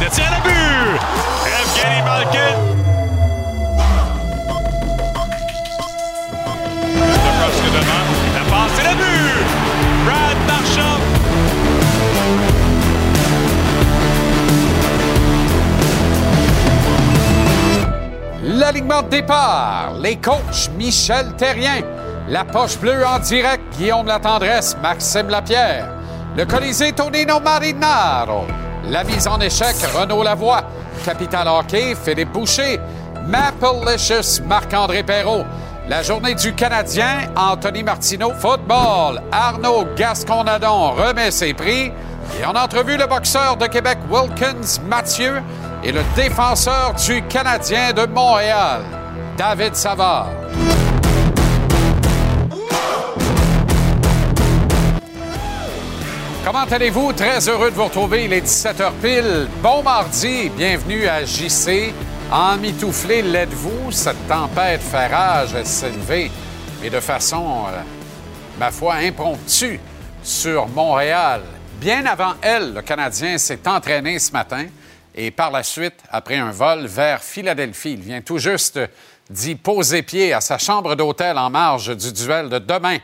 Le but! Evgeny Malkin! La passe et le but! Brad Marchand! L'alignement de départ, les coachs Michel Terrien, la poche bleue en direct, Guillaume Latendresse, Maxime Lapierre, le Colisée Tonino Marinaro, la mise en échec, Renaud Lavoie, Capital Hockey, Philippe Boucher, Licious, Marc-André Perrault, la journée du Canadien, Anthony Martineau, Football, Arnaud Gasconadon remet ses prix. Et on a entrevu le boxeur de Québec, Wilkins Mathieu, et le défenseur du Canadien de Montréal, David Savard. Comment allez-vous? Très heureux de vous retrouver. Il est 17h pile. Bon mardi. Bienvenue à JC. Emmitouflé l'êtes-vous? Cette tempête fait rage s'est levée, mais de façon, euh, ma foi, impromptue sur Montréal. Bien avant elle, le Canadien s'est entraîné ce matin et par la suite, après un vol vers Philadelphie, il vient tout juste d'y poser pied à sa chambre d'hôtel en marge du duel de demain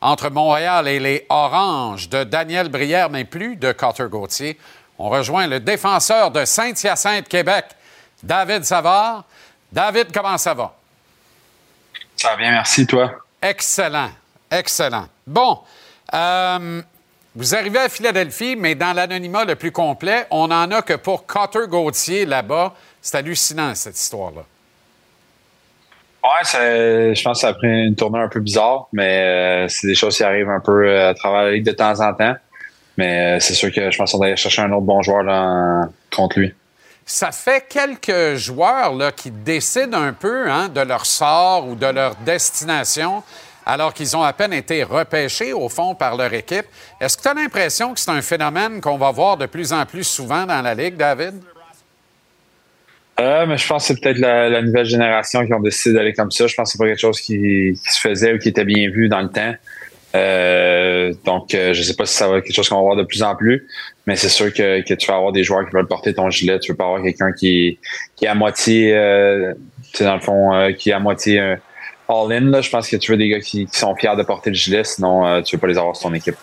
entre Montréal et les Oranges de Daniel Brière, mais plus de Carter Gauthier. On rejoint le défenseur de Saint-Hyacinthe, Québec, David Savard. David, comment ça va? Ça va bien, merci, toi. Excellent, excellent. Bon, euh, vous arrivez à Philadelphie, mais dans l'anonymat le plus complet, on n'en a que pour Carter Gauthier là-bas. C'est hallucinant, cette histoire-là. Ouais, je pense que ça a pris une tournée un peu bizarre, mais euh, c'est des choses qui arrivent un peu euh, à travers la ligue de temps en temps. Mais euh, c'est sûr que je pense qu'on va aller chercher un autre bon joueur contre lui. Ça fait quelques joueurs là, qui décident un peu hein, de leur sort ou de leur destination alors qu'ils ont à peine été repêchés, au fond, par leur équipe. Est-ce que tu as l'impression que c'est un phénomène qu'on va voir de plus en plus souvent dans la Ligue, David? Euh, mais je pense que c'est peut-être la, nouvelle génération qui ont décidé d'aller comme ça. Je pense que c'est pas quelque chose qui, se faisait ou qui était bien vu dans le temps. Euh, donc, euh, je sais pas si ça va être quelque chose qu'on va voir de plus en plus, mais c'est sûr que, tu vas avoir des joueurs qui veulent porter ton gilet. Tu veux pas avoir quelqu'un qui, qui est à moitié, euh, dans le fond, qui est à moitié all-in. Je pense que tu veux des gars qui, qui, sont fiers de porter le gilet, sinon tu veux pas les avoir sur ton équipe.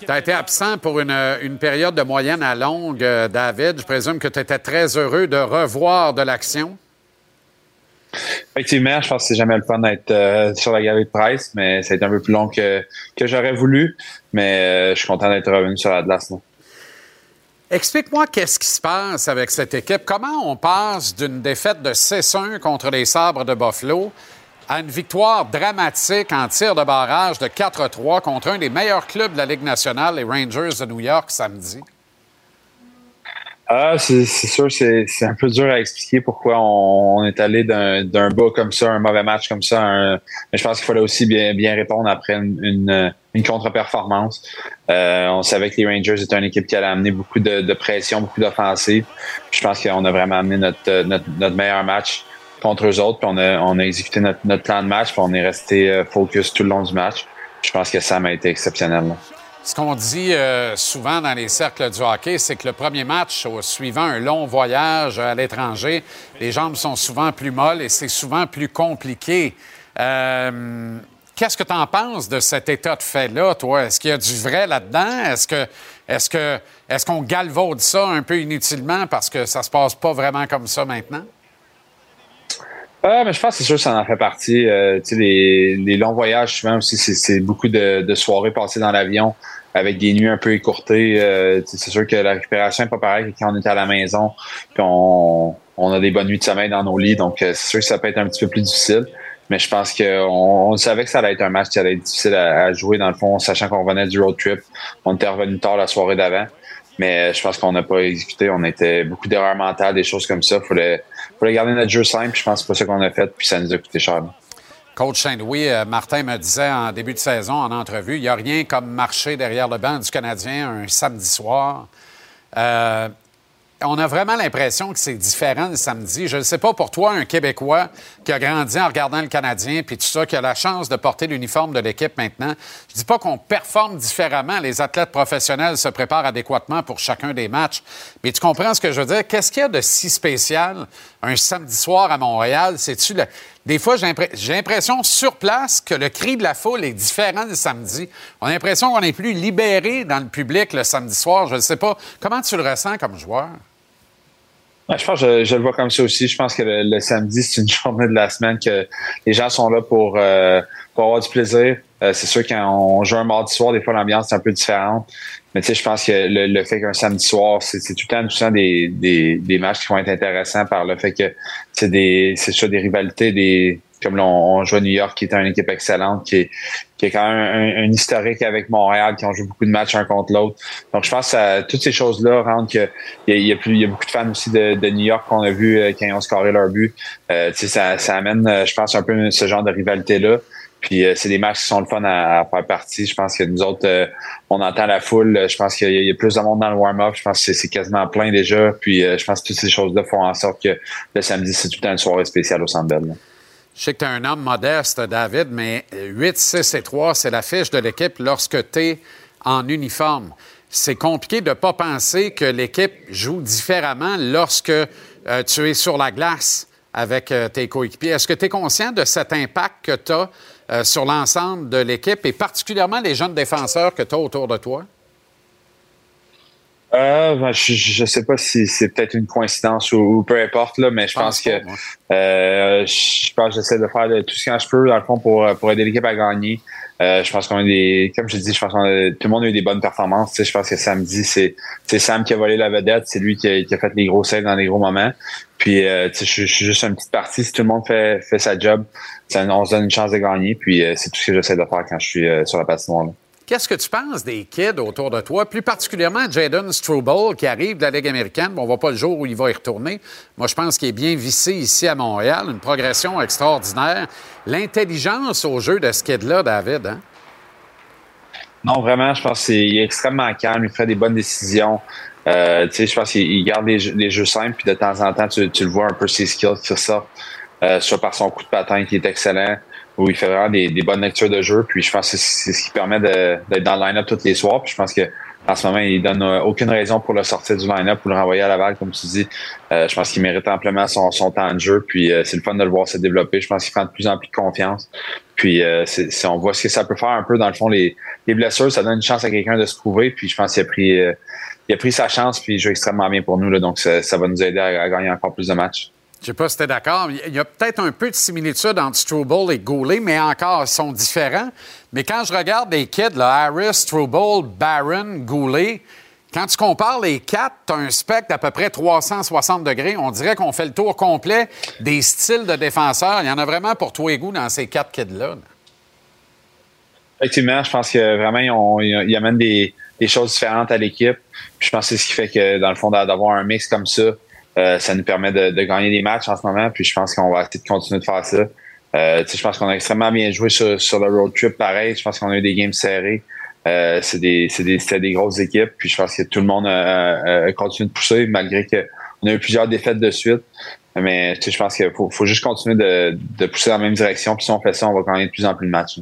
Tu as été absent pour une, période de moyenne à longue, euh, David. Je présume que tu étais très heureux de revoir de l'action. Effectivement, je pense que c'est jamais le fun d'être euh, sur la galerie de presse, mais ça a été un peu plus long que, que j'aurais voulu. Mais euh, je suis content d'être revenu sur la glace. Explique-moi qu'est-ce qui se passe avec cette équipe. Comment on passe d'une défaite de 6-1 contre les Sabres de Buffalo à une victoire dramatique en tir de barrage de 4-3 contre un des meilleurs clubs de la Ligue nationale, les Rangers de New York, samedi? Ah, c'est sûr, c'est un peu dur à expliquer pourquoi on, est allé d'un bas comme ça, un mauvais match comme ça. mais je pense qu'il fallait aussi bien, bien répondre après une, une, contre-performance. Euh, on savait que les Rangers étaient une équipe qui allait amener beaucoup de, pression, beaucoup d'offensive. Je pense qu'on a vraiment amené notre, notre meilleur match contre eux autres, puis on a, a exécuté notre, plan de match, puis on est resté euh, focus tout le long du match. Je pense que ça m'a été exceptionnel. Ce qu'on dit euh, souvent dans les cercles du hockey, c'est que le premier match, au- suivant un long voyage à l'étranger, les jambes sont souvent plus molles et c'est souvent plus compliqué. Euh, Qu'est-ce que tu en penses de cet état de fait-là, toi? Est-ce qu'il y a du vrai là-dedans? Est-ce que est-ce est-ce qu'on galvaude ça un peu inutilement parce que ça se passe pas vraiment comme ça maintenant? Ah, mais je pense que c'est sûr que ça en fait partie. Euh, tu sais, les, les longs voyages, souvent aussi, c'est, beaucoup de, de soirées passées dans l'avion avec des nuits un peu écourtées. Euh, c'est sûr que la récupération n'est pas pareille que quand on est à la maison, puis on, on a des bonnes nuits de sommeil dans nos lits. Donc, euh, c'est sûr que ça peut être un petit peu plus difficile. Mais je pense qu'on on savait que ça allait être un match qui allait être difficile à, à jouer, dans le fond, sachant qu'on revenait du road trip. On était revenu tard la soirée d'avant. Mais je pense qu'on n'a pas exécuté. On était beaucoup d'erreurs mentales, des choses comme ça. Fallait, fallait garder notre jeu simple. Je pense que c'est pas ça qu'on a fait. Puis ça nous a coûté cher. Coach Saint-Louis, euh, Martin me disait en début de saison, en entrevue, il n'y a rien comme marcher derrière le banc du Canadien un samedi soir. Euh, on a vraiment l'impression que c'est différent le samedi. Je ne sais pas pour toi, un Québécois qui a grandi en regardant le Canadien, puis tout ça, qui a la chance de porter l'uniforme de l'équipe maintenant. Je dis pas qu'on performe différemment. Les athlètes professionnels se préparent adéquatement pour chacun des matchs. Mais tu comprends ce que je veux dire? Qu'est-ce qu'il y a de si spécial un samedi soir à Montréal? C'est-tu le... Des fois, j'ai l'impr- j'ai l'impression sur place que le cri de la foule est différent le samedi. On a l'impression qu'on est plus libéré dans le public le samedi soir. Je ne sais pas. Comment tu le ressens comme joueur? Ouais, je pense que je, le vois comme ça aussi. Je pense que le, le samedi, c'est une journée de la semaine que les gens sont là pour, euh, pour avoir du plaisir. Euh, c'est sûr quand on joue un mardi soir, des fois l'ambiance est un peu différente. Mais tu sais, je pense que le, le fait qu'un samedi soir, c'est tout le temps, tout le temps des, des, des matchs qui vont être intéressants par le fait que c'est des c'est ça des rivalités, des comme on, on joue à New York, qui est une équipe excellente, qui est, qui est quand même un, un historique avec Montréal, qui ont joué beaucoup de matchs un contre l'autre. Donc, je pense que toutes ces choses-là rendent que il y a, y a plus, y a beaucoup de fans aussi de, de New York qu'on a vu euh, quand ils ont scoré leur but. Euh, ça, ça amène, euh, je pense, un peu ce genre de rivalité-là. Puis euh, c'est des matchs qui sont le fun à, faire partie. Je pense que nous autres, euh, on entend la foule. Je pense qu'il y, a- plus de monde dans le warm-up. Je pense que c'est- quasiment plein déjà. Puis euh, je pense que toutes ces choses-là font en sorte que le samedi, c'est tout le temps une soirée spéciale au Centre Bell. Je sais que tu es un homme modeste, David, mais 8, 6 et 3, c'est la fiche de l'équipe lorsque tu es en uniforme. C'est compliqué de ne pas penser que l'équipe joue différemment lorsque euh, tu es sur la glace avec euh, tes coéquipiers. Est-ce que tu es conscient de cet impact que tu as sur l'ensemble de l'équipe et particulièrement les jeunes défenseurs que tu as autour de toi? Euh, ben, je, je sais pas si c'est peut-être une coïncidence ou, ou peu importe, là, mais je pense, que euh, je pense j'essaie de faire de- tout ce que je peux, dans le fond, pour, pour aider l'équipe à gagner. Euh, je pense qu'on a des. Comme je dis, je pense que tout le monde a eu des bonnes performances. Tu sais, je pense que samedi, c'est c'est Sam qui a volé la vedette, c'est lui qui a, qui a fait les gros saves dans les gros moments. Puis euh, tu sais, je, je suis juste une petite partie. Si tout le monde fait, fait sa job, ça, on se donne une chance de gagner. Puis euh, c'est tout ce que j'essaie de faire quand je suis euh, sur la patinoire. Qu'est-ce que tu penses des kids autour de toi, plus particulièrement Jaden Struble qui arrive de la Ligue américaine? Bon, on ne voit pas le jour où il va y retourner. Moi, je pense qu'il est bien vissé ici à Montréal, une progression extraordinaire. L'intelligence au jeu de ce kid-là, David, hein? Non, vraiment, je pense qu'il est extrêmement calme, il fait des bonnes décisions. Euh, je pense qu'il il garde les jeux, les jeux simples, puis de temps en temps, tu, tu le vois un peu ses skills qui ressortent, euh, soit par son coup de patin qui est excellent, où il fait vraiment des, des bonnes lectures de jeu. Puis je pense que c'est ce qui permet d'être dans le line-up tous les soirs. Puis je pense que en ce moment, il donne euh, aucune raison pour le sortir du line-up ou le renvoyer à Laval, comme tu dis. Euh, je pense qu'il mérite amplement son, son temps de jeu. Puis euh, c'est le fun de le voir se développer. Je pense qu'il prend de plus en plus de confiance. Puis euh, c'est- on voit ce que ça peut faire un peu dans le fond. Les, les blessures, ça donne une chance à quelqu'un de se prouver. Puis je pense qu'il a pris, euh, il a pris sa chance. Puis il joue extrêmement bien pour nous. Là, donc ça, ça va nous aider à gagner encore plus de matchs. Je sais pas si tu es d'accord. Il y a peut-être un peu de similitude entre Struble et Goulet, mais encore, ils sont différents. Mais quand je regarde les kids, Harris, Struble, Barron, Goulet, quand tu compares les quatre, tu as un spectre d'à peu près 360 degrés. On dirait qu'on fait le tour complet des styles de défenseurs. Il y en a vraiment pour tous les goûts dans ces quatre kids-là. Effectivement, je pense que vraiment, ils, amènent des, des choses différentes à l'équipe. Je pense que c'est ce qui fait que, dans le fond, d'a- d'avoir un mix comme ça, euh, ça nous permet de, de gagner des matchs en ce moment. Puis je pense qu'on va essayer de continuer de faire ça. Euh, je pense qu'on a extrêmement bien joué sur, sur le road trip pareil. Je pense qu'on a eu des games serrés. Euh, c'est des, des, des grosses équipes. Puis je pense que tout le monde a, a- a continué de pousser malgré que on a eu plusieurs défaites de suite. Mais je pense qu'il faut, faut juste continuer de, de pousser dans la même direction. Puis si on fait ça, on va gagner de plus en plus de matchs.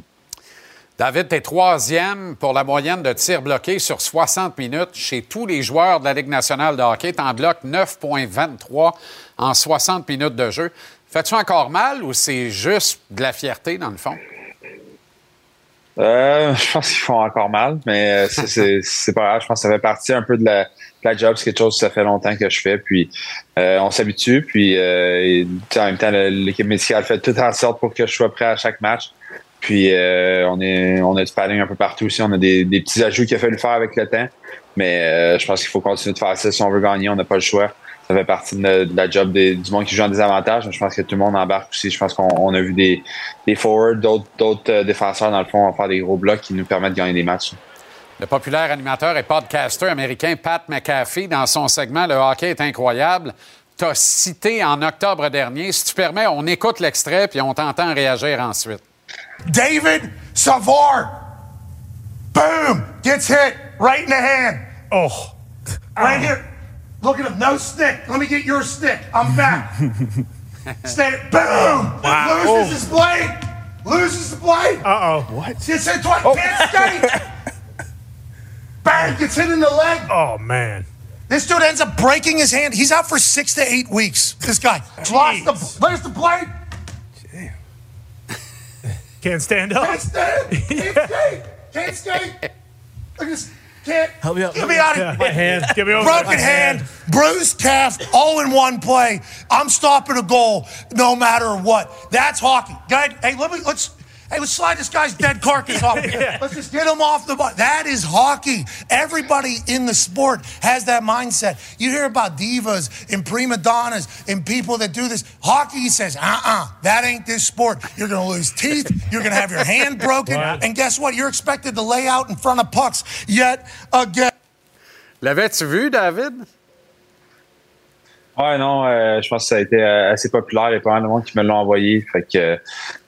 David, tu es troisième pour la moyenne de tirs bloqués sur 60 minutes chez tous les joueurs de la Ligue nationale de hockey. Tu en bloques 9,23 en 60 minutes de jeu. Fais-tu encore mal ou c'est juste de la fierté, dans le fond? Euh, je pense qu'ils font encore mal, mais euh, c'est pas grave. Je pense que ça fait partie un peu de la, de la job. C'est quelque chose que ça fait longtemps que je fais. Puis euh, on s'habitue. Puis euh, en même temps, l'équipe médicale fait tout en sorte pour que je sois prêt à chaque match. Puis euh, on est on a du padding un peu partout aussi. On a des, petits ajouts qu'il a fallu faire avec le temps. Mais euh, je pense qu'il faut continuer de faire ça si on veut gagner. On n'a pas le choix. Ça fait partie de, la job du monde qui joue en désavantage. Je pense que tout le monde embarque aussi. Je pense qu'on a vu des, des forwards, d'autres euh, défenseurs, dans le fond, faire des gros blocs qui nous permettent de gagner des matchs. Le populaire animateur et podcaster américain Pat McAfee, dans son segment Le hockey est incroyable, t'a cité en octobre dernier. Si tu permets, on écoute l'extrait puis on t'entend réagir ensuite. David Savard. Boom! Gets hit right in the hand. Oh. Right here. Look at him. No stick. Let me get your stick. I'm back. Stay. Boom! Wow. Loses Oh. his blade. Loses the blade. Uh oh. What? Gets hit twice. Can't skate. Bang! Gets hit in the leg. Oh man. This dude ends up breaking his hand. He's out for six to eight weeks. This guy lost the. There's the blade. Can't stand up. Can't stand. Can't skate. Can't skate. Look at this. Can't. Help me out. Get me out Yeah, of my hand. Get me over Broken my hand, bruised calf, all in one play. I'm stopping a goal no matter what. That's hockey. Guy, hey, let me let's hey let's slide this guy's dead carcass off. Yeah. Let's just get him off the butt. That is hockey. Everybody in the sport has that mindset. You hear about divas and prima donnas and people that do this. Hockey says, uh-uh, that ain't this sport. You're gonna lose teeth. You're gonna have your hand broken, What? and guess what? You're expected to lay out in front of pucks yet again. L'avais-tu vu, David? Ouais, non, euh, je pense que ça a été euh, assez populaire. Il y a pas mal de monde qui me l'ont envoyé. Fait que euh,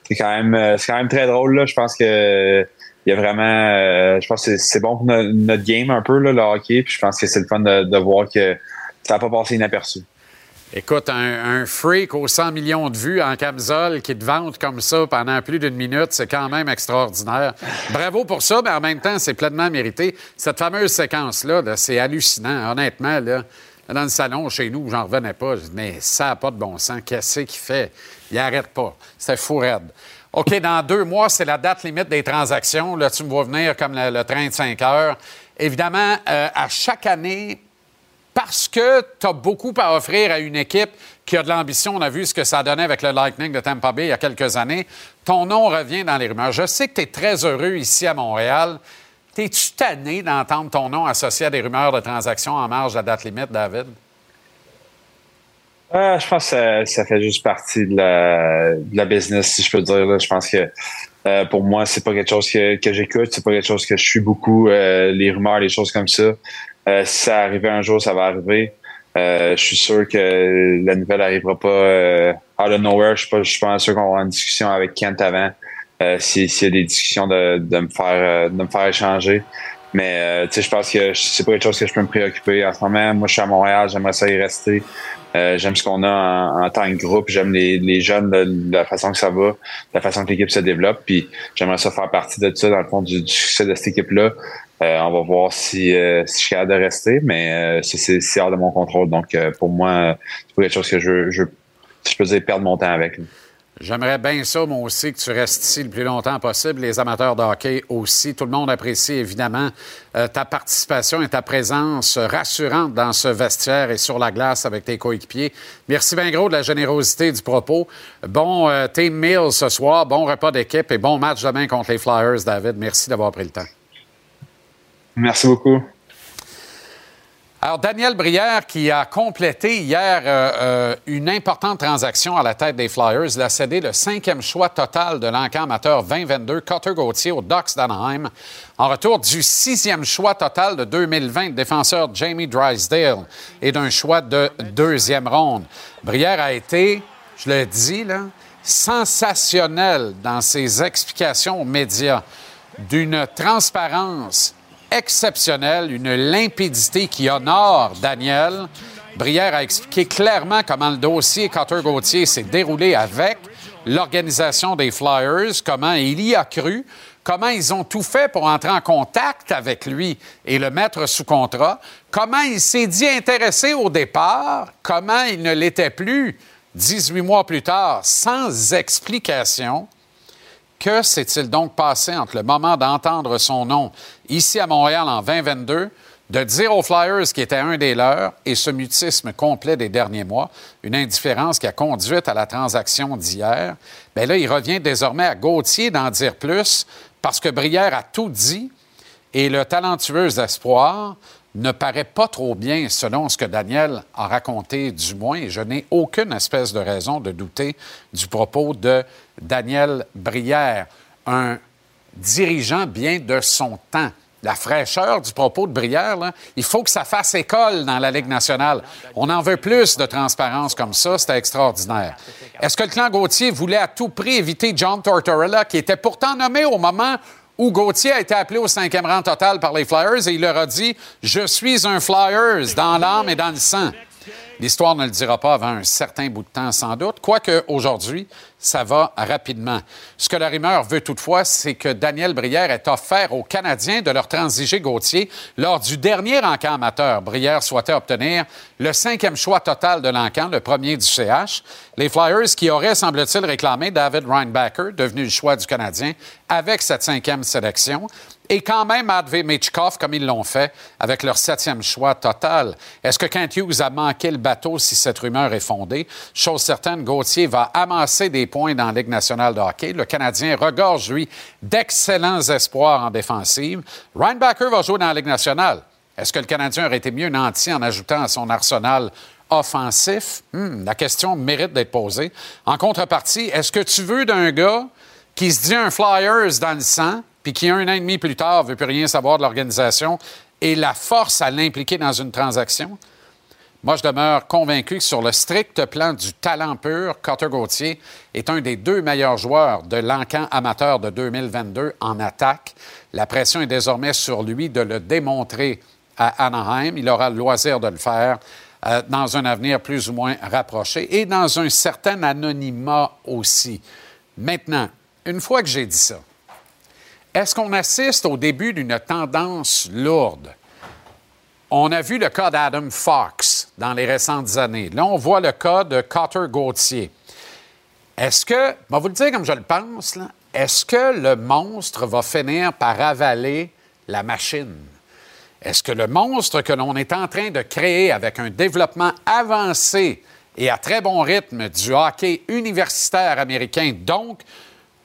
c'est quand même euh, c'est quand même très drôle. Là. Je pense que il y a vraiment euh, je pense que c'est- bon pour no- notre game un peu, là, le hockey. Puis je pense que c'est le fun de, voir que ça n'a pas passé inaperçu. Écoute, un, un freak aux 100 millions de vues en camisole qui te vante comme ça pendant plus d'une minute, c'est quand même extraordinaire. Bravo pour ça, mais en même temps, c'est pleinement mérité. Cette fameuse séquence-là, là, c'est hallucinant, honnêtement. Là, dans le salon, chez nous, j'en revenais pas. Je dis, mais ça n'a pas de bon sens. Qu'est-ce qu'il fait? Il arrête pas. C'était fou raide. OK, dans deux mois, c'est la date limite des transactions. Là, tu me vois venir comme le, le train de 5 heures. Évidemment, euh, à chaque année, parce que tu as beaucoup à offrir à une équipe qui a de l'ambition. On a vu ce que ça donnait avec le Lightning de Tampa Bay il y a quelques années. Ton nom revient dans les rumeurs. Je sais que tu es très heureux ici à Montréal. T'es-tu tanné d'entendre ton nom associé à des rumeurs de transactions en marge de la date limite, David? Euh, je pense que ça, fait juste partie de la, business, si je peux dire. Je pense que euh, pour moi, c'est pas quelque chose que, que j'écoute, c'est pas quelque chose que je suis beaucoup, euh, les rumeurs, les choses comme ça. Si ça arrivait un jour, ça va arriver. Je suis sûr que la nouvelle arrivera pas out of nowhere. Je suis pas, je suis pas sûr qu'on avoir une discussion avec Kent avant. Euh, si- S'il y a des discussions de, de me faire euh, de me faire échanger. Mais euh, je pense que c'est pas quelque chose que je peux me préoccuper en ce moment. Moi, je suis à Montréal, j'aimerais ça y rester. Euh, j'aime ce qu'on a en, en tant que groupe. J'aime les, les jeunes, de, la façon que ça va, de la façon que l'équipe se développe. Puis j'aimerais ça faire partie de ça, dans le fond, du, du succès de cette équipe-là. Euh, on va voir si, euh, si je suis capable de rester, mais c'est- hors de mon contrôle. Donc, pour moi, c'est pas quelque chose que je, je, si je peux dire, perdre mon temps avec. J'aimerais bien ça, moi aussi, que tu restes ici le plus longtemps possible. Les amateurs de hockey aussi. Tout le monde apprécie évidemment euh, ta participation et ta présence rassurante dans ce vestiaire et sur la glace avec tes coéquipiers. Merci bien gros de la générosité du propos. Bon euh, team meal ce soir, bon repas d'équipe et bon match demain contre les Flyers, David. Merci d'avoir pris le temps. Merci beaucoup. Alors, Daniel Brière, qui a complété hier euh, euh, une importante transaction à la tête des Flyers, il a cédé le cinquième choix total de l'encan amateur 2022, Cutter Gauthier, aux Ducks d'Anaheim, en retour du sixième choix total de 2020, le défenseur Jamie Drysdale, et d'un choix de deuxième ronde. Brière a été, je le dis, là, sensationnel dans ses explications aux médias, d'une transparence exceptionnelle, une limpidité qui honore Daniel. Brière a expliqué clairement comment le dossier Cotter Gauthier s'est déroulé avec l'organisation des Flyers, comment il y a cru, comment ils ont tout fait pour entrer en contact avec lui et le mettre sous contrat, comment il s'est dit intéressé au départ, comment il ne l'était plus 18 mois plus tard, sans explication. Que s'est-il donc passé entre le moment d'entendre son nom ici à Montréal en 2022, de dire aux Flyers qui était un des leurs et ce mutisme complet des derniers mois, une indifférence qui a conduit à la transaction d'hier, bien là, il revient désormais à Gauthier d'en dire plus parce que Brière a tout dit et le talentueux espoir ne paraît pas trop bien selon ce que Daniel a raconté du moins et je n'ai aucune espèce de raison de douter du propos de Daniel Brière, un dirigeant bien de son temps la fraîcheur du propos de Brière, il faut que ça fasse école dans la Ligue nationale. On en veut plus de transparence comme ça, c'était extraordinaire. Est-ce que le clan Gauthier voulait à tout prix éviter John Tortorella, qui était pourtant nommé au moment où Gauthier a été appelé au cinquième rang total par les Flyers et il leur a dit Je suis un Flyers dans l'âme et dans le sang. L'histoire ne le dira pas avant un certain bout de temps, sans doute, quoique aujourd'hui, ça va rapidement. Ce que la rumeur veut toutefois, c'est que Daniel Brière est offert aux Canadiens de leur transiger Gauthier lors du dernier encamp amateur. Brière souhaitait obtenir le cinquième choix total de l'encamp, le premier du CH. Les Flyers qui auraient, semble-t-il, réclamé David Reinbacker, devenu le choix du Canadien, avec cette cinquième sélection et quand même Advé Michkov, comme ils l'ont fait, avec leur septième choix total. Est-ce que Kent Hughes a manqué le bateau si cette rumeur est fondée? Chose certaine, Gauthier va amasser des points dans la Ligue nationale de hockey. Le Canadien regorge, lui, d'excellents espoirs en défensive. Reinbacker va jouer dans la Ligue nationale. Est-ce que le Canadien aurait été mieux nanti en ajoutant à son arsenal offensif? Hmm, la question mérite d'être posée. En contrepartie, est-ce que tu veux d'un gars qui se dit un Flyers dans le sang, puis qui, un an et demi plus tard, ne veut plus rien savoir de l'organisation et la force à l'impliquer dans une transaction? Moi, je demeure convaincu que sur le strict plan du talent pur, Cotter Gauthier est un des deux meilleurs joueurs de l'encan amateur de 2022 en attaque. La pression est désormais sur lui de le démontrer à Anaheim. Il aura le loisir de le faire euh, dans un avenir plus ou moins rapproché et dans un certain anonymat aussi. Maintenant, une fois que j'ai dit ça, est-ce qu'on assiste au début d'une tendance lourde? On a vu le cas d'Adam Fox dans les récentes années. Là, on voit le cas de Cotter Gauthier. Est-ce que, je vais vous le dire comme je le pense, est-ce que le monstre va finir par avaler la machine? Est-ce que le monstre que l'on est en train de créer avec un développement avancé et à très bon rythme du hockey universitaire américain, donc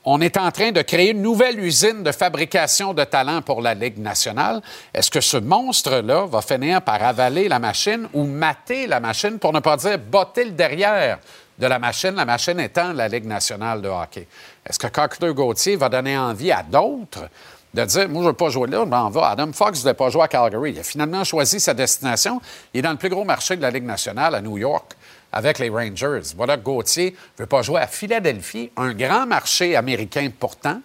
on est en train de créer une nouvelle usine de fabrication de talents pour la Ligue nationale. Est-ce que ce monstre-là va finir par avaler la machine ou mater la machine, pour ne pas dire botter le derrière de la machine, la machine étant la Ligue nationale de hockey? Est-ce que Carter Gauthier va donner envie à d'autres de dire Moi, je ne veux pas jouer là, m'en vais. Adam Fox ne voulait pas jouer à Calgary. Il a finalement choisi sa destination. Il est dans le plus gros marché de la Ligue nationale à New York avec les Rangers. Voilà Gauthier ne veut pas jouer à Philadelphie, un grand marché américain pourtant,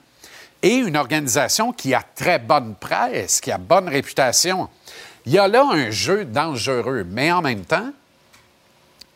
et une organisation qui a très bonne presse, qui a bonne réputation. Il y a là un jeu dangereux, mais en même temps,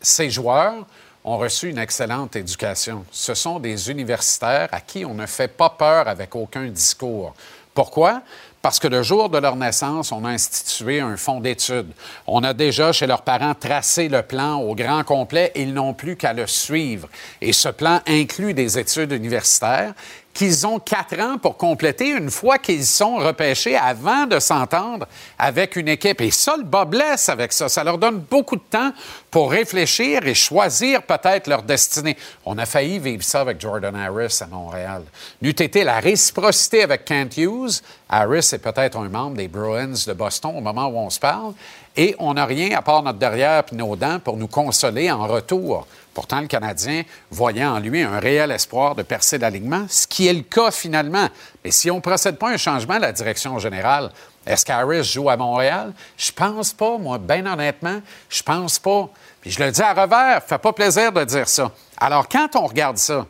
ces joueurs ont reçu une excellente éducation. Ce sont des universitaires à qui on ne fait pas peur avec aucun discours. Pourquoi? Parce que le jour de leur naissance, on a institué un fonds d'études. On a déjà, chez leurs parents, tracé le plan au grand complet. Ils n'ont plus qu'à le suivre. Et ce plan inclut des études universitaires qu'ils ont quatre ans pour compléter une fois qu'ils sont repêchés avant de s'entendre avec une équipe. Et ça, le bas blesse avec ça. Ça leur donne beaucoup de temps pour réfléchir et choisir peut-être leur destinée. On a failli vivre ça avec Jordan Harris à Montréal. N'eût été la réciprocité avec Kent Hughes, Harris est peut-être un membre des Bruins de Boston au moment où on se parle, et on n'a rien à part notre derrière et nos dents pour nous consoler en retour. Pourtant, le Canadien voyait en lui un réel espoir de percer l'alignement, ce qui est le cas finalement. Mais si on ne procède pas à un changement de la direction générale, est-ce qu'Harris joue à Montréal? Je pense pas, moi, bien honnêtement, je pense pas. Puis je le dis à revers, fait pas plaisir de dire ça. Alors, quand on regarde ça,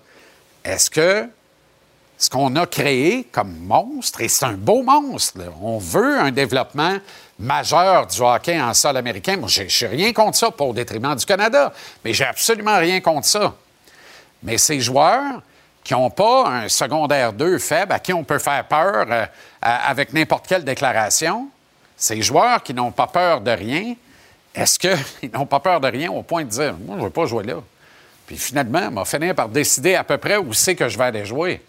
est-ce que ce qu'on a créé comme monstre, et c'est un beau monstre, on veut un développement majeur du hockey en sol américain. Moi, je n'ai rien contre ça, au détriment du Canada, mais j'ai absolument rien contre ça. Mais ces joueurs qui n'ont pas un secondaire 2 faible, à qui on peut faire peur euh, avec n'importe quelle déclaration. Ces joueurs qui n'ont pas peur de rien, est-ce qu'ils n'ont pas peur de rien au point de dire Moi, je ne veux pas jouer là? Puis finalement, on va finir par décider à peu près où c'est que je vais aller jouer.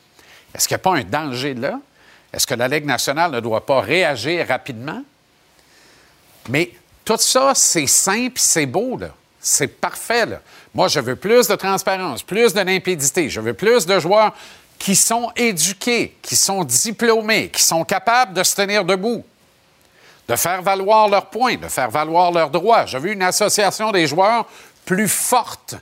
Est-ce qu'il n'y a pas un danger là? Est-ce que la Ligue nationale ne doit pas réagir rapidement? Mais tout ça, c'est simple, c'est beau. C'est parfait. Moi, je veux plus de transparence, plus de limpidité. Je veux plus de joueurs qui sont éduqués, qui sont diplômés, qui sont capables de se tenir debout, de faire valoir leurs points, de faire valoir leurs droits. Je veux une association des joueurs plus forte,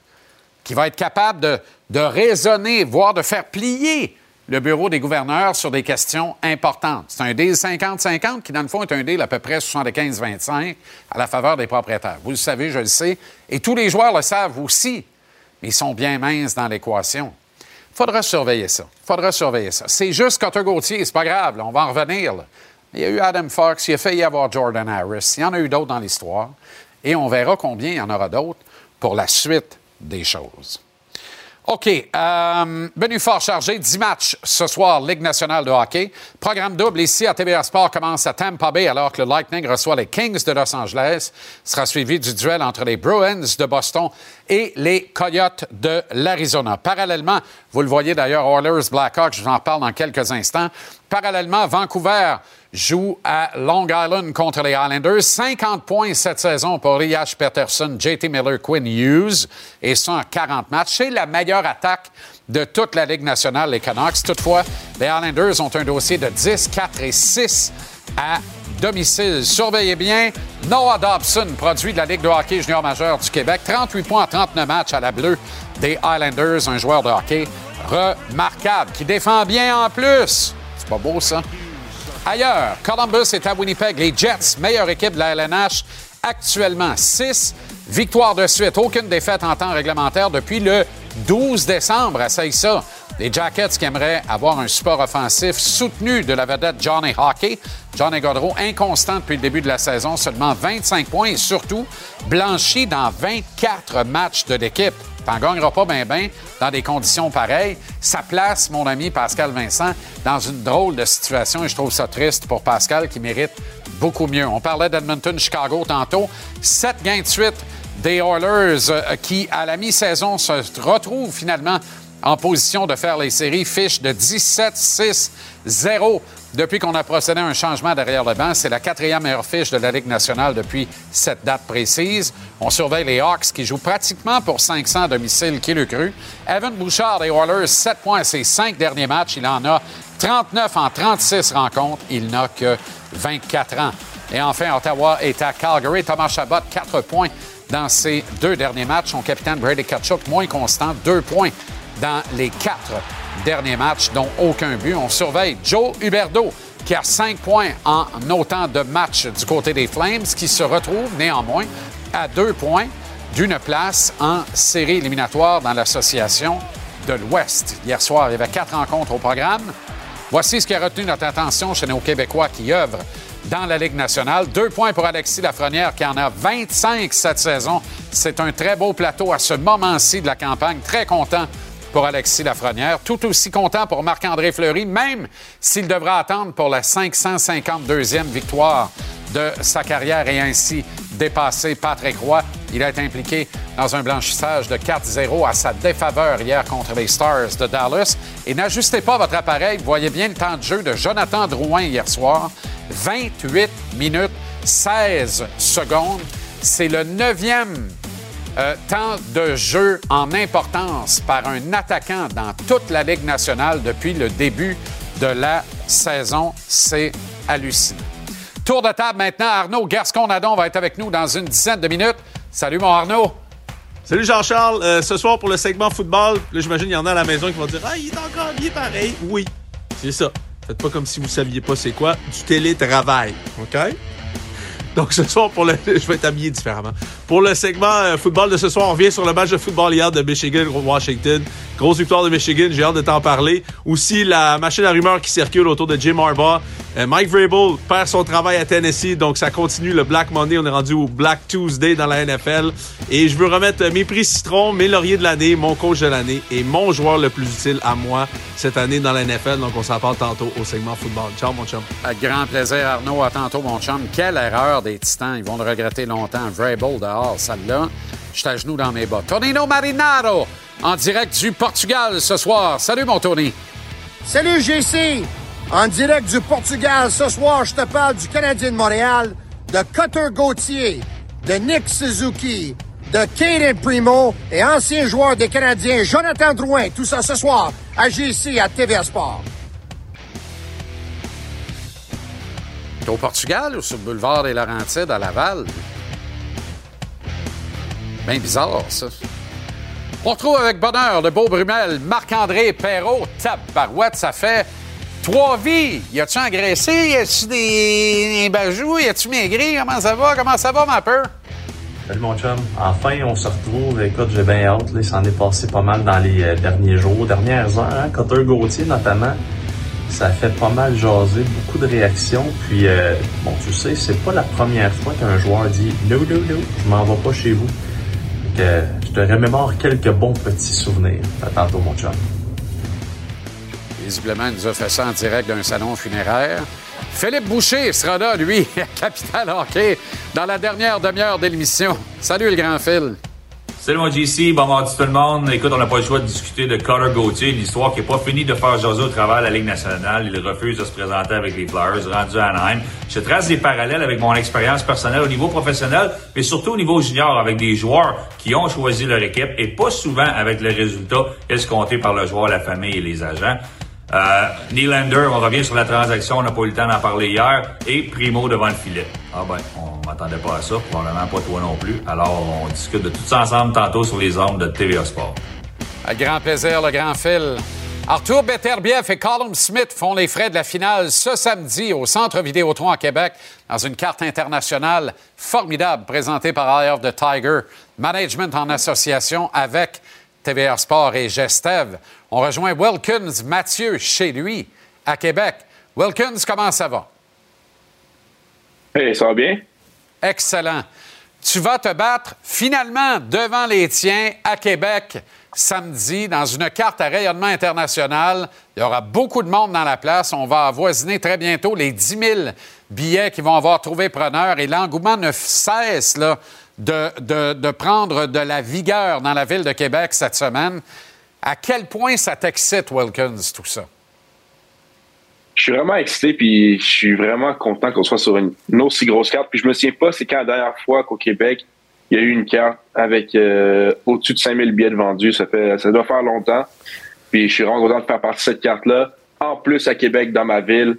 qui va être capable de raisonner, voire de faire plier le bureau des gouverneurs sur des questions importantes. C'est un deal 50-50 qui, dans le fond, est un deal à peu près 75-25 à la faveur des propriétaires. Vous le savez, je le sais, et tous les joueurs le savent aussi, mais ils sont bien minces dans l'équation. Faudra surveiller ça. Faudra surveiller ça. C'est juste Cotter Gauthier, c'est pas grave, on va en revenir. Il y a eu Adam Fox, il a failli y avoir Jordan Harris, il y en a eu d'autres dans l'histoire, et on verra combien il y en aura d'autres pour la suite des choses. OK. Euh, menu fort chargé, 10 matchs ce soir, Ligue nationale de hockey. Programme double ici à TVA Sport commence à Tampa Bay alors que le Lightning reçoit les Kings de Los Angeles. sera suivi du duel entre les Bruins de Boston et les Coyotes de l'Arizona. Parallèlement, vous le voyez d'ailleurs, Oilers Blackhawks, je vous en parle dans quelques instants. Parallèlement, Vancouver joue à Long Island contre les Islanders. 50 points cette saison pour Riach Peterson, JT Miller, Quinn Hughes, et ça en 40 matchs. C'est la meilleure attaque de toute la Ligue nationale, les Canucks. Toutefois, les Islanders ont un dossier de 10, 4 et 6 à domicile. Surveillez bien, Noah Dobson, produit de la Ligue de hockey junior majeur du Québec. 38 points en 39 matchs à la bleue des Islanders, un joueur de hockey remarquable qui défend bien en plus. C'est pas beau, ça? Ailleurs, Columbus est à Winnipeg. Les Jets, meilleure équipe de la LNH actuellement. Six victoires de suite. Aucune défaite en temps réglementaire depuis le 12 décembre. Essaye ça. Les Jackets qui aimeraient avoir un support offensif soutenu de la vedette Johnny Hockey. Johnny Godreau, inconstant depuis le début de la saison, seulement 25 points et surtout blanchi dans 24 matchs de l'équipe. T'en gagneras pas bien, bien dans des conditions pareilles. Ça place, mon ami Pascal Vincent, dans une drôle de situation et je trouve ça triste pour Pascal qui mérite beaucoup mieux. On parlait d'Edmonton-Chicago tantôt. Sept gains de suite des Oilers euh, qui, à la mi-saison, se retrouvent finalement en position de faire les séries. Fiche de 17-6-0 depuis qu'on a procédé à un changement derrière le banc. C'est la quatrième meilleure fiche de la Ligue nationale depuis cette date précise. On surveille les Hawks qui jouent pratiquement pour 500 à domicile, qui le cru. Evan Bouchard des Oilers, 7 points à ses cinq derniers matchs. Il en a 39 en 36 rencontres. Il n'a que 24 ans. Et enfin, Ottawa est à Calgary. Thomas Chabot, 4 points dans ses deux derniers matchs. Son capitaine Brady Kachuk, moins constant, 2 points dans les quatre derniers matchs, dont aucun but. On surveille Joe Huberdeau, qui a 5 points en autant de matchs du côté des Flames, qui se retrouve néanmoins à 2 points d'une place en série éliminatoire dans l'association de l'Ouest. Hier soir, il y avait quatre rencontres au programme. Voici ce qui a retenu notre attention chez nos Québécois qui œuvrent dans la Ligue nationale. Deux points pour Alexis Lafrenière qui en a 25 cette saison. C'est un très beau plateau à ce moment-ci de la campagne. Très content pour Alexis Lafrenière. Tout aussi content pour Marc-André Fleury, même s'il devra attendre pour la 552e victoire de sa carrière et ainsi dépasser Patrick Roy. Il a été impliqué dans un blanchissage de 4-0 à sa défaveur hier contre les Stars de Dallas. Et n'ajustez pas votre appareil. Vous voyez bien le temps de jeu de Jonathan Drouin hier soir. 28 minutes 16 secondes. C'est le neuvième euh, temps de jeu en importance par un attaquant dans toute la Ligue nationale depuis le début de la saison. C'est hallucinant. Tour de table maintenant. Arnaud Gascon-Nadon va être avec nous dans une dizaine de minutes. Salut, mon Arnaud. Salut Jean-Charles. Euh, ce soir, pour le segment football, là, j'imagine qu'il y en a à la maison qui vont dire Ah, il est encore habillé pareil. Oui, c'est ça. Faites pas comme si vous saviez pas c'est quoi. Du télétravail. OK? Donc ce soir, pour le, je vais être habillé différemment. Pour le segment euh, football de ce soir, on revient sur le match de football hier de Michigan-Washington. Grosse victoire de Michigan, j'ai hâte de t'en parler. Aussi, la machine à rumeurs qui circule autour de Jim Harbaugh. Euh, Mike Vrabel perd son travail à Tennessee, donc ça continue le Black Monday. On est rendu au Black Tuesday dans la NFL. Et je veux remettre mes prix citron, mes lauriers de l'année, mon coach de l'année et mon joueur le plus utile à moi cette année dans la NFL. Donc on s'en parle tantôt au segment football. Ciao mon chum. Avec grand plaisir, Arnaud. À tantôt, mon chum. Quelle erreur des Titans. Ils vont le regretter longtemps. Vrabel dehors, celle-là. Je suis à genoux dans mes bas. Tonino Marinaro, en direct du Portugal ce soir. Salut, mon Tony. Salut, JC! En direct du Portugal, ce soir, je te parle du Canadien de Montréal, de Cutter Gauthier, de Nick Suzuki, de Caden Primo et ancien joueur des Canadiens Jonathan Drouin. Tout ça ce soir à JC à TVA Sport. T'es au Portugal ou sur le boulevard des Laurentides à Laval? Bien bizarre, ça. On retrouve avec bonheur le beau Brumel, Marc-André Perrault. Tabarouette, ça fait trois vies. Y a-tu engraissé? Y a-tu des, des bajoux? Y a-tu maigri? Comment ça va? Comment ça va, ma peur? Salut mon chum. Enfin, on se retrouve. Écoute, j'ai bien hâte. Là, il s'en est passé pas mal dans les euh, derniers jours, dernières heures. Hein? Cotter Gauthier, notamment, ça fait pas mal jaser, beaucoup de réactions. Puis, euh, bon, tu sais, c'est pas la première fois qu'un joueur dit « No, no, no, je m'en vais pas chez vous. » Je te remémore quelques bons petits souvenirs. À tantôt, mon chum. Visiblement, il nous a fait ça en direct d'un salon funéraire. Philippe Boucher sera là, lui, à Capital Hockey, dans la dernière demi-heure de l'émission. Salut, le grand Phil. Salut mon JC, bon mardi tout le monde. Écoute, on n'a pas le choix de discuter de Carter Gauthier, une histoire qui n'est pas finie de faire jaser au travers de la Ligue nationale. Il refuse de se présenter avec les Flyers, rendu à Anaheim. Je trace des parallèles avec mon expérience personnelle au niveau professionnel, mais surtout au niveau junior avec des joueurs qui ont choisi leur équipe et pas souvent avec le résultat escompté par le joueur, la famille et les agents. Euh, Nylander, on revient sur la transaction, on n'a pas eu le temps d'en parler hier, et Primo devant le filet. Ah ben, on m'attendait pas à ça, probablement pas toi non plus. Alors, on discute de tout ça ensemble tantôt sur les armes de TVA Sport. À grand plaisir, le grand Phil. Arthur Beterbiev et Colin Smith font les frais de la finale ce samedi au Centre Vidéotron à Québec dans une carte internationale formidable présentée par Eye of the Tiger, management en association avec TVA Sport et Gestev. On rejoint Wilkins Mathieu chez lui à Québec. Wilkins, comment ça va? Hey, ça va bien? Excellent. Tu vas te battre finalement devant les tiens à Québec samedi dans une carte à rayonnement international. Il y aura beaucoup de monde dans la place. On va avoisiner très bientôt les 10 000 billets qui vont avoir trouvé preneur et l'engouement ne cesse là, de, prendre de la vigueur dans la ville de Québec cette semaine. À quel point ça t'excite, Wilkins, tout ça? Je suis vraiment excité, puis je suis vraiment content qu'on soit sur une, aussi grosse carte. Puis je me souviens pas, c'est quand la dernière fois qu'au Québec, il y a eu une carte avec euh, au-dessus de 5000 billets vendus. Ça, fait, ça doit faire longtemps. Puis je suis vraiment content de faire partie de cette carte-là. En plus, à Québec, dans ma ville,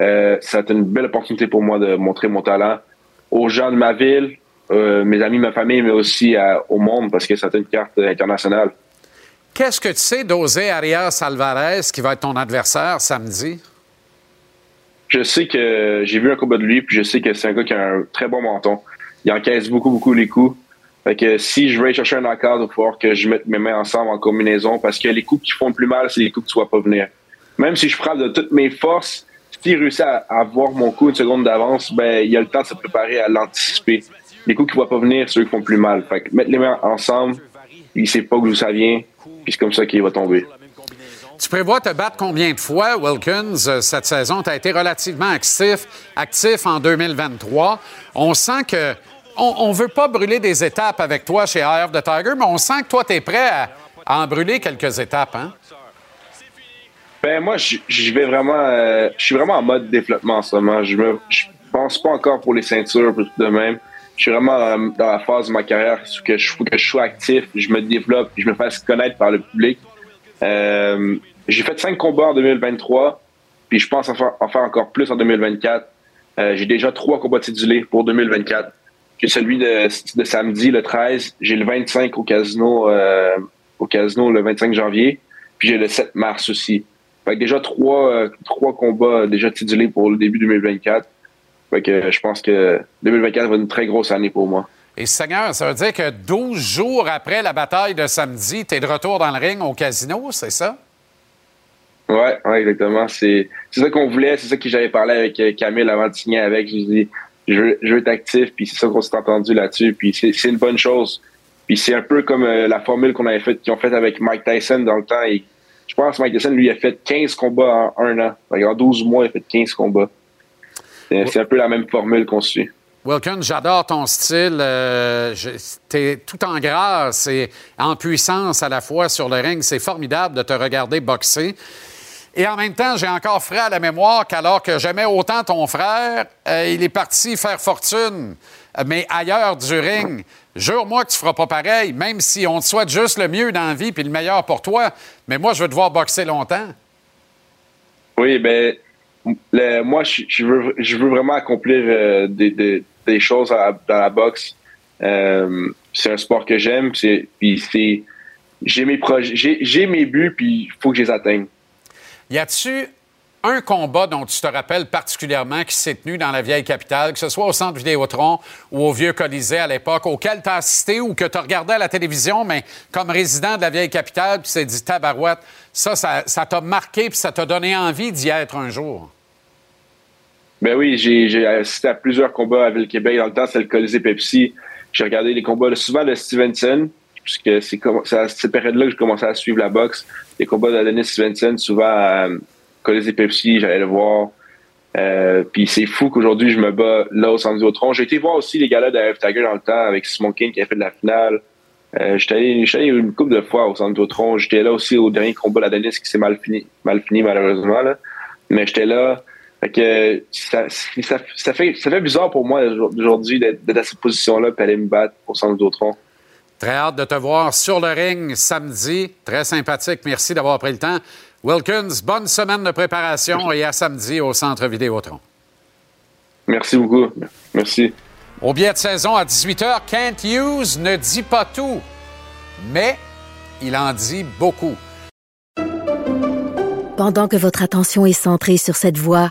euh, ça a été une belle opportunité pour moi de montrer mon talent aux gens de ma ville, euh, mes amis, ma famille, mais aussi à, au monde, parce que été une carte internationale. Qu'est-ce que tu sais d'Osé Arias Alvarez, qui va être ton adversaire samedi? Je sais que j'ai vu un combat de lui, puis je sais que c'est un gars qui a un très bon menton. Il encaisse beaucoup, beaucoup les coups. Fait que si je veux aller chercher un knockout, il va falloir que je mette mes mains ensemble en combinaison parce que les coups qui font le plus mal, c'est les coups que tu ne vois pas venir. Même si je frappe de toutes mes forces, s'il réussit à avoir mon coup une seconde d'avance, ben il a le temps de se préparer à l'anticiper. Les coups qui ne voient pas venir, ceux qui font plus mal. Fait que mettre les mains ensemble, il sait pas d'où ça vient, puis c'est comme ça qu'il va tomber. Tu prévois te battre combien de fois, Wilkins, cette saison? Tu as été relativement actif, actif en 2023. On sent que. On ne veut pas brûler des étapes avec toi chez Eye of the Tiger, mais on sent que toi, tu es prêt à, à, en brûler quelques étapes, hein? Ben moi, je vais vraiment. Euh, je suis vraiment en mode développement en ce moment. Je me je pense pas encore pour les ceintures, tout de même. Je suis vraiment dans, la phase de ma carrière où je faut que je sois actif, je me développe, je me fasse connaître par le public. Euh, j'ai fait cinq combats en 2023, puis je pense en faire, en faire encore plus en 2024. Euh, j'ai déjà trois combats titulés pour 2024. J'ai celui de, samedi, le 13. J'ai le 25 au casino, euh, au casino le 25 janvier. Puis j'ai le 7 mars aussi. Fait que déjà trois, trois combats déjà titulés pour le début 2024. Fait que je pense que 2024 va être une très grosse année pour moi. Et Seigneur, ça veut dire que 12 jours après la bataille de samedi, tu es de retour dans le ring au casino, c'est ça? Ouais, ouais, exactement. C'est ça qu'on voulait, c'est ça que j'avais parlé avec euh, Camille avant de signer avec. Je lui ai dit, je veux, je veux être actif, puis c'est ça qu'on s'est entendu là-dessus, puis c'est une bonne chose. Puis c'est un peu comme euh, la formule qu'on avait faite, qu'ils ont faite avec Mike Tyson dans le temps. Et je pense que Mike Tyson, lui, a fait 15 combats en un an. En 12 mois, il a fait 15 combats. C'est un peu la même formule qu'on suit. Wilkins, j'adore ton style. Euh, tu es tout en grâce et en puissance à la fois sur le ring. C'est formidable de te regarder boxer. Et en même temps, j'ai encore frais à la mémoire qu'alors que j'aimais autant ton frère, euh, il est parti faire fortune, mais ailleurs du ring. Jure-moi que tu feras pas pareil, même si on te souhaite juste le mieux dans la vie puis le meilleur pour toi. Mais moi, je veux te voir boxer longtemps. Oui, ben moi, je, veux, vraiment accomplir euh, des, choses dans la boxe. Euh, c'est un sport que j'aime. c'est- Puis c'est, j'ai mes projets, j'ai, mes buts, puis il faut que je les atteigne. Y a-tu un combat dont tu te rappelles particulièrement qui s'est tenu dans la vieille capitale, que ce soit au centre Vidéotron ou au vieux Colisée à l'époque, auquel tu as assisté ou que tu regardais à la télévision, mais comme résident de la vieille capitale, puis tu t'es dit tabarouette, ça, ça ça t'a marqué puis ça t'a donné envie d'y être un jour? Ben oui, j'ai, j'ai assisté à plusieurs combats à Ville-Québec. Dans le temps, c'est le Colisée Pepsi. J'ai regardé les combats souvent de Stevenson, puisque c'est, comme- c'est à cette période-là que je commençais à suivre la boxe. Les combats de Denis Stevenson, souvent à euh, Colisée Pepsi, j'allais le voir. Euh, puis c'est fou qu'aujourd'hui, je me bats là au centre Vidéotron. J'ai été voir aussi les galas de F Tiger dans le temps avec Simon King qui a fait de la finale. Euh, j'étais allé, une couple de fois au centre Vidéotron. J'étais là aussi au dernier combat de la Denis qui s'est mal fini, mal fini malheureusement. Là. Mais j'étais là. Fait que ça, ça, ça fait, ça fait bizarre pour moi aujourd'hui d'être à cette position-là et aller me battre au centre Vidéotron. Très hâte de te voir sur le ring samedi. Très sympathique. Merci d'avoir pris le temps. Wilkins, bonne semaine de préparation et à samedi au Centre Vidéotron. Merci beaucoup. Merci. Au billet de saison à 18h, Kent Hughes ne dit pas tout, mais il en dit beaucoup. Pendant que votre attention est centrée sur cette voix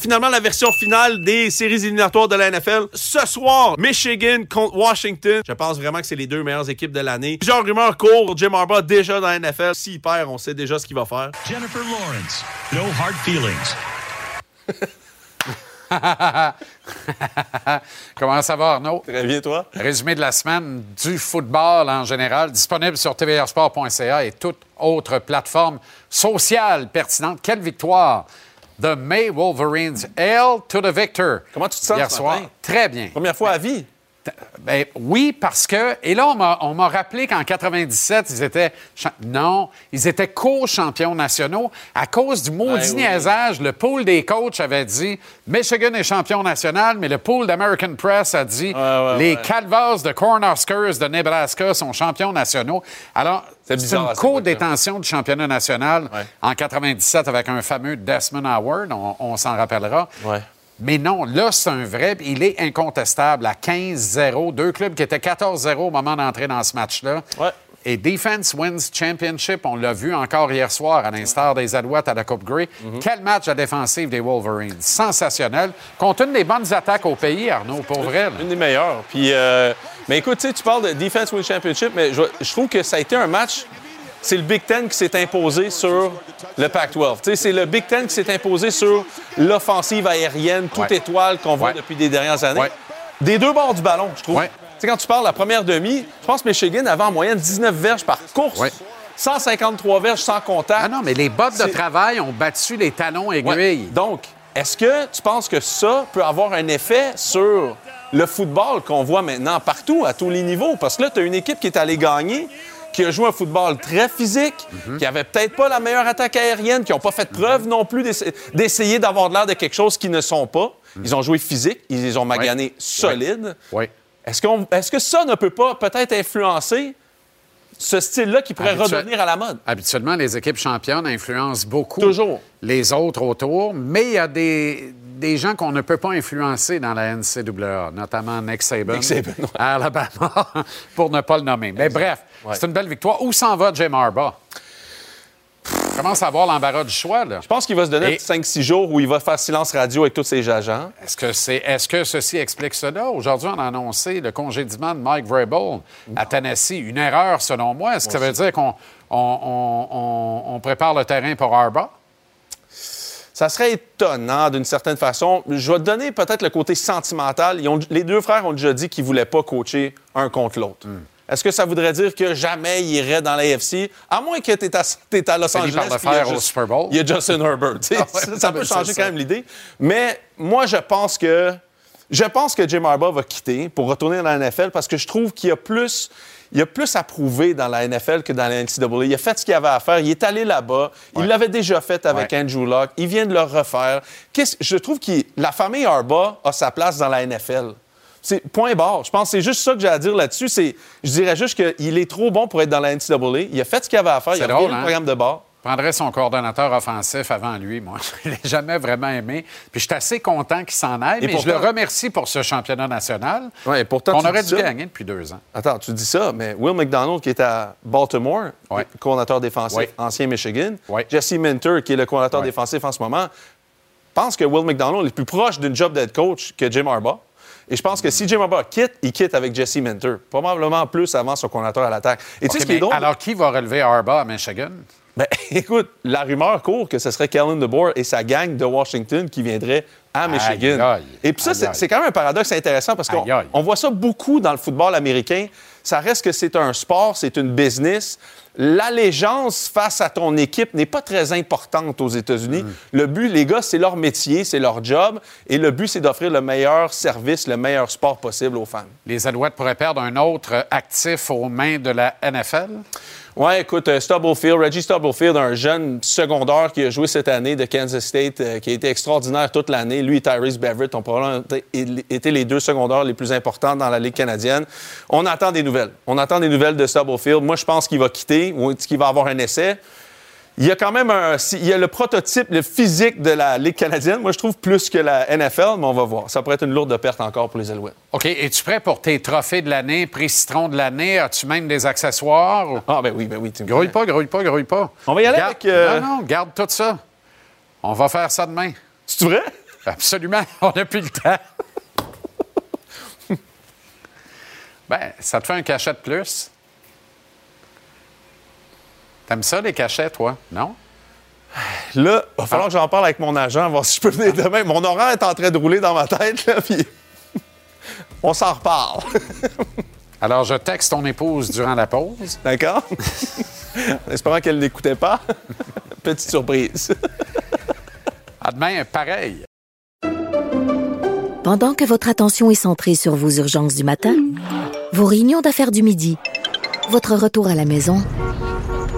Finalement, la version finale des séries éliminatoires de la NFL. Ce soir, Michigan contre Washington. Je pense vraiment que c'est les deux meilleures équipes de l'année. Plusieurs rumeurs courent. Jim Harbaugh déjà dans la NFL. S'il perd, on sait déjà ce qu'il va faire. Jennifer Lawrence, no hard feelings. Comment ça va, Arnaud? Très bien, toi? Résumé de la semaine du football en général, disponible sur tvrsport.ca et toute autre plateforme sociale pertinente. Quelle victoire de May Wolverines. Hail to the victor. Comment tu te sens Hier ce soir. matin? Très bien. Première fois à vie. Ben, oui, parce que. Et là, on m'a- rappelé qu'en 97, ils étaient. Non, ils étaient co-champions nationaux. À cause du maudit Ouais, oui. niaisage, le pool des coachs avait dit Michigan est champion national, mais le pool d'American Press a dit ouais, les. Calvas de Cornhuskers de Nebraska sont champions nationaux. Alors, C'est une co-détention du championnat national en 97 avec un fameux Desmond Howard, on, on s'en rappellera. Mais non, là, c'est un vrai. Il est incontestable à 15-0. Deux clubs qui étaient 14-0 au moment d'entrer dans ce match-là. Ouais. Et Defense Wins Championship, on l'a vu encore hier soir, à l'instar des Alouettes à la Coupe Grey. Mhm. Quel match à défensive des Wolverines. Sensationnel. Contre une des bonnes attaques au pays, Arnaud, pour vrai. là. Une des meilleures. Puis, euh, mais écoute, tu sais, tu parles de Defense Win Championship, mais je, je trouve que ça a été un match. C'est le Big Ten qui s'est imposé sur le Pac-12. Tu sais, c'est le Big Ten qui s'est imposé sur l'offensive aérienne, toute Ouais. étoile qu'on voit Ouais. depuis des dernières années. Ouais. des deux bords du ballon, je trouve. Quand tu parles de la première demi, je pense que Michigan avait en moyenne 19 verges par course. 153 verges sans contact. Ah non, mais les bottes de travail ont battu les talons aiguilles. Donc, est-ce que tu penses que ça peut avoir un effet sur le football qu'on voit maintenant partout, à tous les niveaux? Parce que là, tu as une équipe qui est allée gagner, qui a joué un football très physique, qui avait peut-être pas la meilleure attaque aérienne, qui n'ont pas fait preuve non plus d'essa- d'essayer d'avoir l'air de quelque chose qu'ils ne sont pas. Ils ont joué physique, ils les ont maganés solides. Oui. Est-ce, que ça ne peut pas peut-être influencer ce style-là qui pourrait Habituel- redevenir à la mode? Habituellement, les équipes championnes influencent beaucoup Toujours. les autres autour, mais il y a des, des gens qu'on ne peut pas influencer dans la NCAA, notamment Nick Saban, Nick Saban, ouais. à Alabama, pour ne pas le nommer. Mais bref, Ouais. c'est une belle victoire. Où s'en va Jim Harbaugh? Commence à avoir l'embarras du choix, là? Je pense qu'il va se donner un Et- petit 5-6 jours où il va faire silence radio avec tous ses agents. Est-ce que, c'est, est-ce que ceci explique cela? Aujourd'hui, on a annoncé le congédiement de Mike Vrabel à Tennessee. Une erreur, selon moi. Est-ce que ça veut dire qu'on on, on- on- on prépare le terrain pour Harbaugh? Ça serait étonnant d'une certaine façon. Je vais te donner peut-être le côté sentimental. Ils ont- les deux frères ont déjà dit qu'ils ne voulaient pas coacher un contre l'autre. Hmm. Est-ce que ça voudrait dire que jamais ils iraient dans l'AFC? À moins que tu es à, t'es à Los Angeles. par le puis il y a faire au juste- Super Bowl. Il y a Justin Herbert. Ah ouais, ça, ça peut changer ça. quand même l'idée. Mais moi, je pense que je pense que Jim Harbaugh va quitter pour retourner dans la NFL parce que je trouve qu'il y a plus. Il y a plus à prouver dans la NFL que dans la NCAA. Il a fait ce qu'il avait à faire. Il est allé là-bas. Il l'avait déjà fait avec Ouais. Andrew Luck. Il vient de le refaire. Qu'est-ce- je trouve que la famille Harbaugh a sa place dans la NFL. C'est point barre. Je pense que c'est juste ça que j'ai à dire là-dessus. C'est, je dirais juste qu'il est trop bon pour être dans la NCAA. Il a fait ce qu'il avait à faire. Il a drôle, repris hein? le programme de bord. Je prendrais son coordonnateur offensif avant lui, moi. Je l'ai jamais vraiment aimé. Puis je suis assez content qu'il s'en aille, Et mais pourtant- je le remercie pour ce championnat national Ouais, et pourtant, tu aurait dû ça. gagner depuis deux ans. Attends, tu dis ça, mais Will McDonald, qui est à Baltimore, Ouais. coordinateur défensif, Ouais. ancien Michigan. Jesse Minter, qui est le coordinateur Ouais. défensif en ce moment, pense que Will McDonald est plus proche d'une job d'head coach que Jim Harbaugh. Et je pense que si Jim Harbaugh quitte, il quitte avec Jesse Minter. Probablement plus avant son coordinateur à l'attaque. Et tu sais ce qui est drôle? alors, qui va relever Harbaugh à Michigan? Ben, écoute, la rumeur court que ce serait Kellen DeBoer et sa gang de Washington qui viendraient à Michigan. Aïe, aïe. Et puis ça, c'est quand même un paradoxe intéressant parce qu'on voit ça beaucoup dans le football américain. Ça reste que c'est un sport, c'est une business. L'allégeance face à ton équipe n'est pas très importante aux États-Unis. Mm. Le but, les gars, c'est leur métier, c'est leur job. Et le but, c'est d'offrir le meilleur service, le meilleur sport possible aux fans. Les Alouettes pourraient perdre un autre actif aux mains de la NFL? Ouais, écoute, euh, Stubblefield, Reggie Stubblefield, un jeune secondaire qui a joué cette année de Kansas State, euh, qui a été extraordinaire toute l'année. Lui et Tyrese Beverett ont probablement été- les deux secondaires les plus importants dans la Ligue canadienne. On attend des nouvelles. On attend des nouvelles de Stubblefield. Moi, je pense qu'il va quitter ou qu'il va avoir un essai. Il y a quand même un, il y a le prototype, le physique de la Ligue canadienne. Moi, je trouve plus que la NFL, mais on va voir. Ça pourrait être une lourde perte encore pour les Alouettes. OK. Es-tu prêt pour tes trophées de l'année, prix citron de l'année? As-tu même des accessoires? ou- Ah, ben oui, ben oui. tu Grouille pas, grouille pas, grouille pas. On va y aller Garde- avec, euh, Non, non, garde tout ça. On va faire ça demain. C'est vrai? Absolument. On n'a plus le temps. ben, ça te fait un cachet de plus. T'aimes ça, les cachets, toi? Non? Là, il va falloir que j'en parle avec mon agent, voir si je peux venir demain. Mon horaire est en train de rouler dans ma tête, là, puis on s'en reparle. Alors, je texte ton épouse durant la pause. D'accord? en espérant qu'elle n'écoutait pas. Petite surprise. À demain, pareil. Pendant que votre attention est centrée sur vos urgences du matin, vos réunions d'affaires du midi, votre retour à la maison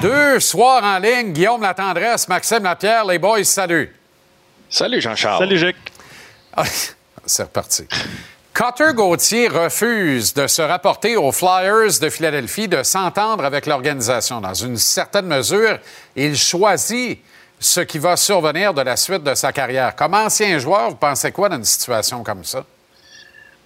Deux soirs en ligne, Guillaume La Tendresse, Maxime Lapierre, les boys, salut. Salut Jean-Charles. Salut Jacques. Ah, C'est reparti. Cotter Gauthier refuse de se rapporter aux Flyers de Philadelphie, de s'entendre avec l'organisation. Dans une certaine mesure, il choisit ce qui va survenir de la suite de sa carrière. Comme ancien joueur, vous pensez quoi d'une situation comme ça?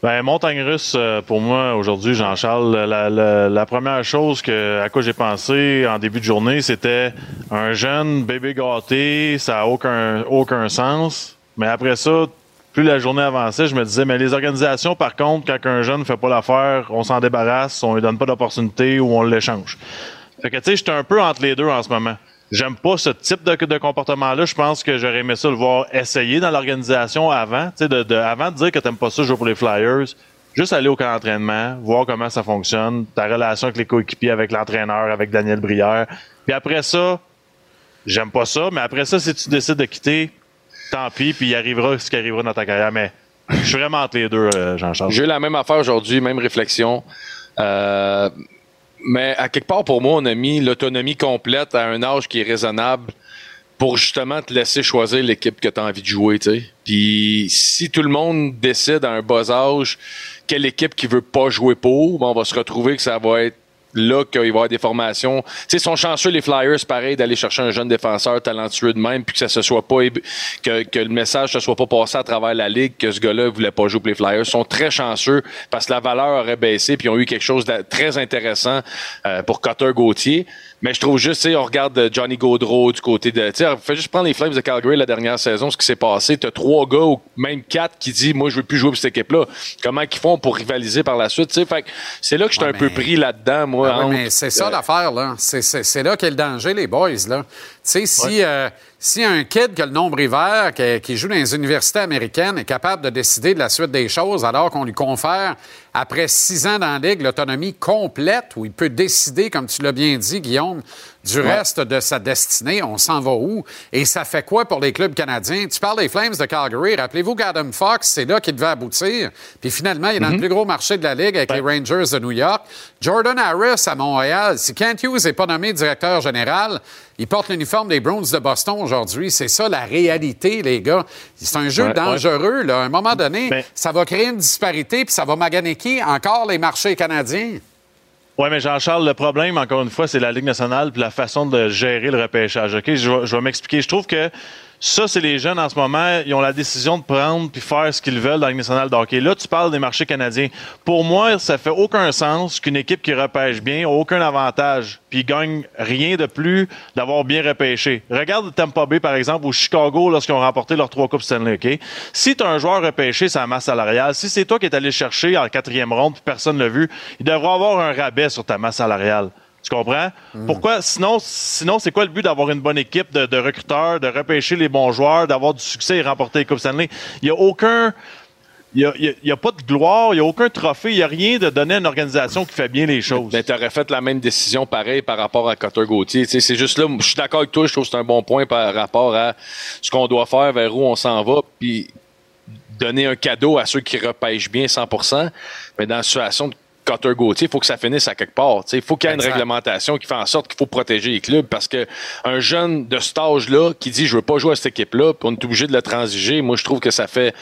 Ben, montagne russe, euh, pour moi, aujourd'hui, Jean-Charles, la, la- la première chose que, à quoi j'ai pensé en début de journée, c'était un jeune bébé gâté, ça n'a aucun, aucun sens. Mais après ça, plus la journée avançait, je me disais, mais les organisations, par contre, quand un jeune ne fait pas l'affaire, on s'en débarrasse, on lui donne pas d'opportunité ou on l'échange. Fait que, tu sais, j'étais un peu entre les deux en ce moment. J'aime pas ce type de, comportement-là. Je pense que j'aurais aimé ça le voir essayer dans l'organisation avant. De, de- avant de dire que t'aimes pas ça jouer pour les Flyers, juste aller au camp d'entraînement, voir comment ça fonctionne, ta relation avec les coéquipiers, avec l'entraîneur, avec Daniel Brière. Puis après ça, j'aime pas ça, mais après ça, si tu décides de quitter, tant pis, puis il arrivera ce qui arrivera dans ta carrière. Mais je suis vraiment entre les deux, euh, Jean-Charles. J'ai eu la même affaire aujourd'hui, même réflexion. Euh, mais à quelque part, pour moi, on a mis l'autonomie complète à un âge qui est raisonnable pour justement te laisser choisir l'équipe que tu as envie de jouer. Puis si tout le monde décide à un bas âge quelle équipe qui veut pas jouer pour, ben, on va se retrouver que ça va être là qu'il va y avoir des formations. Tu sais, ils sont chanceux, les Flyers, pareil, d'aller chercher un jeune défenseur talentueux de même, puis que ça se soit pas, que, que le message ne soit pas passé à travers la ligue, que ce gars-là voulait pas jouer pour les Flyers. Ils sont très chanceux parce que la valeur aurait baissé, puis ils ont eu quelque chose de très intéressant euh, pour Cotter Gauthier. Mais je trouve juste, on regarde euh, Johnny Gaudreau du côté de. Tu sais, juste prendre les Flames de Calgary la dernière saison, ce qui s'est passé. Tu as trois gars ou même quatre qui disent Moi, je veux plus jouer pour cette équipe-là. Comment ils font pour rivaliser par la suite? Tu sais, fait c'est là que j'étais un peu pris là-dedans, moi. Ah ouais, entre- mais c'est ça euh, l'affaire, là. C'est là qu'est le danger, les boys, là. Tu sais, si, euh, si un kid qui a le nombre hiver, qui, qui joue dans les universités américaines, est capable de décider de la suite des choses, alors qu'on lui confère, après six ans dans la Ligue, l'autonomie complète, où il peut décider, comme tu l'as bien dit, Guillaume, du Ouais. reste de sa destinée, on s'en va où? Et ça fait quoi pour les clubs canadiens? Tu parles des Flames de Calgary. Rappelez-vous qu'Adam Fox, c'est là qu'il devait aboutir. Puis finalement, il est dans le plus gros marché de la Ligue avec les Rangers de New York. Jordan Harris à Montréal. Si Kent Hughes n'est pas nommé directeur général, il porte l'uniforme des Browns de Boston aujourd'hui. C'est ça la réalité, les gars. C'est un jeu Ouais, dangereux. Là. À un moment donné, ça va créer une disparité puis ça va maganer qui? Encore les marchés canadiens. Oui, mais Jean-Charles, le problème, encore une fois, c'est la Ligue nationale puis la façon de gérer le repêchage. OK? Je vais, je vais m'expliquer. Je trouve que ça, c'est les jeunes en ce moment, ils ont la décision de prendre puis faire ce qu'ils veulent dans la Ligue nationale de hockey. Là, tu parles des marchés canadiens. Pour moi, ça fait aucun sens qu'une équipe qui repêche bien ait aucun avantage puis gagne rien de plus d'avoir bien repêché. Regarde Tampa Bay, par exemple, ou Chicago lorsqu'ils ont remporté leurs trois Coupes Stanley. OK? Si tu as un joueur repêché, sa masse salariale, si c'est toi qui es allé le chercher en quatrième ronde puis personne ne l'a vu, il devrait avoir un rabais sur ta masse salariale. Tu comprends? Pourquoi? Sinon, sinon c'est quoi le but d'avoir une bonne équipe de, recruteurs, de repêcher les bons joueurs, d'avoir du succès et remporter les Coupes Stanley? Il n'y a aucun. Il n'y a, a- pas de gloire, il n'y a aucun trophée, il n'y a rien de donner à une organisation qui fait bien les choses. Ben, t'aurais fait la même décision pareil par rapport à Cotter Gauthier. Tu C'est juste là, je suis d'accord avec toi, je trouve que c'est un bon point par rapport à ce qu'on doit faire, vers où on s'en va, puis donner un cadeau à ceux qui repêchent bien 100 Mais dans la situation de Cotter Gauthier, il faut que ça finisse à quelque part. Tu Il faut qu'il y ait une réglementation qui fait en sorte qu'il faut protéger les clubs parce que un jeune de cet âge-là qui dit je veux pas jouer à cette équipe-là, on est obligé de le transiger, moi je trouve que ça fait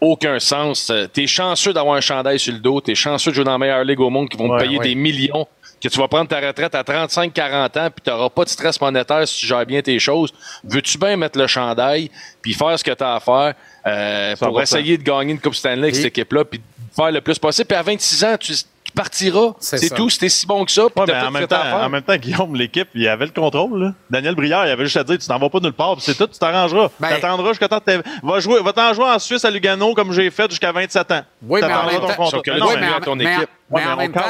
aucun sens. Euh, T'es chanceux d'avoir un chandail sur le dos, t'es chanceux de jouer dans la meilleure ligue au monde qui vont Ouais, te payer ouais. des millions, que tu vas prendre ta retraite à 35-40 ans, puis t'auras pas de stress monétaire si tu gères bien tes choses. Veux-tu bien mettre le chandail, puis faire ce que t'as à faire euh, pour 100%. essayer de gagner une Coupe Stanley avec cette équipe-là, puis faire le plus possible. Puis à 26 ans, tu, tu partiras. C'est tout. C'était si bon que ça. Ouais, mais en même, temps, faire. en même temps, Guillaume, l'équipe, il avait le contrôle. là. Daniel Brière, il avait juste à dire tu t'en vas pas nulle part, puis c'est tout, tu t'arrangeras. Ben- T'attendras jusqu'à temps que t'aies- va jouer, va t'en jouer en Suisse à Lugano comme j'ai fait jusqu'à 27 ans. Oui, mais en T'attendras même ton temps, contrat. Sauf que là, Non, tu mais- en- ton mais en- équipe. mais Ouais, en même temps,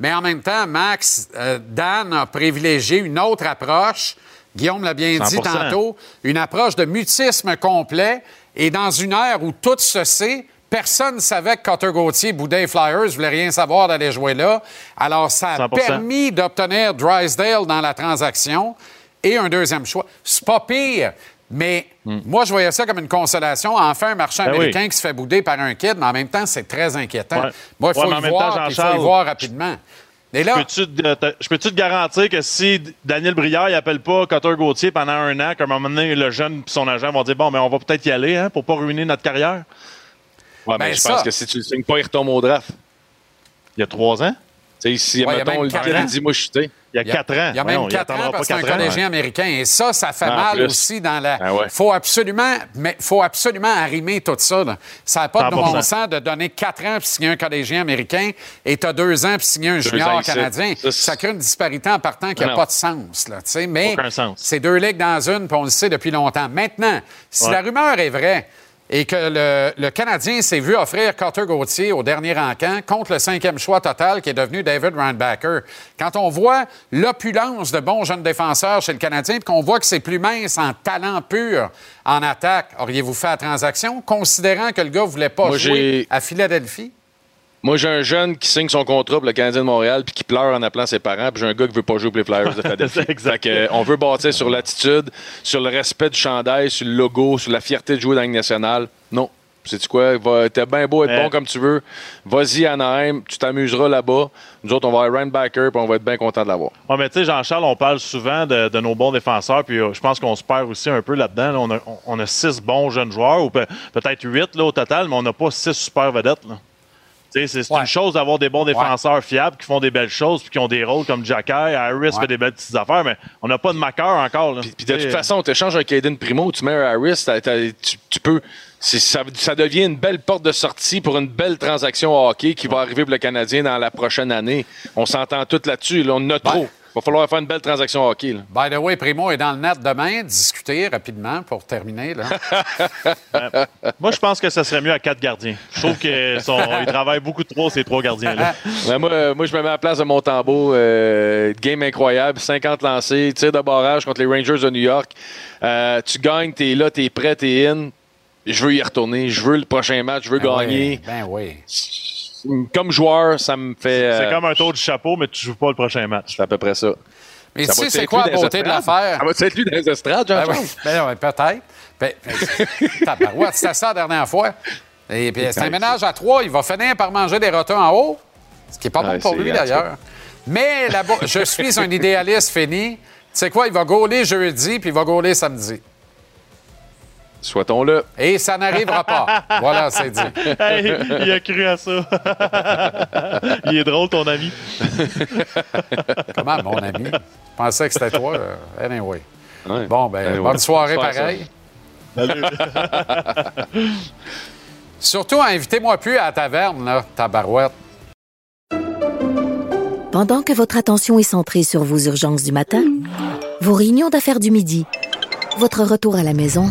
mais en même temps, Max, euh, Dan a privilégié une autre approche. Guillaume l'a bien dit 100%. tantôt, une approche de mutisme complet. Et dans une ère où tout se sait, personne ne savait que Cotter Gauthier, Boudin Flyers, voulait rien savoir d'aller jouer là. Alors, ça a 100%. permis d'obtenir Drysdale dans la transaction et un deuxième choix. C'est pas pire. Mais moi, je voyais ça comme une consolation. Enfin, un marché Hmm. Ben oui. américain qui se fait bouder par un kid, mais en même temps, c'est très inquiétant. Ouais. Moi, il faut Ouais, le voir, temps, faut voir rapidement. Et là, Peux-tu te- te- Je peux-tu te garantir que si Daniel Brière n'appelle pas Cotter Gauthier pendant un an, qu'à un moment donné, le jeune et son agent vont dire Bon, mais on va peut-être y aller hein, pour pas ruiner notre carrière? Ouais, mais Ben, je ça- pense que si tu le signes pas, il retombe au draft. Il y a trois ans? Si, Ouais, il y a mettons, même le quatre kid, ans. il dit, moi, je suis té. Il y a quatre ans. Il y a même il 4 attendra ans parce que c'est un quatre collégien américain. Et ça, ça fait mal aussi dans la. Ouais. faut absolument, mais faut absolument arrimer tout ça. Ça n'a pas de 100%. bon sens de donner 4 ans puis signer un collégien américain et tu as 2 ans puis signer un Deux junior canadien. Ça, crée une disparité en partant qui n'a Non. pas de sens. Là, mais c'est deux ligues dans une, puis on le sait depuis longtemps. Maintenant, si la rumeur est vraie et que le, le Canadien s'est vu offrir Carter Gauthier au dernier encamp contre le cinquième choix total qui est devenu David Randbacker, quand on voit l'opulence de bons jeunes défenseurs chez le Canadien puis qu'on voit que c'est plus mince en talent pur en attaque, auriez-vous fait la transaction, considérant que le gars ne voulait pas Moi, jouer à Philadelphie? Moi, j'ai un jeune qui signe son contrat pour le Canadien de Montréal puis qui pleure en appelant ses parents. Puis j'ai un gars qui veut pas jouer pour les Flyers de Philadelphie. Euh, on veut bâtir sur l'attitude, sur le respect du chandail, sur le logo, sur la fierté de jouer dans la Ligue nationale. Non. Sais-tu quoi? T'es bien beau être bon comme tu veux. Vas-y Anaheim, tu t'amuseras là-bas. Nous autres, on va avoir Backer puis on va être bien content de l'avoir. Ouais, mais tu sais, Jean-Charles, on parle souvent de, de nos bons défenseurs, puis euh, je pense qu'on se perd aussi un peu là-dedans. là. On, a, on- a six bons jeunes joueurs, ou pe- peut-être huit là, au total, mais on n'a pas six super vedettes. là. Tu sais, C'est Ouais. une chose d'avoir des bons défenseurs fiables qui font des belles choses puis qui ont des rôles comme Jacky, Harris Ouais. fait des belles petites affaires, mais on n'a pas de maqueur encore. là. Puis, puis de toute façon, tu échanges un Caden Primo, tu mets Harris, tu, tu peux. Ça, ça devient une belle porte de sortie pour une belle transaction hockey qui va arriver pour le Canadien dans la prochaine année. On s'entend tous là-dessus. Là, on en a trop. Il va falloir faire une belle transaction hockey. là. By the way, Primo est dans le net demain. Discuter rapidement pour terminer. Là. Moi, je pense que ça serait mieux à quatre gardiens. Je trouve qu'ils travaillent beaucoup trop, ces trois gardiens-là. Ouais, moi, moi, je me mets à la place de Montembeau. Euh, game incroyable, 50 lancés, tir de barrage contre les Rangers de New York. Euh, tu gagnes, t'es là, t'es prêt, t'es in. Je veux y retourner. Je veux le prochain match, je veux Ben gagner. oui, Ben oui. Comme joueur, ça me fait. C'est euh, comme un tour du chapeau, mais tu joues pas le prochain match. C'est à peu près ça. Mais Ça tu sais, c'est quoi la beauté de l'affaire? Ça va être lui dans les estrades, Ben Jean-Charles? oui, ben oui, peut-être. Ben, ben, c'était ça la dernière fois. Et puis, c'est un ménage à trois. Il va finir par manger des rotins en haut, ce qui n'est pas bon Ouais, pour lui, d'ailleurs. Mais là-bas, je suis un idéaliste fini. Tu sais quoi? Il va gauler jeudi, puis il va gauler samedi. Souhaitons-le. Et ça n'arrivera pas. Voilà, c'est dit. Hey, il a cru à ça. il est drôle, ton ami. Comment, mon ami? Je pensais que c'était toi. Anyway. Ouais. Bon, ben, Anyway. bonne soirée Bonne soirée, pareil. Surtout, invitez-moi plus à la taverne, là, tabarouette. Pendant que votre attention est centrée sur vos urgences du matin, vos réunions d'affaires du midi, votre retour à la maison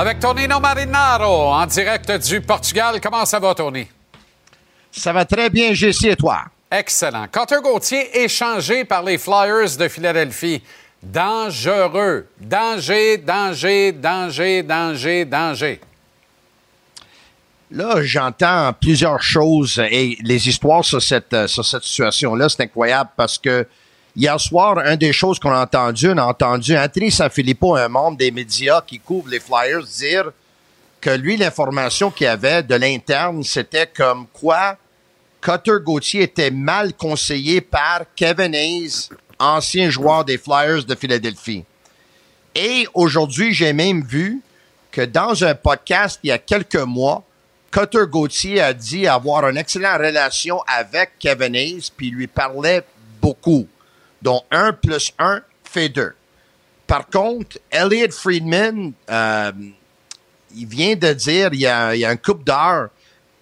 Avec Tonino Marinaro, en direct du Portugal. Comment ça va, Tony? Ça va très bien, JC, et toi? Excellent. Carter Gauthier échangé par les Flyers de Philadelphie. Dangereux. Danger, danger, danger, danger, danger. Là, j'entends plusieurs choses et les histoires sur cette, euh, sur cette situation-là, c'est incroyable parce que hier soir, une des choses qu'on a entendu, on a entendu Anthony Sanfilippo, un membre des médias qui couvre les Flyers, dire que lui, l'information qu'il avait de l'interne, c'était comme quoi Cutter Gauthier était mal conseillé par Kevin Hayes, ancien joueur des Flyers de Philadelphie. Et aujourd'hui, j'ai même vu que dans un podcast il y a quelques mois, Cutter Gauthier a dit avoir une excellente relation avec Kevin Hayes, puis lui parlait beaucoup. Dont 1 plus 1 fait 2. Par contre, Elliot Friedman, euh, il vient de dire il y a, un couple d'heures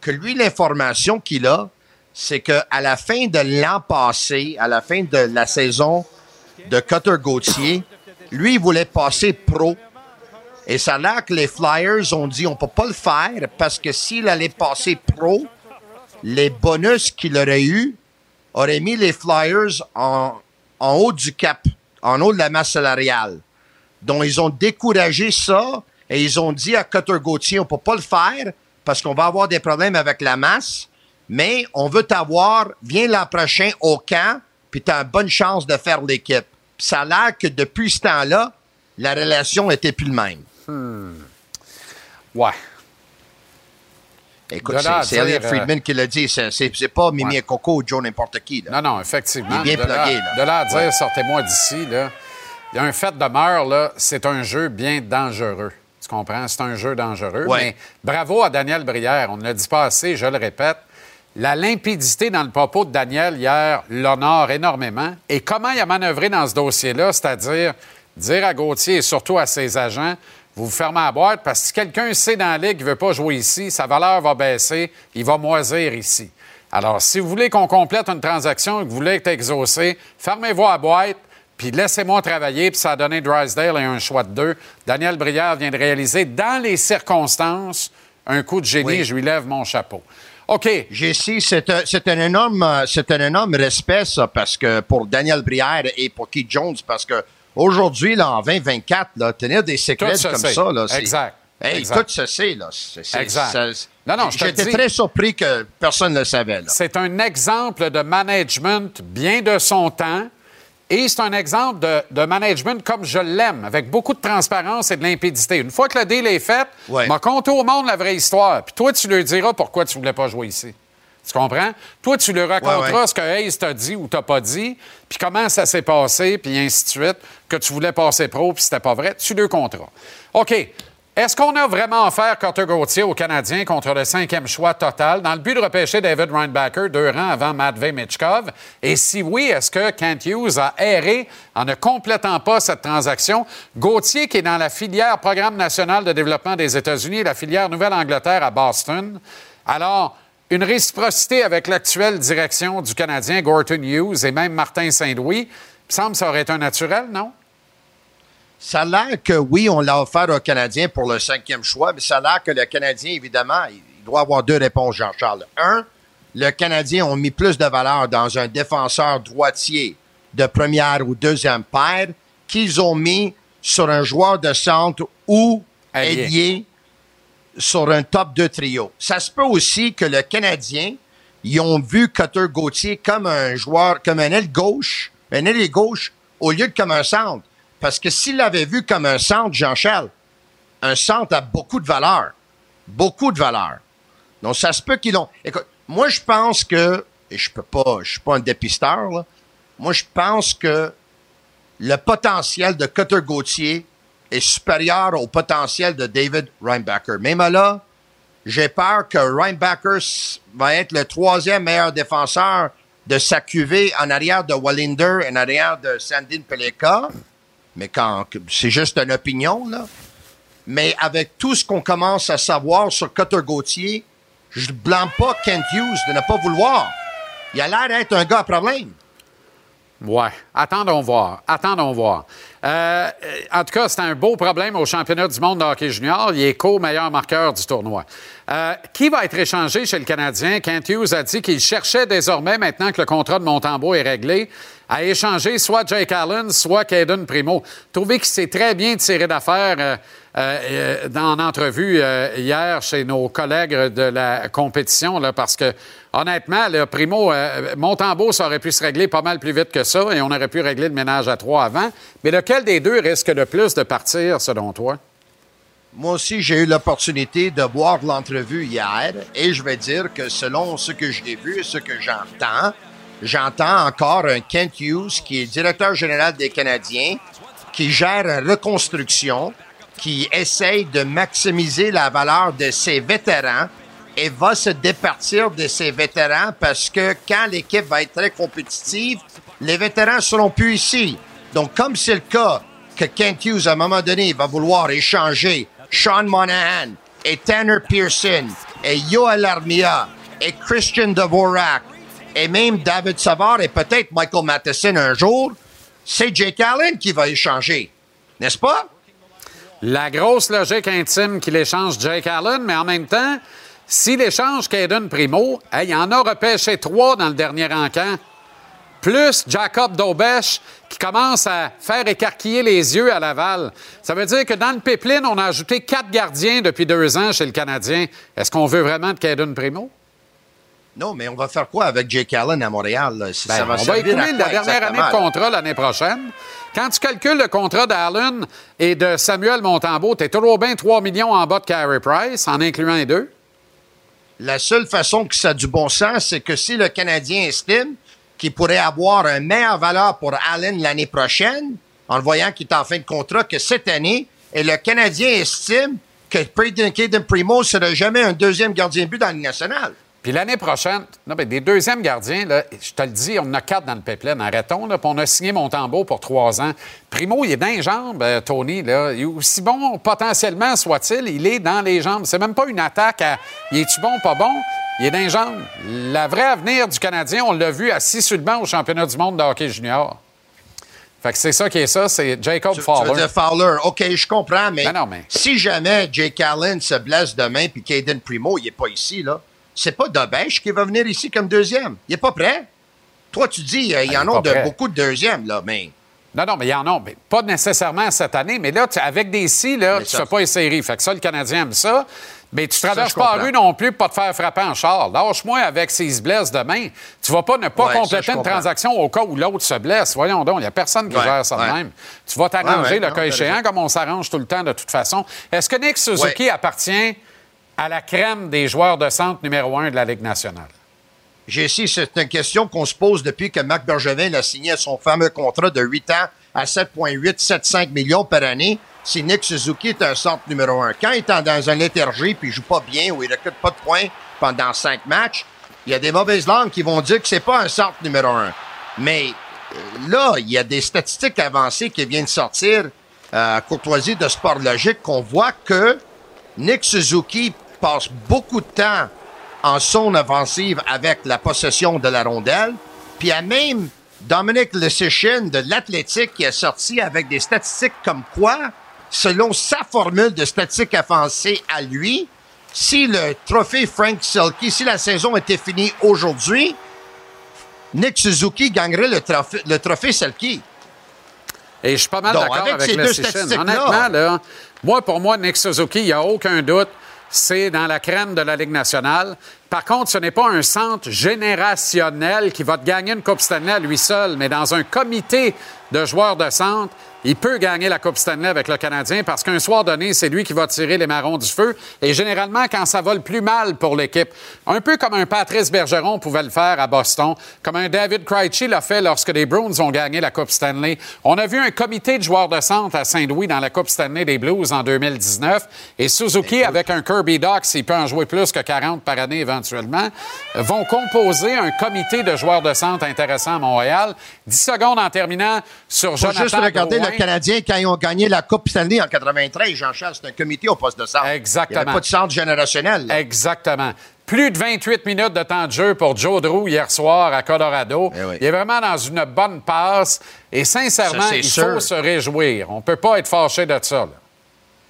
que lui, l'information qu'il a, c'est qu'à la fin de l'an passé, à la fin de la saison de Cutter Gauthier, lui, il voulait passer pro. Et ça a l'air que les Flyers ont dit on peut pas le faire parce que s'il allait passer pro, les bonus qu'il aurait eu auraient mis les Flyers en, en haut du cap, en haut de la masse salariale. Donc, ils ont découragé ça et ils ont dit à Cutter Gauthier, on peut pas le faire parce qu'on va avoir des problèmes avec la masse, mais on veut t'avoir, viens l'an prochain au camp, puis tu une bonne chance de faire l'équipe. Ça a l'air que depuis ce temps-là, la relation était plus le même. Hmm. Ouais. Écoute, c'est Elliot dire, Friedman qui l'a dit. C'est pas Mimi Ouais. Coco ou Joe n'importe qui. Là. Non, non, effectivement. Il est bien de, plugué, là. de là à dire, Ouais. sortez-moi d'ici, là. Il y a un fait de mort, là, c'est un jeu bien dangereux. Tu comprends? C'est un jeu dangereux. Ouais. Mais bravo à Daniel Brière. On ne l'a dit pas assez, je le répète. La limpidité dans le propos de Daniel hier l'honore énormément. Et comment il a manœuvré dans ce dossier-là, c'est-à-dire dire à Gauthier et surtout à ses agents, vous vous fermez la boîte parce que si quelqu'un sait dans la ligue qu'il ne veut pas jouer ici, sa valeur va baisser, il va moisir ici. Alors, si vous voulez qu'on complète une transaction et que vous voulez être exaucé, fermez-vous la boîte, puis laissez-moi travailler, puis ça a donné Drysdale et un choix de deux. Daniel Brière vient de réaliser, dans les circonstances, un coup de génie. Oui. Je lui lève mon chapeau. OK. JC, c'est un, énorme, c'est un énorme respect, ça, parce que pour Daniel Brière et pour Keith Jones, parce que aujourd'hui, là, en 2024, là, tenir des séquelles Tout se comme sait. ça, là, c'est- Exact. Hey, Exact. tout se sait, là. Exact. ça- Non, non, J'étais très surpris que personne ne le savait. C'est un exemple de management bien de son temps. Et c'est un exemple de, de management comme je l'aime, avec beaucoup de transparence et de limpidité. Une fois que le deal est fait, Ouais. m'a conté au monde la vraie histoire. Puis toi, tu lui diras pourquoi tu voulais pas jouer ici. Tu comprends? Toi, tu lui raconteras Ouais, ouais. ce que Hayes t'a dit ou t'a pas dit, puis comment ça s'est passé, puis ainsi de suite, que tu voulais passer pro, puis c'était pas vrai. Tu le compteras. OK. Est-ce qu'on a vraiment offert Carter Gauthier aux Canadiens contre le cinquième choix total? Dans le but de repêcher David Reinbacker deux rangs avant Matvey Michkov? Et si oui, est-ce que Kent Hughes a erré en ne complétant pas cette transaction? Gauthier, qui est dans la filière Programme national de développement des États-Unis et la filière Nouvelle-Angleterre à Boston. Alors, une réciprocité avec l'actuelle direction du Canadien, Gorton Hughes, et même Martin Saint-Louis, il me semble que ça aurait été un naturel, non? Ça a l'air que oui, on l'a offert aux Canadiens pour le cinquième choix, mais ça a l'air que le Canadien, évidemment, il il doit avoir deux réponses, Jean-Charles. Un, le Canadien ont mis plus de valeur dans un défenseur droitier de première ou deuxième paire qu'ils ont mis sur un joueur de centre ou Ailier. Sur un top 2 trio. Ça se peut aussi que le Canadien, ils ont vu Cutter Gauthier comme un joueur, comme un aile gauche, un ailier gauche, au lieu de comme un centre. Parce que s'il l'avait vu comme un centre, Jean-Charles, un centre a beaucoup de valeur. Beaucoup de valeur. Donc, ça se peut qu'ils l'ont. Écoute, moi, je pense que, et je peux pas, je suis pas un dépisteur. Moi, je pense que le potentiel de Cutter Gauthier est supérieur au potentiel de David Reinbacker. Même là, j'ai peur que Reinbacker va être le troisième meilleur défenseur de sa cuvée en arrière de Wallinder et en arrière de Sandin Peleka. Mais quand, c'est juste une opinion, là. Mais avec tout ce qu'on commence à savoir sur Cutter Gauthier, je ne blâme pas Kent Hughes de ne pas vouloir. Il a l'air d'être un gars à problème. Ouais. Attendons voir. Attendons voir. Euh, euh, en tout cas, c'est un beau problème au championnat du monde de hockey junior. Il est co-meilleur marqueur du tournoi. Euh, qui va être échangé chez le Canadien? Kent Hughes a dit qu'il cherchait désormais, maintenant que le contrat de Montembeau est réglé, à échanger soit Jake Allen, soit Caden Primo. Trouvez qu'il s'est très bien tiré d'affaire euh, euh, euh, dans l'entrevue euh, hier chez nos collègues de la compétition, parce que honnêtement, le Primo, euh, Montembeau, ça aurait pu se régler pas mal plus vite que ça et on aurait pu régler le ménage à trois avant. Mais lequel des deux risque le plus de partir, selon toi? Moi aussi, j'ai eu l'opportunité de voir l'entrevue hier et je vais dire que selon ce que j'ai vu et ce que j'entends, j'entends encore un Kent Hughes qui est directeur général des Canadiens, qui gère une reconstruction, qui essaye de maximiser la valeur de ses vétérans et va se départir de ses vétérans parce que quand l'équipe va être très compétitive, les vétérans seront plus ici. Donc, comme c'est le cas que Kent Hughes, à un moment donné, va vouloir échanger Sean Monahan et Tanner Pearson et Yoel Armia et Christian Dvorak et même David Savard et peut-être Michael Matheson un jour, c'est Jake Allen qui va échanger. N'est-ce pas? La grosse logique intime qu'il échange Jake Allen, mais en même temps, s'il échange Caden Primo, il en a repêché trois dans le dernier encamp. Plus Jacob Daubesh qui commence à faire écarquiller les yeux à Laval. Ça veut dire que dans le pipeline, on a ajouté quatre gardiens depuis deux ans chez le Canadien. Est-ce qu'on veut vraiment de Caden Primo? Non, mais on va faire quoi avec Jake Allen à Montréal? Ben, ça va on va écouler la dernière année de contrat l'année prochaine. Quand tu calcules le contrat d'Allen et de Samuel Montembeau, tu es toujours bien 3 millions en bas de Carey Price, en incluant les deux. La seule façon que ça a du bon sens, c'est que si le Canadien estime qu'il pourrait avoir une meilleure valeur pour Allen l'année prochaine, en le voyant qu'il est en fin de contrat, que cette année, et le Canadien estime que Caden Primo ne sera jamais un deuxième gardien but dans la Ligue nationale. Puis l'année prochaine, non, ben, des deuxièmes gardiens, là, je te le dis, on en a quatre dans le pipeline. Arrêtons, là, puis on a signé Montembeau pour trois ans. Primo, il est dans les jambes, euh, Tony. Là. aussi bon potentiellement soit-il, il est dans les jambes. C'est même pas une attaque à il est-tu bon, pas bon? Il est dans les jambes. La vraie avenir du Canadien, on l'a vu assis sur le banc au championnat du monde de hockey junior. Fait que c'est ça qui est ça, c'est Jacob Fowler. Tu Fowler. OK, je comprends, mais, ben mais, si jamais Jake Allen se blesse demain puis Caden Primo, il n'est pas ici, là, c'est pas Dobèche qui va venir ici comme deuxième. Il n'est pas prêt. Toi, tu dis, euh, il y en a de, beaucoup de deuxièmes, là, mais. Non, non, mais il y en a. Mais pas nécessairement cette année, mais là, avec des si, là, tu ne fais pas les Fait que ça, le Canadien aime ça. Mais tu traverses pas la rue non plus pour pas te faire frapper en char. Lâche-moi avec s'il se blesse demain. Tu vas pas ne pas compléter une transaction au cas où l'autre se blesse. Voyons donc, il n'y a personne qui gère ça de même. Tu vas t'arranger le cas échéant comme on s'arrange tout le temps de toute façon. Est-ce que Nick Suzuki appartient à la crème des joueurs de centre numéro un de la Ligue nationale? Jessie, c'est une question qu'on se pose depuis que Marc Bergevin a signé son fameux contrat de 8 ans à 7,875 millions par année. Si Nick Suzuki est un centre numéro un. Quand il est dans un léthargie puis il joue pas bien ou il recrute pas de points pendant cinq matchs, il y a des mauvaises langues qui vont dire que c'est pas un centre numéro un. Mais euh, là, il y a des statistiques avancées qui viennent sortir euh, à courtoisie de sport logique qu'on voit que Nick Suzuki passe beaucoup de temps en zone offensive avec la possession de la rondelle. Puis il y a même Dominic Lesichin de l'Athletic qui est sorti avec des statistiques comme quoi, selon sa formule de statistiques avancées à lui, si le trophée Frank Selke, si la saison était finie aujourd'hui, Nick Suzuki gagnerait le trophée, le trophée Selke. Et je suis pas mal d'accord avec, avec le Honnêtement, là, moi, pour moi, Nick Suzuki, il n'y a aucun doute c'est dans la crème de la Ligue nationale. Par contre, ce n'est pas un centre générationnel qui va te gagner une Coupe Stanley à lui seul, mais dans un comité de joueurs de centre, il peut gagner la Coupe Stanley avec le Canadien parce qu'un soir donné, c'est lui qui va tirer les marrons du feu. Et généralement, quand ça va le plus mal pour l'équipe, un peu comme un Patrice Bergeron pouvait le faire à Boston, comme un David Krejci l'a fait lorsque les Bruins ont gagné la Coupe Stanley. On a vu un comité de joueurs de centre à Saint-Louis dans la Coupe Stanley des Blues en 2019. Et Suzuki, avec un Kirby Doc, s'il peut en jouer plus que 40 par année éventuellement, vont composer un comité de joueurs de centre intéressant à Montréal. 10 secondes en terminant sur Jonathan juste regarder le Canadien quand ils ont gagné la Coupe Stanley en 93. Jean-Charles, c'est un comité au poste de centre. Exactement. Il n'y a pas de centre générationnel. Exactement. Plus de 28 minutes de temps de jeu pour Joe Drew hier soir à Colorado. Eh il est vraiment dans une bonne passe. Et sincèrement, il faut se réjouir. On ne peut pas être fâché de ça.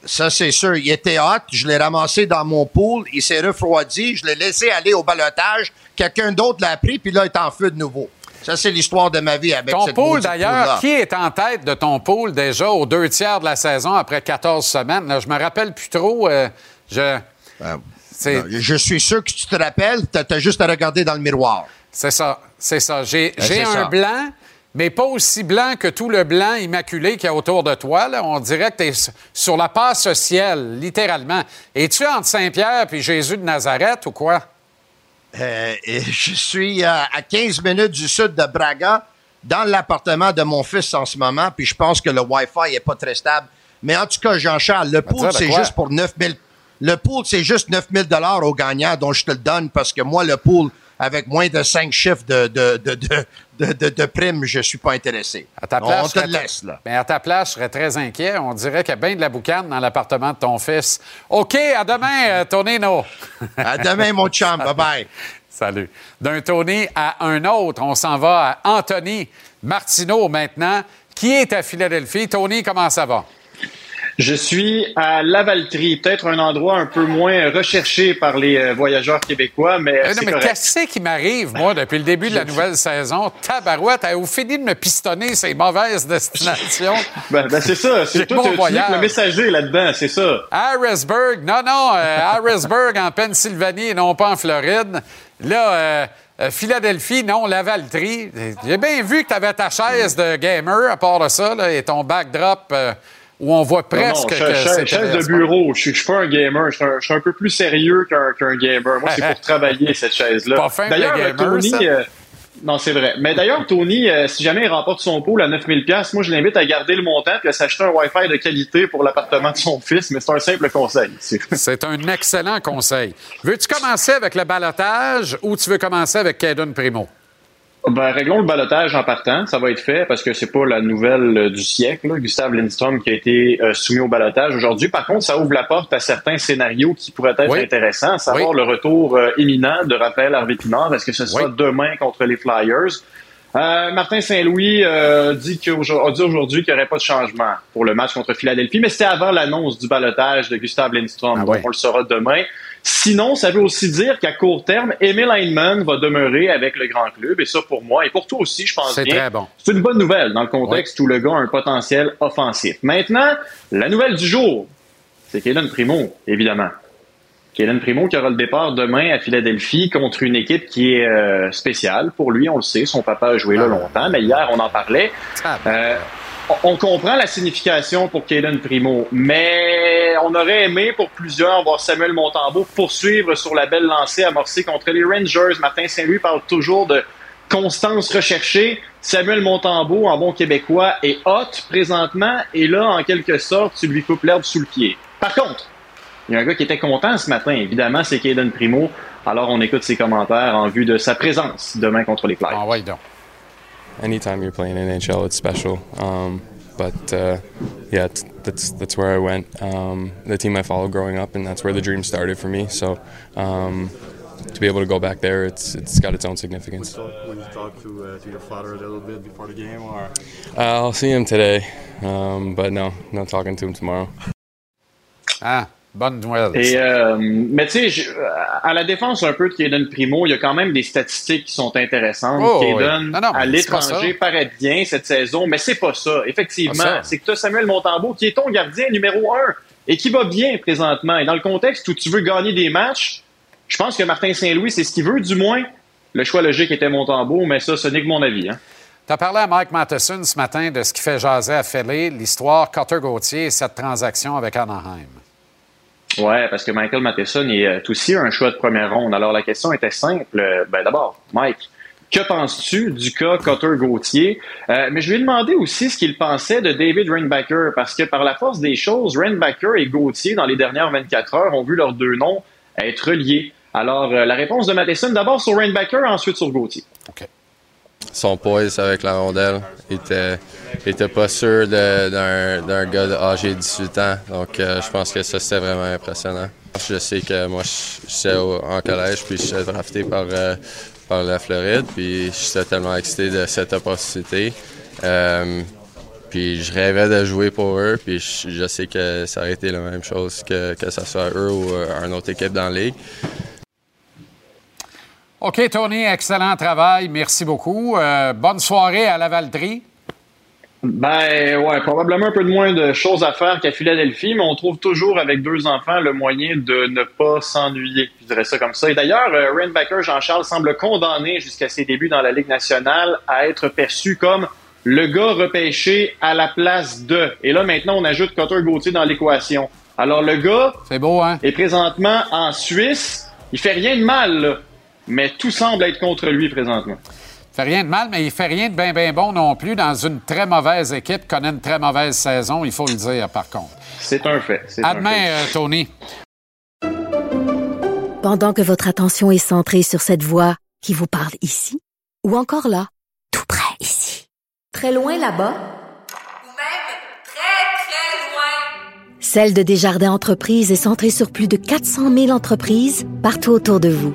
Ça, c'est sûr. Il était hot. Je l'ai ramassé dans mon pool. Il s'est refroidi. Je l'ai laissé aller au balotage. Quelqu'un d'autre l'a pris, puis là, il est en feu de nouveau. Ça, c'est l'histoire de ma vie avec ton pool, d'ailleurs, qui est en tête de ton pool déjà aux deux tiers de la saison après 14 semaines? je me rappelle plus trop. Euh, je, ben, je suis sûr que tu te rappelles. Tu as, juste à regarder dans le miroir. C'est ça. C'est ça. J'ai ben, un blanc mais pas aussi blanc que tout le blanc immaculé qu'il y a autour de toi. On dirait que tu es sur la passe ciel, littéralement. Es-tu entre Saint-Pierre et Jésus de Nazareth ou quoi? Euh, je suis à 15 minutes du sud de Braga, dans l'appartement de mon fils en ce moment, puis je pense que le Wi-Fi n'est pas très stable. Mais en tout cas, Jean-Charles, le pool, c'est juste pour 9 000 Le pool, c'est juste 9 000 au gagnant, dont je te le donne, parce que moi, le pool, avec moins de cinq chiffres de, de, de, de, de, de primes, je suis pas intéressé. À ta place, On te serais- laisse, là. Mais à ta place, je serais très inquiet. On dirait qu'il y a bien de la boucane dans l'appartement de ton fils. OK, à demain, euh, Tonino. À demain, mon chum. Bye-bye. Salut. D'un Tony à un autre, on s'en va à Anthony Martineau maintenant, qui est à Philadelphie. Tony, comment ça va? Je suis à Lavaltrie, peut-être un endroit un peu moins recherché par les euh, voyageurs québécois, mais Euh, non, c'est mais qu'est-ce qui m'arrive, moi, depuis le début de la nouvelle saison? Tabarouette, avez-vous fini de me pistonner ces mauvaises destinations? Ben, ben, c'est ça, c'est toi, bon voyage. le messager là-dedans, c'est ça. Harrisburg, non, non, euh, Harrisburg en Pennsylvanie et non pas en Floride. Là, euh, Philadelphie, non, Lavaltrie. J'ai bien vu que tu avais ta chaise de gamer, à part de ça, là, et ton backdrop où on voit presque non, non, que de bureau. Je suis, je suis pas un gamer. Je suis un, je suis un peu plus sérieux qu'un gamer. Moi, c'est pour travailler cette chaise-là. D'ailleurs, Tony. euh, non, c'est vrai. Mais d'ailleurs, Tony, euh, si jamais il remporte son pool à 9000 pièces, moi, je l'invite à garder le montant puis à s'acheter un Wi-Fi de qualité pour l'appartement de son fils. Mais c'est un simple conseil. C'est- C'est un excellent conseil. Veux-tu commencer avec le balotage ou tu veux commencer avec Caden Primo? Ben, réglons le balotage en partant. Ça va être fait parce que c'est pas la nouvelle euh, du siècle. là. Gustave Lindstrom qui a été euh, soumis au balotage aujourd'hui. Par contre, ça ouvre la porte à certains scénarios qui pourraient être Oui. intéressants. À savoir le retour euh, imminent de Raphaël Harvey-Pinard. Est-ce que ce sera demain contre les Flyers? Euh, Martin Saint-Louis dit a dit aujourd'hui qu'il n'y aurait pas de changement pour le match contre Philadelphie, mais c'était avant l'annonce du balotage de Gustave Lindstrom. Donc, on le saura demain. Sinon, ça veut aussi dire qu'à court terme, Emil Heinemann va demeurer avec le grand club. Et ça, pour moi, et pour toi aussi, je pense C'est bien, très bon. c'est une bonne nouvelle dans le contexte où le gars a un potentiel offensif. Maintenant, la nouvelle du jour, c'est Kaden Primo, évidemment. Kaden Primo qui aura le départ demain à Philadelphie contre une équipe qui est euh, spéciale pour lui, on le sait. Son papa a joué là longtemps, mais hier, on en parlait. Euh, on- comprend la signification pour Kaden Primo, mais on aurait aimé pour plusieurs voir Samuel Montembeau poursuivre sur la belle lancée amorcée contre les Rangers. Martin Saint-Louis parle toujours de constance recherchée. Samuel Montembeau, en bon québécois, est hot présentement, et là, en quelque sorte, tu lui coupes l'herbe sous le pied. Par contre, il y a un gars qui était content ce matin, évidemment, c'est Kaden Primo. Alors, on écoute ses commentaires en vue de sa présence demain contre les Flyers. Ah ouais, donc. Anytime you're playing NHL, it's special. Um, but uh, yeah, t- that's that's where I went. Um, the team I followed growing up, and that's where the dream started for me. So um, to be able to go back there, it's it's got its own significance. Will you talk to, uh, to your father a little bit before the game, or Uh, I'll see him today, um, but no, no talking to him tomorrow. Ah, bonne nouvelle. Et, euh, mais tu sais, à la défense un peu de Kaden Primo, il y a quand même des statistiques qui sont intéressantes. Oh, Kaden, oui. Non, non, à l'étranger, paraît bien cette saison, mais c'est pas ça. Effectivement, c'est que tu as Samuel Montembeau qui est ton gardien numéro un et qui va bien présentement. Et dans le contexte où tu veux gagner des matchs, je pense que Martin Saint-Louis, c'est ce qu'il veut, du moins. Le choix logique était Montembeau, mais ça, ce n'est que mon avis. Hein. Tu as parlé à Mike Matheson ce matin de ce qui fait jaser à Philly, l'histoire Cutter Gauthier et cette transaction avec Anaheim. Ouais, parce que Michael Matheson est aussi un choix de première ronde. Alors la question était simple. Ben d'abord, Mike, que penses-tu du cas Cotter Gauthier? Euh, mais je lui ai demandé aussi ce qu'il pensait de David Rainbacker, parce que par la force des choses, Rainbacker et Gauthier, dans les dernières 24 heures, ont vu leurs deux noms être liés. Alors, euh, la réponse de Matheson, d'abord sur Rainbacker, ensuite sur Gauthier. Son poise avec la rondelle, il était, était pas sûr d'un gars âgé de 18 ans. Donc, euh, je pense que ça, c'était vraiment impressionnant. Je sais que moi, je- j'étais en collège, puis j'étais drafté par, euh, par la Floride, puis j'étais tellement excité de cette opportunité. Euh, puis je rêvais de jouer pour eux, puis je, je sais que ça aurait été la même chose que, que ce soit eux ou une autre équipe dans la ligue. OK, Tony, excellent travail. Merci beaucoup. Euh, bonne soirée à la Valtrie. Ben ouais, probablement un peu de moins de choses à faire qu'à Philadelphie, mais on trouve toujours avec deux enfants le moyen de ne pas s'ennuyer. Je dirais ça comme ça. Et d'ailleurs, euh, Rainbacker Jean-Charles semble condamné jusqu'à ses débuts dans la Ligue nationale à être perçu comme le gars repêché à la place de. Et là maintenant, on ajoute Cotter Gauthier dans l'équation. Alors le gars C'est beau, hein? est présentement en Suisse. Il fait rien de mal, là, mais tout semble être contre lui présentement. Il fait rien de mal, mais il fait rien de bien, bien bon non plus dans une très mauvaise équipe, connaît une très mauvaise saison, il faut le dire, par contre. C'est un fait. c'est À demain, fait. euh, Tony. Pendant que votre attention est centrée sur cette voix qui vous parle ici ou encore là, tout près ici. Très loin là-bas Celle de Desjardins Entreprises est centrée sur plus de 400 000 entreprises partout autour de vous.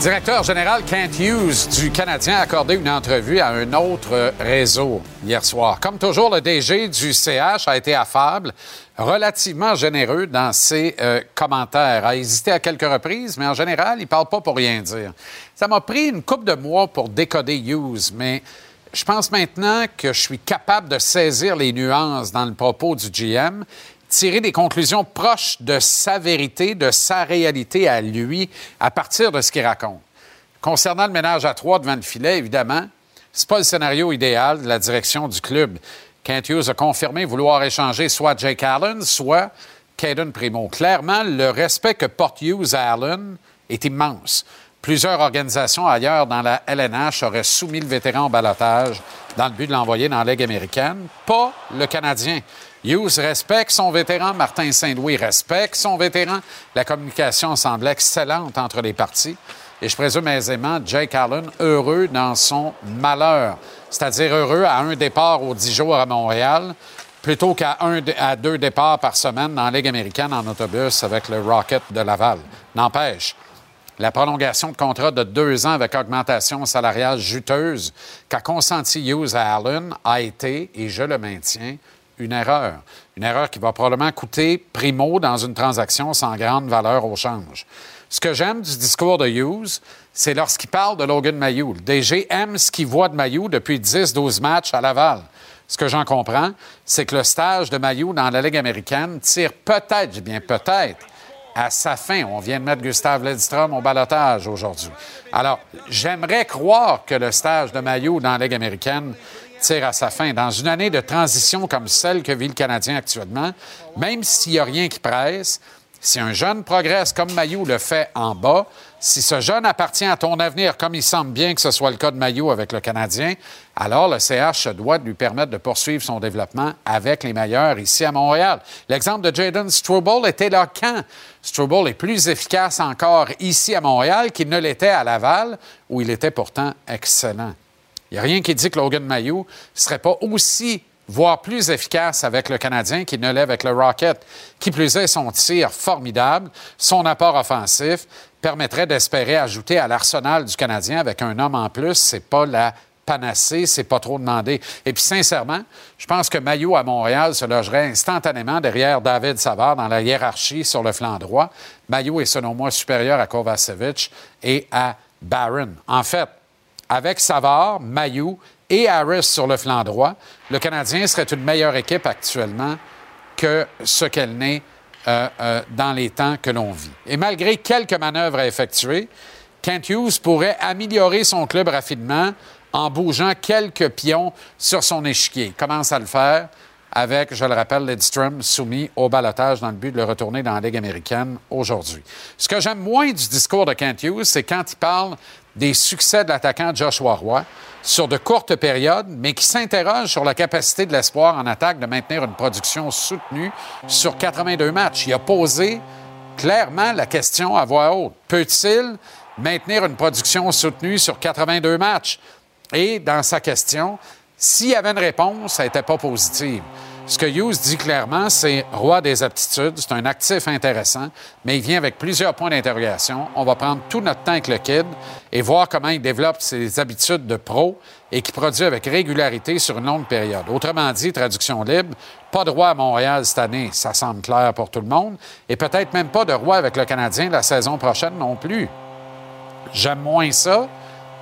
Directeur général Kent Hughes du Canadien a accordé une entrevue à un autre réseau hier soir. Comme toujours, le DG du CH a été affable, relativement généreux dans ses euh, commentaires. A hésité à quelques reprises, mais en général, il parle pas pour rien dire. Ça m'a pris une couple de mois pour décoder Hughes, mais je pense maintenant que je suis capable de saisir les nuances dans le propos du GM tirer des conclusions proches de sa vérité, de sa réalité à lui, à partir de ce qu'il raconte. Concernant le ménage à trois devant le filet, évidemment, c'est pas le scénario idéal de la direction du club. Kent Hughes a confirmé vouloir échanger soit Jake Allen, soit Caden Primo. Clairement, le respect que porte Hughes à Allen est immense. Plusieurs organisations ailleurs dans la LNH auraient soumis le vétéran au balotage dans le but de l'envoyer dans la Ligue américaine, pas le Canadien. Hughes respecte son vétéran, Martin Saint-Louis respecte son vétéran. La communication semble excellente entre les parties. Et je présume aisément Jake Allen heureux dans son malheur, c'est-à-dire heureux à un départ aux 10 jours à Montréal, plutôt qu'à à deux départs par semaine dans la Ligue américaine en autobus avec le Rocket de Laval. N'empêche, la prolongation de contrat de deux ans avec augmentation salariale juteuse qu'a consenti Hughes à Allen a été, et je le maintiens, une erreur. Une erreur qui va probablement coûter primo dans une transaction sans grande valeur au change. Ce que j'aime du discours de Hughes, c'est lorsqu'il parle de Logan Mayou. Le DG aime ce qu'il voit de Mayou depuis 10-12 matchs à Laval. Ce que j'en comprends, c'est que le stage de Mayou dans la Ligue américaine tire peut-être, je bien peut-être, à sa fin. On vient de mettre Gustave Ledstrom au balotage aujourd'hui. Alors, j'aimerais croire que le stage de Mayou dans la Ligue américaine tire à sa fin. Dans une année de transition comme celle que vit le Canadien actuellement, même s'il n'y a rien qui presse, si un jeune progresse comme Mayou le fait en bas, si ce jeune appartient à ton avenir, comme il semble bien que ce soit le cas de Mayou avec le Canadien, alors le CH doit lui permettre de poursuivre son développement avec les meilleurs ici à Montréal. L'exemple de Jaden Struble là quand? Struble est plus efficace encore ici à Montréal qu'il ne l'était à Laval, où il était pourtant excellent. Il n'y a rien qui dit que Logan Mayou ne serait pas aussi, voire plus efficace avec le Canadien qu'il ne l'est avec le Rocket. Qui plus est, son tir formidable, son apport offensif permettrait d'espérer ajouter à l'arsenal du Canadien avec un homme en plus. C'est pas la panacée, c'est pas trop demandé. Et puis, sincèrement, je pense que Maillot à Montréal se logerait instantanément derrière David Savard dans la hiérarchie sur le flanc droit. Maillot est, selon moi, supérieur à Kovacevic et à Barron. En fait, avec Savard, Mayou et Harris sur le flanc droit, le Canadien serait une meilleure équipe actuellement que ce qu'elle n'est euh, euh, dans les temps que l'on vit. Et malgré quelques manœuvres à effectuer, Kent Hughes pourrait améliorer son club rapidement en bougeant quelques pions sur son échiquier. Commence à le faire avec, je le rappelle, Lidstrom soumis au balotage dans le but de le retourner dans la Ligue américaine aujourd'hui. Ce que j'aime moins du discours de Kent Hughes, c'est quand il parle des succès de l'attaquant Joshua Roy sur de courtes périodes, mais qui s'interroge sur la capacité de l'espoir en attaque de maintenir une production soutenue sur 82 matchs. Il a posé clairement la question à voix haute. Peut-il maintenir une production soutenue sur 82 matchs? Et dans sa question, s'il y avait une réponse, ça n'était pas positive. Ce que Hughes dit clairement, c'est roi des aptitudes. C'est un actif intéressant, mais il vient avec plusieurs points d'interrogation. On va prendre tout notre temps avec le kid et voir comment il développe ses habitudes de pro et qui produit avec régularité sur une longue période. Autrement dit, traduction libre, pas de roi à Montréal cette année, ça semble clair pour tout le monde, et peut-être même pas de roi avec le Canadien la saison prochaine non plus. J'aime moins ça,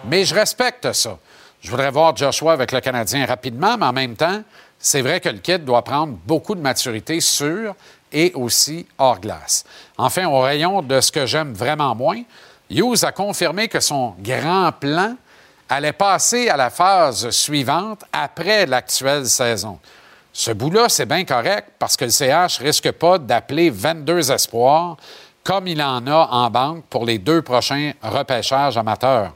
Mais je respecte ça. Je voudrais voir Joshua avec le Canadien rapidement, mais en même temps, c'est vrai que le kid doit prendre beaucoup de maturité sur et aussi hors glace. Enfin, au rayon de ce que j'aime vraiment moins, Hughes a confirmé que son grand plan allait passer à la phase suivante après l'actuelle saison. Ce bout-là, c'est bien correct parce que le CH risque pas d'appeler 22 espoirs comme il en a en banque pour les deux prochains repêchages amateurs.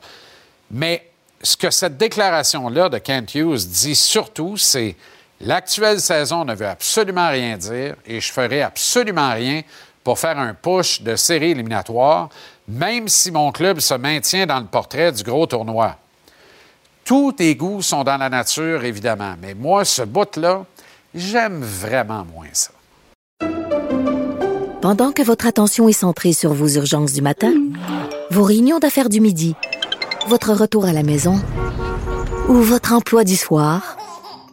Mais ce que cette déclaration-là de Kent Hughes dit surtout, c'est l'actuelle saison ne veut absolument rien dire et je ferai absolument rien pour faire un push de série éliminatoire, même si mon club se maintient dans le portrait du gros tournoi. Tous tes goûts sont dans la nature, évidemment, mais moi, ce bout-là, j'aime vraiment moins ça. Pendant que votre attention est centrée sur vos urgences du matin, vos réunions d'affaires du midi, votre retour à la maison ou votre emploi du soir,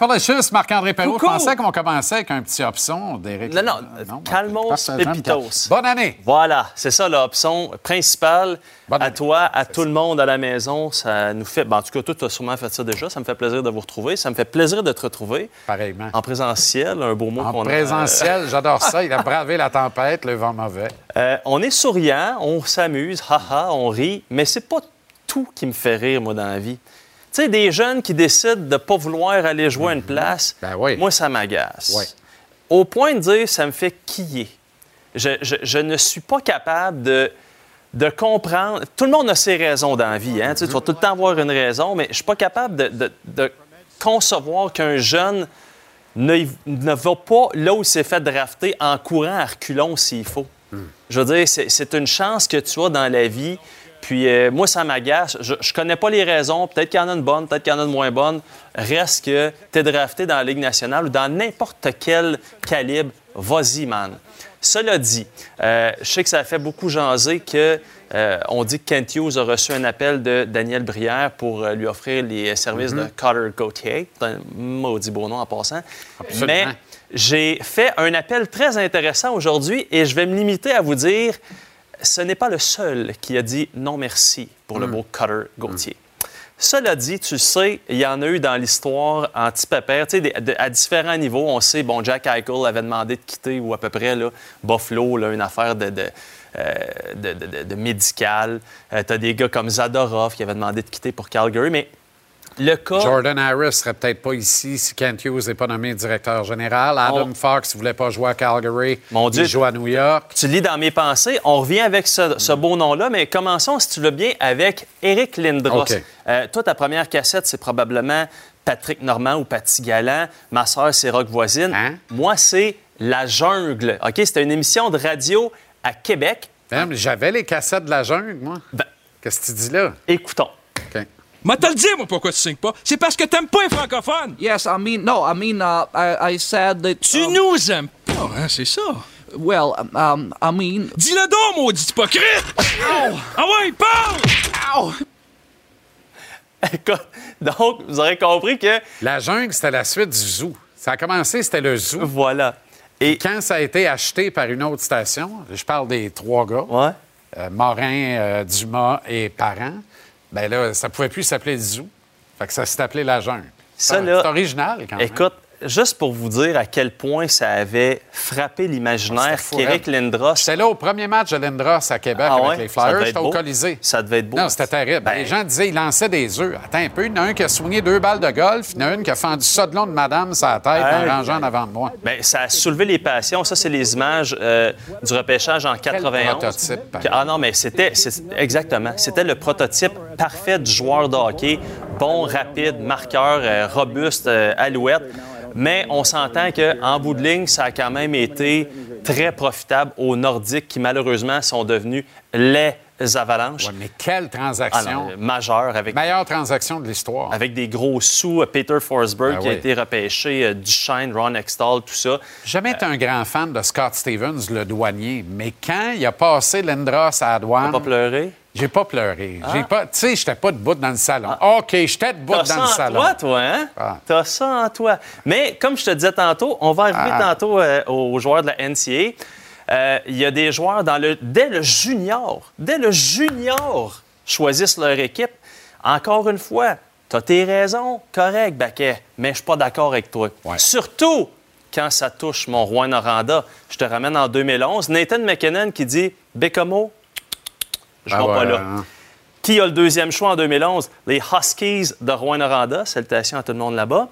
Mapalicious, Marc-André Perrault. Je pensais qu'on commençait avec un petit option d'Éric. Non, non, j'aime pépitos. Bonne année! Voilà, c'est ça l'option principale. à toi, à tout le monde à la maison, ça nous fait... ben, en tout cas, toi, tu as sûrement fait ça déjà. Ça me fait plaisir de vous retrouver. Ça me fait plaisir de te retrouver. Pareillement. En présentiel, un beau mot En qu'on a. présentiel, j'adore ça. Il a bravé la tempête, le vent mauvais. Euh, on est souriant, on s'amuse, haha, on rit, mais c'est pas tout qui me fait rire, moi, dans la vie. Tu sais, des jeunes qui décident de ne pas vouloir aller jouer à une place, moi, ça m'agace. Oui. Au point de dire, ça me fait quiller. Je, je- je ne suis pas capable de, de comprendre. Tout le monde a ses raisons dans la vie. Hein? Tu sais, tu vas tout le temps avoir une raison, mais je suis pas capable de, de- de concevoir qu'un jeune ne, ne va pas là où il s'est fait drafter en courant à reculons s'il faut. Je veux dire, c'est- c'est une chance que tu as dans la vie. Puis euh, moi, ça m'agace. Je, je connais pas les raisons. Peut-être qu'il y en a une bonne, peut-être qu'il y en a une moins bonne. Reste que tu es drafté dans la Ligue nationale ou dans n'importe quel calibre. Vas-y, man. Cela dit, euh, je sais que ça a fait beaucoup jaser que euh, on dit que Kent Hughes a reçu un appel de Daniel Brière pour euh, lui offrir les services de Cotter Gauthier. C'est un maudit beau nom en passant. Absolument. Mais j'ai fait un appel très intéressant aujourd'hui et je vais me limiter à vous dire ce n'est pas le seul qui a dit non merci pour le beau Cutter Gauthier. Cela dit, tu sais, il y en a eu dans l'histoire anti-pépère, tu sais, à différents niveaux. On sait, bon, Jack Eichel avait demandé de quitter, ou à peu près, là, Buffalo, là, une affaire de, de, euh, de, de- médical. tu as des gars comme Zadorov qui avaient demandé de quitter pour Calgary, mais le cas... Jordan Harris serait peut-être pas ici si Kent Hughes n'est pas nommé directeur général. Adam Fox ne voulait pas jouer à Calgary. Mon Dieu. Il joue à New York. Tu lis dans mes pensées. On revient avec ce, ce beau nom-là, mais commençons, si tu veux bien, avec Eric Lindros. Euh, toi, ta première cassette, c'est probablement Patrick Normand ou Patty Galland. Ma sœur, c'est Rock Voisine. Hein? Moi, c'est La Jungle. OK? C'était une émission de radio à Québec. Même, J'avais les cassettes de la jungle, moi. Qu'est-ce que tu dis là? Ben, Écoutons. Moi, te le dire, moi, pourquoi tu signes pas? C'est parce que t'aimes pas les francophones. Yes, I mean, no, I mean, uh, I, I said that. Tu nous aimes pas, hein, c'est ça. Well, um, I mean. Dis-le donc, maudit hypocrite! Ah ouais, parle! Écoute, donc, vous aurez compris que. La jungle, c'était la suite du zoo. Ça a commencé, c'était le zoo. Voilà. Et quand ça a été acheté par une autre station, je parle des trois gars, Ouais. euh, Morin, euh, Dumas et Parent, ben là, ça pouvait plus s'appeler le zoo. Fait que ça s'est appelé la jungle. Ça, Ah, là, c'est original, quand même. Écoute, juste pour vous dire à quel point ça avait frappé l'imaginaire qu'Éric Lindros. C'était là au premier match de Lindros à Québec Ah avec ouais? les Flyers. C'était au. Colisée. Ça devait être beau. Non, c'était terrible. les gens disaient il lançait des œufs. Attends un peu. Il y en a un qui a soigné deux balles de golf. Il y en a une qui a fendu ça de long de madame la tête en rangeant en avant de moi. Ben, ça a soulevé les passions. Ça, c'est les images euh, du repêchage en 91. prototype, Ah non, mais c'était exactement. C'était le prototype parfait du joueur de hockey. Bon, rapide, marqueur, euh, robuste, euh, alouette. Mais on s'entend qu'en bout de ligne, ça a quand même été très profitable aux Nordiques qui, malheureusement, sont devenus les Avalanches. mais quelle Ah transaction! non, majeure avec Meilleure transaction de l'histoire. avec des gros sous. euh, Peter Forsberg Ben qui a été repêché, euh, Duchesne, Ron Extall, tout ça. J'ai jamais été un grand fan de Scott Stevens, le douanier, mais quand il a passé Lindros à la douane. pas pleuré? J'ai pas pleuré. J'ai Ah. pas, tu sais, j'étais pas debout dans le salon. OK, j'étais debout T'as dans ça le en salon. toi, toi, hein? Ah. T'as ça en toi. Mais comme je te disais tantôt, on va arriver Ah. tantôt euh, aux joueurs de la NCA. Euh, Il y a des joueurs dans le, dès le junior, dès le junior, choisissent leur équipe. Encore une fois, t'as tes raisons, correct, Baquet, mais je suis pas d'accord avec toi. Surtout quand ça touche mon roi Noranda. Je te ramène en 2011. Nathan McKinnon qui dit Bécomo, je Ah vais pas là. hein. Qui a le deuxième choix en 2011? Les Huskies de Rouen-Noranda. Salutations à tout le monde là-bas.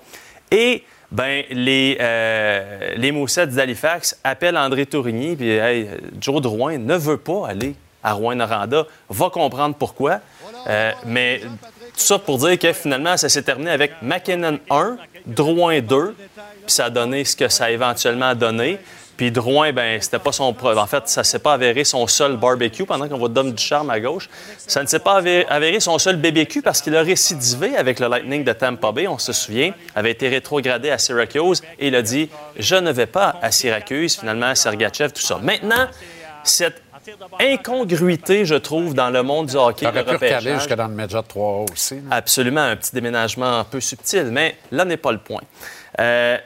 Et ben, les, euh, les Moussettes d'Halifax appellent André Tourigny. Puis, hey, Joe de Rouen ne veut pas aller à Rouen-Noranda. Va comprendre pourquoi. Euh, mais tout ça pour dire que finalement, ça s'est terminé avec McKinnon 1, Drouin 2. Puis ça a donné ce que ça a éventuellement donné. Puis Drouin, ben c'était pas son... En fait, ça s'est pas avéré son seul barbecue pendant qu'on voit Dom Ducharme à gauche. Ça ne s'est pas avéré, son seul BBQ parce qu'il a récidivé avec le Lightning de Tampa Bay, on se souvient, avait été rétrogradé à Syracuse et il a dit « Je ne vais pas à Syracuse, finalement, Sergachev, tout ça. » Maintenant, cette incongruité, je trouve, dans le monde du hockey, T'aurais le pu recaler jusque dans le Medjet 3 aussi. Absolument, un petit déménagement un peu subtil, mais là n'est pas le point. Euh,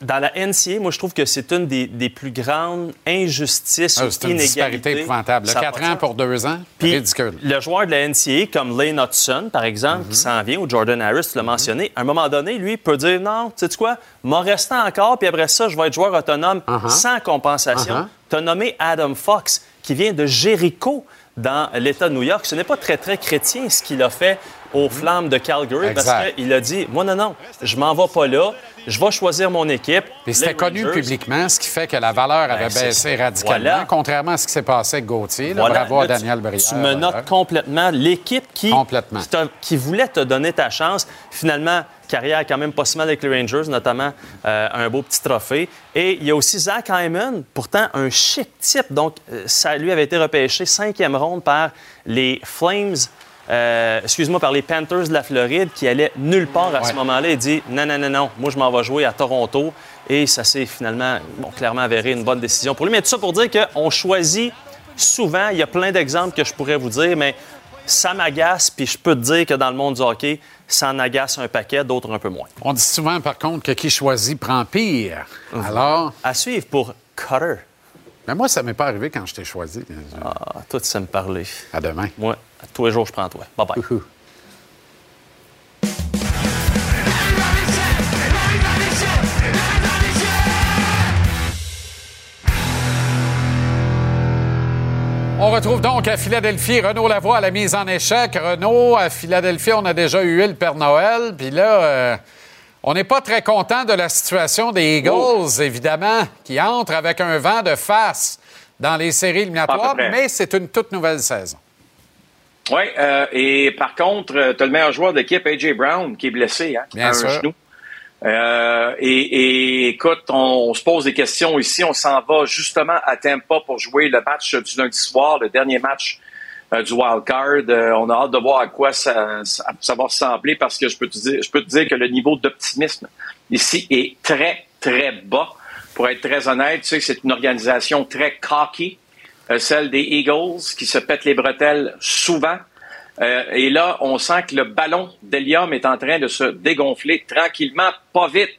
dans la NCA, moi, je trouve que c'est une des, des plus grandes injustices Ah, ou c'est une disparité épouvantable. Ça a Quatre pas de ans pour deux ans, Puis, ridicule. Le joueur de la NCA, comme Lane Hudson, par exemple, Mhm. qui s'en vient, ou Jordan Harris, tu l'as mentionné, à un moment donné, lui, peut dire non, tu sais quoi, m'en restant encore, puis après ça, je vais être joueur autonome Uh-huh. sans compensation. Uh-huh. Tu as nommé Adam Fox, qui vient de Jericho, dans l'État de New York. Ce n'est pas très, très chrétien ce qu'il a fait aux Flammes de Calgary, parce qu'il a dit Moi, non, non, je m'en vais pas là, je vais choisir mon équipe. Puis c'était connu publiquement, ce qui fait que la valeur avait Ben, baissé radicalement, voilà. contrairement à ce qui s'est passé avec Gauthier. là. Voilà. Bravo à Là, Daniel Brière. Tu me notes complètement l'équipe qui, Complètement. qui, t'a- qui voulait te donner ta chance. Finalement, carrière quand même pas si mal avec les Rangers, notamment euh, un beau petit trophée. Et il y a aussi Zach Hyman, pourtant un chic type. Donc, euh, ça lui avait été repêché cinquième ronde par les Flames. Euh, excuse-moi, par les Panthers de la Floride qui allaient nulle part à ce moment-là. Il dit non, non, non, non, moi je m'en vais jouer à Toronto. Et ça s'est finalement, bon, clairement avéré une bonne décision pour lui. Mais tout ça pour dire qu'on choisit souvent, il y a plein d'exemples que je pourrais vous dire, mais ça m'agace, puis je peux te dire que dans le monde du hockey, ça en agace un paquet, d'autres un peu moins. On dit souvent, par contre, que qui choisit prend pire. Alors? À suivre pour Cutter. Mais moi, ça m'est pas arrivé quand je t'ai choisi. Ah, toi, tu sais me parler. À demain. Tous les jours, je prends toi. Bye-bye. On retrouve donc à Philadelphie Renaud Lavoie à la mise en échec. Renaud, à Philadelphie, on a déjà eu le Père Noël. Puis là, euh, on n'est pas très content de la situation des Eagles, Oh. évidemment, qui entrent avec un vent de face dans les séries éliminatoires, mais c'est une toute nouvelle saison. Oui, euh, et par contre, tu as le meilleur joueur de l'équipe, A.J. Brown, qui est blessé hein, Bien à un genou. Euh, et, et écoute, on, on se pose des questions ici. On s'en va justement à Tampa pour jouer le match du lundi soir, le dernier match euh, du wild card. Euh, on a hâte de voir à quoi ça, ça, ça va ressembler parce que je peux te dire, je peux te dire que le niveau d'optimisme ici est très très bas. Pour être très honnête, tu sais, c'est une organisation très cocky, euh, celle des Eagles, qui se pètent les bretelles souvent. Euh, et là, on sent que le ballon d'hélium est en train de se dégonfler tranquillement, pas vite.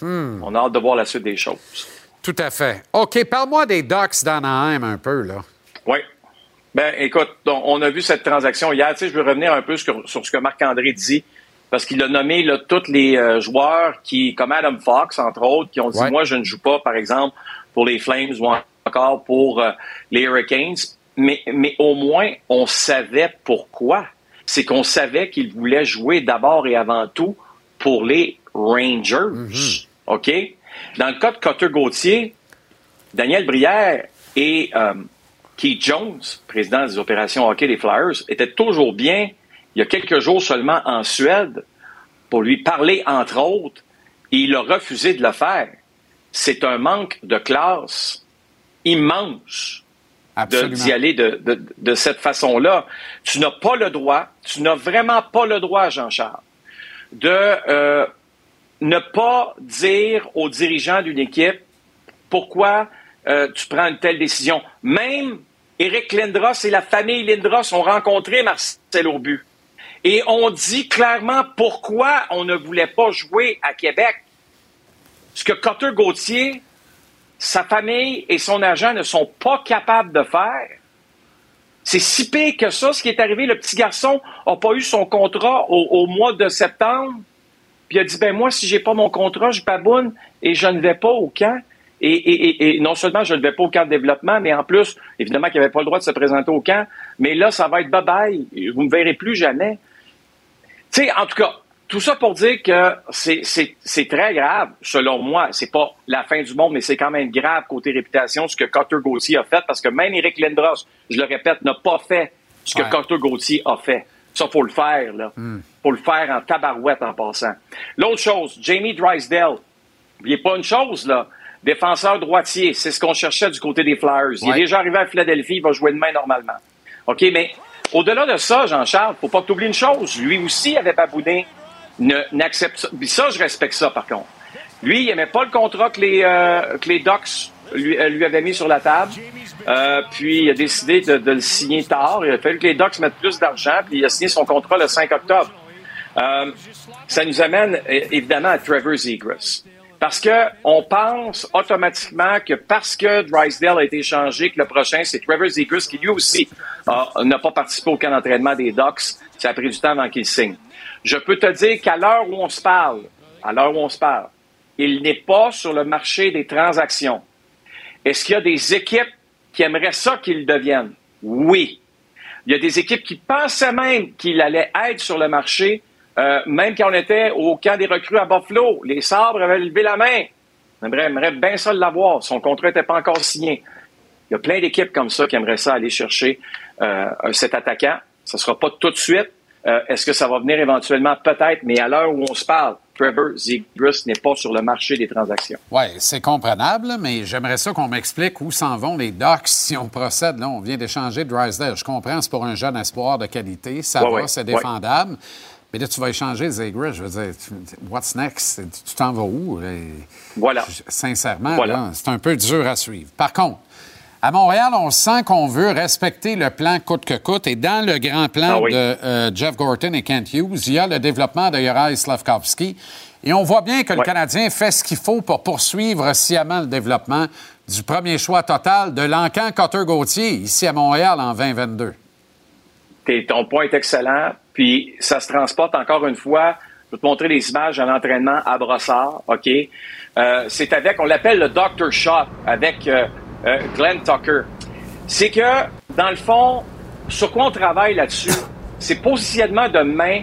Hmm. On a hâte de voir la suite des choses. Tout à fait. OK, parle-moi des Ducks d'Anaheim un peu, là. Oui. Ben, écoute, on, on a vu cette transaction hier. Tu sais, je veux revenir un peu sur, sur ce que Marc-André dit. parce qu'il a nommé là, tous les euh, joueurs qui, comme Adam Fox, entre autres, qui ont dit, moi, je ne joue pas, par exemple, pour les Flames ou encore pour euh, les Hurricanes. Mais, mais au moins, on savait pourquoi. C'est qu'on savait qu'il voulait jouer d'abord et avant tout pour les Rangers. OK? Dans le cas de Cotter Gauthier, Daniel Brière et euh, Keith Jones, président des opérations hockey des Flyers, étaient toujours bien, il y a quelques jours seulement en Suède, pour lui parler, entre autres, et il a refusé de le faire. C'est un manque de classe immense d'y aller de, de, de cette façon-là. Tu n'as pas le droit, tu n'as vraiment pas le droit, Jean-Charles, de euh, ne pas dire aux dirigeants d'une équipe pourquoi euh, tu prends une telle décision. Même Eric Lindros et la famille Lindros ont rencontré Marcel Aubu. Et on dit clairement pourquoi on ne voulait pas jouer à Québec. Ce que Cotter Gauthier, sa famille et son agent ne sont pas capables de faire. C'est si pire que ça, ce qui est arrivé. Le petit garçon n'a pas eu son contrat au, mois de septembre. Puis il a dit, ben moi, si j'ai pas mon contrat, je baboune et je ne vais pas au camp. Et, non seulement je ne vais pas au camp de développement, mais en plus, évidemment qu'il n'avait pas le droit de se présenter au camp. Mais là, ça va être bye-bye. Vous ne me verrez plus jamais. Tu sais, en tout cas, tout ça pour dire que c'est très grave, selon moi. C'est pas la fin du monde, mais c'est quand même grave côté réputation ce que Carter Gauthier a fait, parce que même Eric Lindros, je le répète, n'a pas fait ce que Carter Gauthier a fait. Ça, faut le faire, là. Hmm. Faut le faire en tabarouette en passant. L'autre chose, Jamie Drysdale. N'oubliez pas une chose, là. Défenseur droitier, c'est ce qu'on cherchait du côté des Flyers. Il est déjà arrivé à Philadelphie, il va jouer demain normalement. OK, mais au-delà de ça, Jean-Charles, faut pas que tu oublies une chose. Lui aussi avait baboudé. N'accepte ça. ça, je respecte ça, par contre. Lui, il aimait pas le contrat que les, euh, que les Ducks lui, euh, lui avaient mis sur la table. Euh, puis il a décidé de, le signer tard. Il a fallu que les Ducks mettent plus d'argent, puis il a signé son contrat le 5 octobre. ça nous amène évidemment à Trevor Zegras. Parce que on pense automatiquement que parce que Drysdale a été échangé, que le prochain, c'est Trevor Zegers, qui lui aussi n'a pas participé au camp d'entraînement des Ducks. Ça a pris du temps avant qu'il signe. Je peux te dire qu'à l'heure où on se parle, à l'heure où on se parle, il n'est pas sur le marché des transactions. Est-ce qu'il y a des équipes qui aimeraient ça qu'il devienne? Oui. Il y a des équipes qui pensaient même qu'il allait être sur le marché euh, même quand on était au camp des recrues à Buffalo, les sabres avaient levé la main. On aimerait, bien ça l'avoir. Son contrat n'était pas encore signé. Il y a plein d'équipes comme ça qui aimeraient ça aller chercher euh, cet attaquant. Ce ne sera pas tout de suite. Euh, est-ce que ça va venir éventuellement? Peut-être, mais à l'heure où on se parle, Trevor Zegras n'est pas sur le marché des transactions. Oui, c'est comprenable, mais j'aimerais ça qu'on m'explique où s'en vont les Ducks si on procède. Là, on vient d'échanger Drysdale. Je comprends, c'est pour un jeune espoir de qualité. Ça va, c'est défendable. Mais là, tu vas échanger Zegras. Je veux dire, what's next? Tu t'en vas où? Voilà. Sincèrement, c'est un peu dur à suivre. Par contre, à Montréal, on sent qu'on veut respecter le plan coûte que coûte. Et dans le grand plan ah de euh, Jeff Gorton et Kent Hughes, il y a le développement de Juraj Slavkovski. Et on voit bien que le Canadien fait ce qu'il faut pour poursuivre sciemment le développement du premier choix total de l'encan Cotter-Gauthier ici à Montréal en 2022. ton point est excellent. Puis ça se transporte encore une fois. Je vais te montrer les images à l'entraînement à Brossard, OK? Euh, c'est avec, on l'appelle le Doctor Shot, avec euh, euh, Glenn Tucker. C'est que, dans le fond, sur quoi on travaille là-dessus, c'est positionnement de main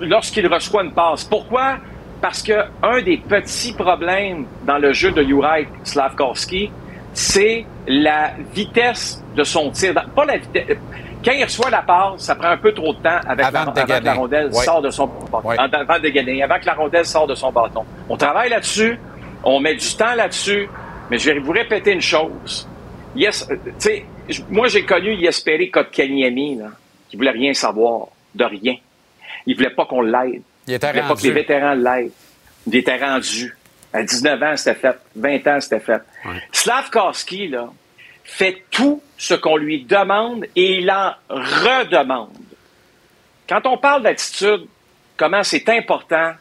lorsqu'il reçoit une passe. Pourquoi? Parce que un des petits problèmes dans le jeu de Juraj Slavkovski, c'est la vitesse de son tir. Pas la vitesse quand il reçoit la passe, ça prend un peu trop de temps avec avant, la, que la rondelle sort de son bâton. Avant de gagner, avant que la rondelle sort de son bâton. On travaille là-dessus, on met du temps là-dessus, mais je vais vous répéter une chose. Yes, euh, moi j'ai connu Yesperi Kotkaniemi, là, qui voulait rien savoir, de rien. Il voulait pas qu'on l'aide. Il était voulait pas que les vétérans l'aident. Il était rendu. À 19 ans, c'était fait. 20 ans, c'était fait. Slavkowski, là, fait tout ce qu'on lui demande et il en redemande. Quand on parle d'attitude, comment c'est important,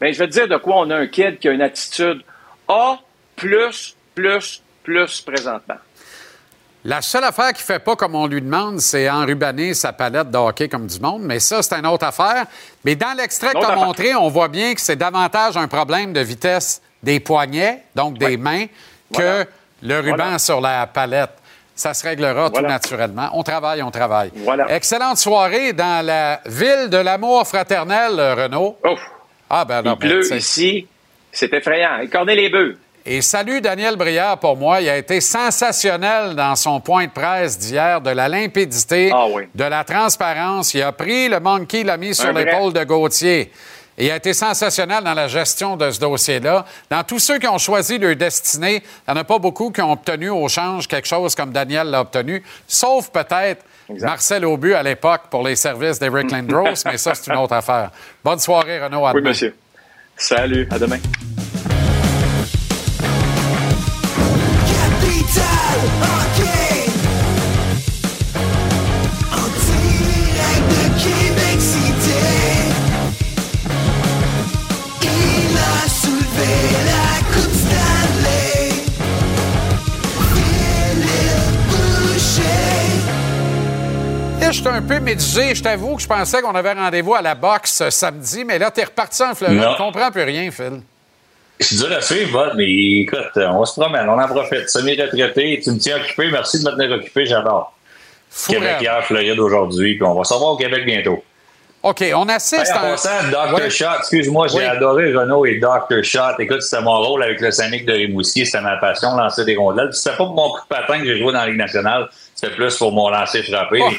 ben, je vais te dire de quoi on a un kid qui a une attitude A plus, plus, plus présentement. La seule affaire qu'il fait pas comme on lui demande, c'est enrubanner sa palette de hockey comme du monde, mais ça, c'est une autre affaire. Mais dans l'extrait que tu as montré, on voit bien que c'est davantage un problème de vitesse des poignets, donc des mains, que le ruban sur la palette. Ça se réglera tout naturellement. On travaille, on travaille. Excellente soirée dans la ville de l'amour fraternel, Renaud. Ah, ben non, Il pleut ici. C'est effrayant. Les bœufs. Et salut Daniel Briard pour moi. Il a été sensationnel dans son point de presse d'hier de la limpidité, ah de la transparence. Il a pris le monkey, l'a mis sur l'épaule de Gauthier. Et il a été sensationnel dans la gestion de ce dossier-là. Dans tous ceux qui ont choisi leur destinée, il n'y en a pas beaucoup qui ont obtenu au change quelque chose comme Daniel l'a obtenu, sauf peut-être Marcel Aubu à l'époque pour les services d'Eric Lindros, mais ça, c'est une autre affaire. Bonne soirée, Renaud. oui, monsieur. Salut. À demain. Un peu médusé. Je t'avoue que je pensais qu'on avait rendez-vous à la boxe samedi, mais là, tu es reparti en Floride. Je comprends plus rien, Phil. C'est dur à suivre, mais écoute, on se promène, on en profite. Semi-retraité, tu me tiens occupé. Merci de me tenir occupé, j'adore. Québec hier, Floride aujourd'hui, puis on va savoir au Québec bientôt. OK, on assiste en passant, Dr. Shot, excuse-moi, j'ai adoré Renault et Dr. Shot. Écoute, c'était mon rôle avec le Sanic de Rimouski, c'était ma passion, lancer des rondelles. C'était pas pour mon coup de patin que j'ai joué dans la Ligue nationale, c'était plus pour mon lancer frappé. Oh.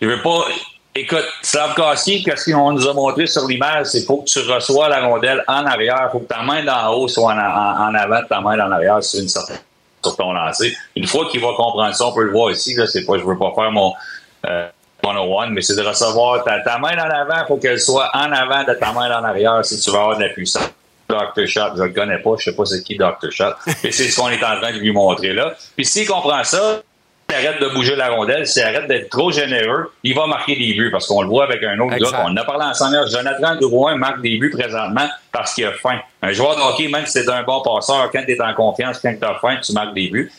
Je veux pas. Écoute, Slav qu'est-ce qu'on nous a montré sur l'image, c'est faut que tu reçois la rondelle en arrière. faut que ta main d'en haut soit en, en, avant, ta main en arrière sur une certaine sur ton lancer. Une fois qu'il va comprendre ça, on peut le voir ici. Là, c'est pas, je veux pas faire mon euh, 101, mais c'est de recevoir ta, ta main en avant, faut qu'elle soit en avant de ta main en arrière si tu veux avoir de la puissance. Dr. Shot, je le connais pas, je sais pas c'est qui Dr. Shot, mais c'est ce qu'on est en train de lui montrer là. Puis s'il comprend ça, arrête de bouger la rondelle, s'il arrête d'être trop généreux, il va marquer des buts parce qu'on le voit avec un autre gars. On a parlé ensemble. Jonathan Drouin marque des buts présentement parce qu'il a faim. Un joueur de hockey, même si c'est un bon passeur, quand tu es en confiance, quand tu as faim, tu marques des buts.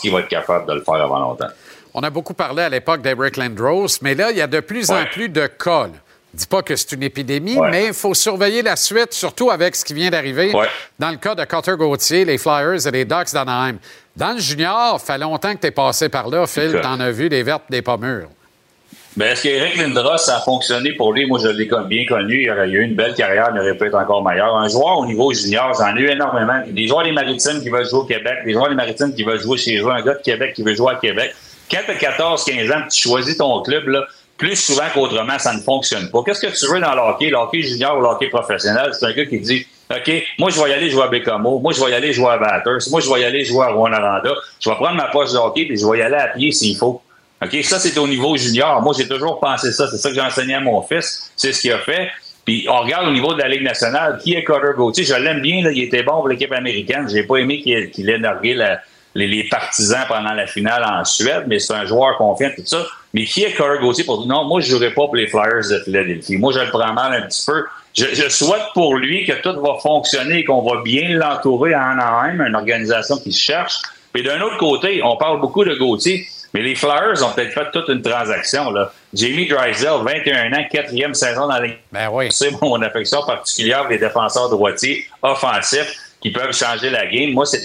qu'il va être capable de le faire avant longtemps. On a beaucoup parlé à l'époque d'Eric Landros, mais là, il y a de plus en plus de cas. Je dis pas que c'est une épidémie, mais il faut surveiller la suite, surtout avec ce qui vient d'arriver dans le cas de Carter Gauthier, les Flyers et les Ducks d'Anaheim. Dans le junior, fait longtemps que tu es passé par là, Phil. Tu en as vu des vertes, des pas mûres. Mais est-ce qu'Eric Lindros, ça a fonctionné pour lui? Moi, je l'ai bien connu. Il a eu une belle carrière, il aurait pu être encore meilleur. Un joueur au niveau junior, j'en ai eu énormément. Des joueurs des Maritimes qui veulent jouer au Québec, des joueurs des Maritimes qui veulent jouer chez eux, un gars de Québec qui veut jouer à Québec. Quand tu as 14, 15 ans, tu choisis ton club, là, plus souvent qu'autrement, ça ne fonctionne pas. Qu'est-ce que tu veux dans le hockey, le hockey junior ou le hockey professionnel? C'est un gars qui dit OK, moi, je vais y aller jouer à Bécamo. Moi, je vais y aller jouer à Batters. Moi, je vais y aller jouer à Rwanda. Je vais prendre ma poche de hockey et je vais y aller à pied s'il faut. OK, ça, c'est au niveau junior. Moi, j'ai toujours pensé ça. C'est ça que j'ai enseigné à mon fils. C'est ce qu'il a fait. Puis on regarde au niveau de la Ligue nationale, qui est Carter Gauthier? Je l'aime bien, il était bon pour l'équipe américaine. J'ai pas aimé qu'il qu ait nargué les, partisans pendant la finale en Suède, mais c'est un joueur confiant, tout ça. Mais qui est Carter Gauthier pour non, moi, je jouerai pas pour les Flyers de Philadelphie. Moi, je le prends mal un petit peu. Je, souhaite pour lui que tout va fonctionner et qu'on va bien l'entourer en Anaheim, une organisation qui se cherche. Mais d'un autre côté, on parle beaucoup de Gauthier, mais les Flyers ont peut-être fait toute une transaction. Là. Jamie Drysdale, 21 ans, quatrième saison dans les... Ben oui. C'est mon affection particulière pour les défenseurs droitiers offensifs qui peuvent changer la game. Moi, c'est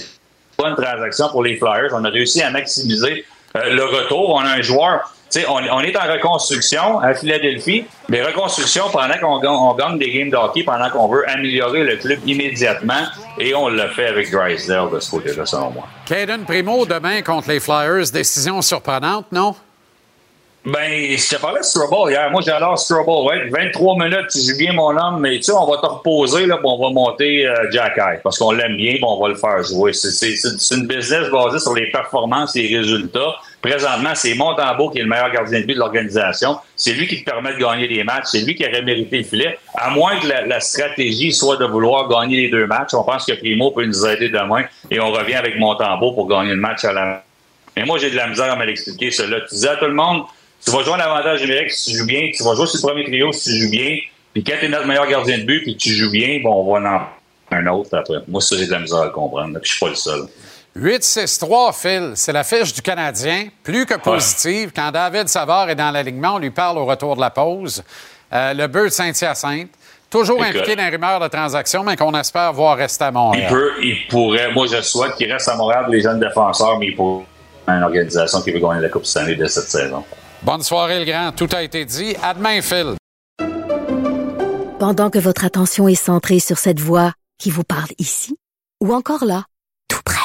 pas une transaction pour les Flyers. On a réussi à maximiser euh, le retour. On a un joueur on, on, est en reconstruction à Philadelphie, mais reconstruction pendant qu'on gagne des games de hockey, pendant qu'on veut améliorer le club immédiatement, et on l'a fait avec Drysdale de ce côté-là, selon moi. Caden Primo, demain contre les Flyers, décision surprenante, non? Ben, je te parlais de Strobel hier. Moi, j'adore Strobel. Ouais. 23 minutes, tu joues bien mon homme, mais tu sais, on va te reposer, là, puis on va monter euh, Jack High, parce qu'on l'aime bien, puis on va le faire jouer. C'est une business basée sur les performances et les résultats. Présentement, c'est Montembeau qui est le meilleur gardien de but de l'organisation. C'est lui qui te permet de gagner des matchs. C'est lui qui aurait mérité le filet. À moins que la, stratégie soit de vouloir gagner les deux matchs, on pense que Primo peut nous aider demain et on revient avec Montembeau pour gagner le match à la. Mais moi, j'ai de la misère à me l'expliquer, cela. Tu disais à tout le monde, tu vas jouer un avantage numérique si tu joues bien. Tu vas jouer sur le premier trio si tu joues bien. Puis quand tu es notre meilleur gardien de but puis tu joues bien, bon, on va en un autre après. Moi, ça, j'ai de la misère à comprendre. Puis je suis pas le seul. 8-6-3, Phil, c'est la fiche du Canadien, plus que positive. Quand David Savard est dans l'alignement, on lui parle au retour de la pause. Euh, le Beurre de Saint-Hyacinthe, toujours Écoute. impliqué dans les rumeurs de transactions, mais qu'on espère voir rester à Montréal. Il peut, il pourrait, moi je souhaite qu'il reste à Montréal pour les jeunes défenseurs, mais il pourrait une organisation qui veut gagner la Coupe Stanley de cette saison. Bonne soirée, le grand. Tout a été dit. À demain, Phil. Pendant que votre attention est centrée sur cette voix qui vous parle ici, ou encore là, tout près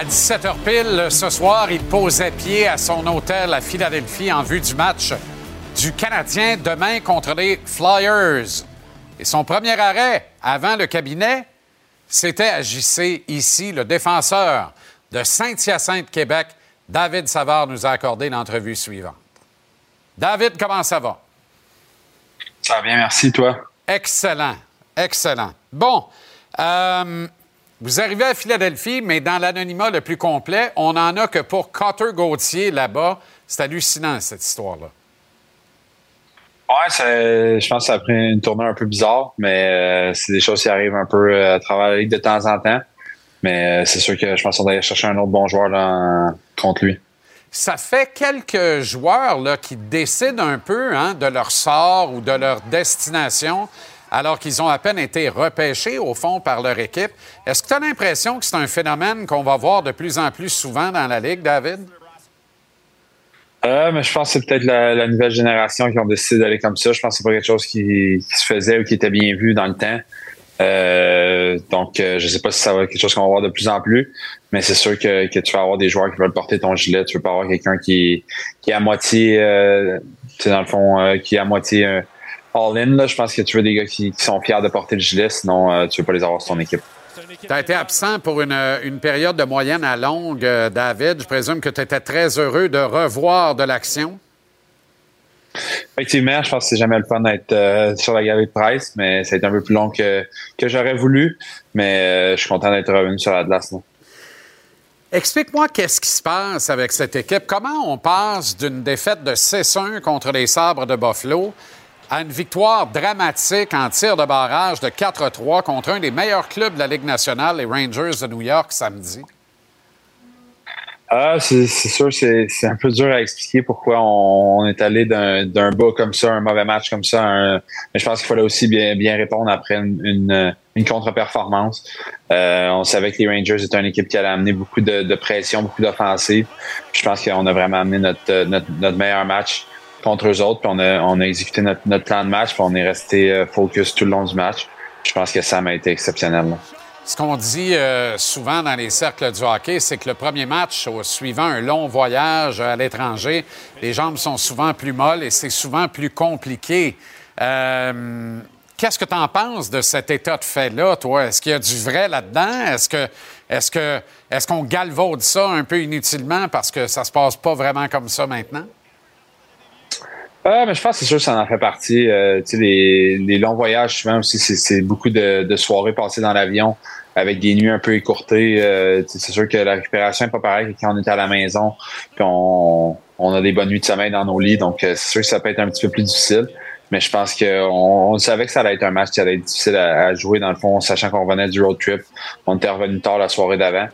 À 17h pile, ce soir, il posait pied à son hôtel à Philadelphie en vue du match du Canadien demain contre les Flyers. Et son premier arrêt avant le cabinet, c'était à JC ici, le défenseur de Saint-Hyacinthe, Québec. David Savard nous a accordé l'entrevue suivante. David, comment ça va? Ça va bien, merci, toi. Excellent, excellent. Bon, euh, vous arrivez à Philadelphie, mais dans l'anonymat le plus complet, on n'en a que pour Cotter Gauthier là-bas. C'est hallucinant, cette histoire-là. Ça- je pense que ça a pris une tournure un peu bizarre, mais euh, c'est des choses qui arrivent un peu euh, à travers la ligue de temps en temps. Mais euh, c'est sûr que je pense qu'on va aller chercher un autre bon joueur là, contre lui. Ça fait quelques joueurs là, qui décident un peu hein, de leur sort ou de leur destination alors qu'ils ont à peine été repêchés, au fond, par leur équipe. Est-ce que tu as l'impression que c'est un phénomène qu'on va voir de plus en plus souvent dans la Ligue, David? Euh, mais je pense que c'est peut-être la, nouvelle génération qui ont décidé d'aller comme ça. Je pense que c'est pas quelque chose qui, se faisait ou qui était bien vu dans le temps. Euh, donc, euh, je sais pas si ça va être quelque chose qu'on va voir de plus en plus, mais c'est sûr que, tu vas avoir des joueurs qui veulent porter ton gilet. Tu veux pas avoir quelqu'un qui, est à moitié, euh, tu sais, dans le fond, qui est à moitié all-in. Je pense que tu veux des gars qui, qui sont fiers de porter le gilet, sinon euh, tu veux pas les avoir sur ton équipe. Tu as été absent pour une, une période de moyenne à longue, euh, David. Je présume que tu étais très heureux de revoir de l'action. Effectivement, je pense que c'est jamais le fun d'être euh, sur la galerie de presse, mais ça a été un peu plus long que, que j'aurais voulu. Mais euh, je suis content d'être revenu sur la glace. là. Explique-moi qu'est-ce qui se passe avec cette équipe. Comment on passe d'une défaite de 6-1 contre les Sabres de Buffalo à une victoire dramatique en tir de barrage de 4-3 contre un des meilleurs clubs de la Ligue nationale, les Rangers de New York, samedi? Ah, c'est sûr, c'est un peu dur à expliquer pourquoi on, est allé d'un bas comme ça, un mauvais match comme ça. mais je pense qu'il fallait aussi bien, bien répondre après une, une, contre-performance. Euh, on savait que les Rangers étaient une équipe qui allait amener beaucoup de, pression, beaucoup d'offensive. Je pense qu'on a vraiment amené notre, notre, notre meilleur match contre eux autres. Puis on a, exécuté notre, plan de match, puis on est resté euh, focus tout le long du match. Je pense que ça m'a été exceptionnel. Ce qu'on dit euh, souvent dans les cercles du hockey, c'est que le premier match, au suivant un long voyage à l'étranger, les jambes sont souvent plus molles et c'est souvent plus compliqué. Euh, Qu'est-ce que tu en penses de cet état de fait-là, toi? Est-ce qu'il y a du vrai là-dedans? Est-ce qu'on galvaude ça un peu inutilement parce que ça se passe pas vraiment comme ça maintenant? Ah, mais je pense que c'est sûr que ça en fait partie. Euh, les, les longs voyages, souvent aussi, c'est- beaucoup de, de soirées passées dans l'avion avec des nuits un peu écourtées. Euh, c'est sûr que la récupération n'est pas pareille que quand on est à la maison, puis on, on a des bonnes nuits de sommeil dans nos lits. Donc, euh, c'est sûr que ça peut être un petit peu plus difficile. Mais je pense qu'on on savait que ça allait être un match qui allait être difficile à, à jouer, dans le fond, sachant qu'on venait du road trip. On était revenu tard la soirée d'avant.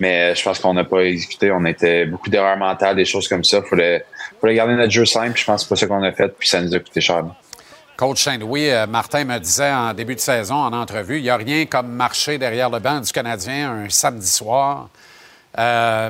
Mais euh, je pense qu'on n'a pas exécuté. On était beaucoup d'erreurs mentales, des choses comme ça. Il fallait, fallait garder notre jeu simple. Je pense que c'est pas ça qu'on a fait. Puis ça nous a coûté cher. Coach Saint-Louis, euh, Martin me disait en début de saison, en entrevue, il n'y a rien comme marcher derrière le banc du Canadien un samedi soir. Euh,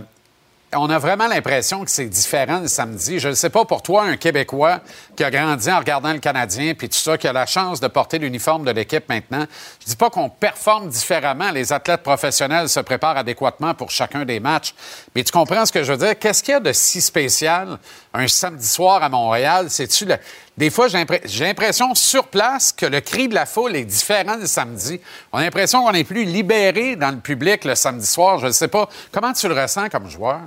on a vraiment l'impression que c'est différent le samedi. Je ne sais pas pour toi, un Québécois qui a grandi en regardant le Canadien, puis tout ça, qui a la chance de porter l'uniforme de l'équipe maintenant. Je dis pas qu'on performe différemment. Les athlètes professionnels se préparent adéquatement pour chacun des matchs. Mais tu comprends ce que je veux dire? Qu'est-ce qu'il y a de si spécial un samedi soir à Montréal? C'est-tu le... Des fois, j'ai l'impression sur place que le cri de la foule est différent le samedi. On a l'impression qu'on est plus libéré dans le public le samedi soir. Je ne sais pas. Comment tu le ressens comme joueur?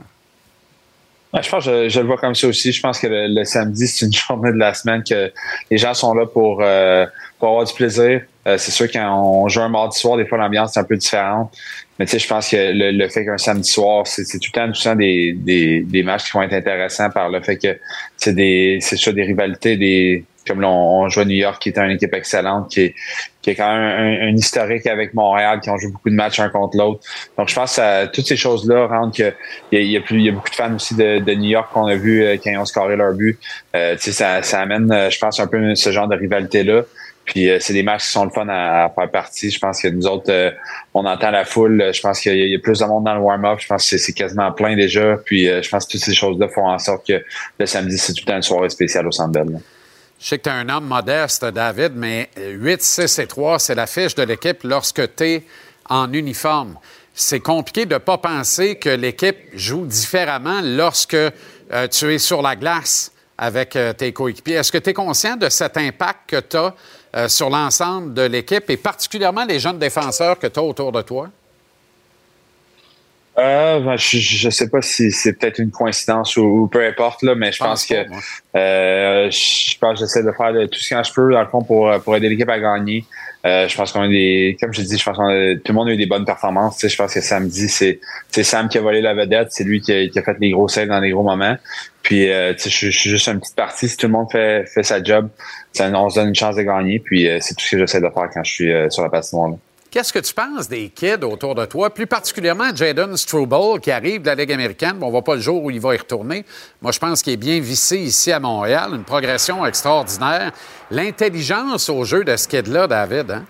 Je pense que je, le vois comme ça aussi. Je pense que le, samedi, c'est une journée de la semaine que les gens sont là pour, euh, pour avoir du plaisir. Euh, c'est sûr quand on joue un mardi soir, des fois l'ambiance est un peu différente. Mais tu sais, je pense que le, fait qu'un samedi soir, c'est tout le temps, tout le temps des, des, des matchs qui vont être intéressants par le fait que c'est des c'est ça des rivalités, des comme là, on, joue à New York, qui est une équipe excellente, qui est, qui est quand même un, historique avec Montréal, qui ont joué beaucoup de matchs un contre l'autre. Donc, je pense que toutes ces choses-là rendent que il y, a, plus, y a beaucoup de fans aussi de, New York qu'on a vu euh, quand ils ont scoré leur but. Euh, ça, ça amène, euh, je pense, un peu ce genre de rivalité-là. Puis c'est des matchs qui sont le fun à, faire partie. Je pense que nous autres, on entend la foule. Je pense qu'il y, a plus de monde dans le warm-up. Je pense que c'est quasiment plein déjà. Puis je pense que toutes ces choses-là font en sorte que le samedi, c'est tout le une soirée spéciale au Centre Bell. Je sais que tu es un homme modeste, David, mais 8, 6 et 3, c'est la fiche de l'équipe lorsque tu es en uniforme. C'est compliqué de ne pas penser que l'équipe joue différemment lorsque euh, tu es sur la glace avec euh, tes coéquipiers. Est-ce que tu es conscient de cet impact que tu as euh, sur l'ensemble de l'équipe et particulièrement les jeunes défenseurs que tu as autour de toi? Euh, ben, je, ne sais pas si c'est peut-être une coïncidence ou, peu importe là, mais je pense que euh, je pense j'essaie de faire tout ce que je peux dans le fond pour pour aider l'équipe à gagner. Euh, je pense qu'on a des, comme je dis, je pense que tout le monde a eu des bonnes performances. Tu sais, je pense que samedi, c'est c'est Sam qui a volé la vedette, c'est lui qui a, qui a, fait les gros saves dans les gros moments. Puis, euh, tu sais, je, suis juste une petite partie. Si tout le monde fait fait sa job, ça, on se donne une chance de gagner. Puis, euh, c'est tout ce que j'essaie de faire quand je suis sur la patinoire. Là. Qu'est-ce que tu penses des kids autour de toi, plus particulièrement Jaden Struble qui arrive de la Ligue américaine? Bon, on ne voit pas le jour où il va y retourner. Moi, je pense qu'il est bien vissé ici à Montréal. Une progression extraordinaire. L'intelligence au jeu de ce kid-là, David, hein?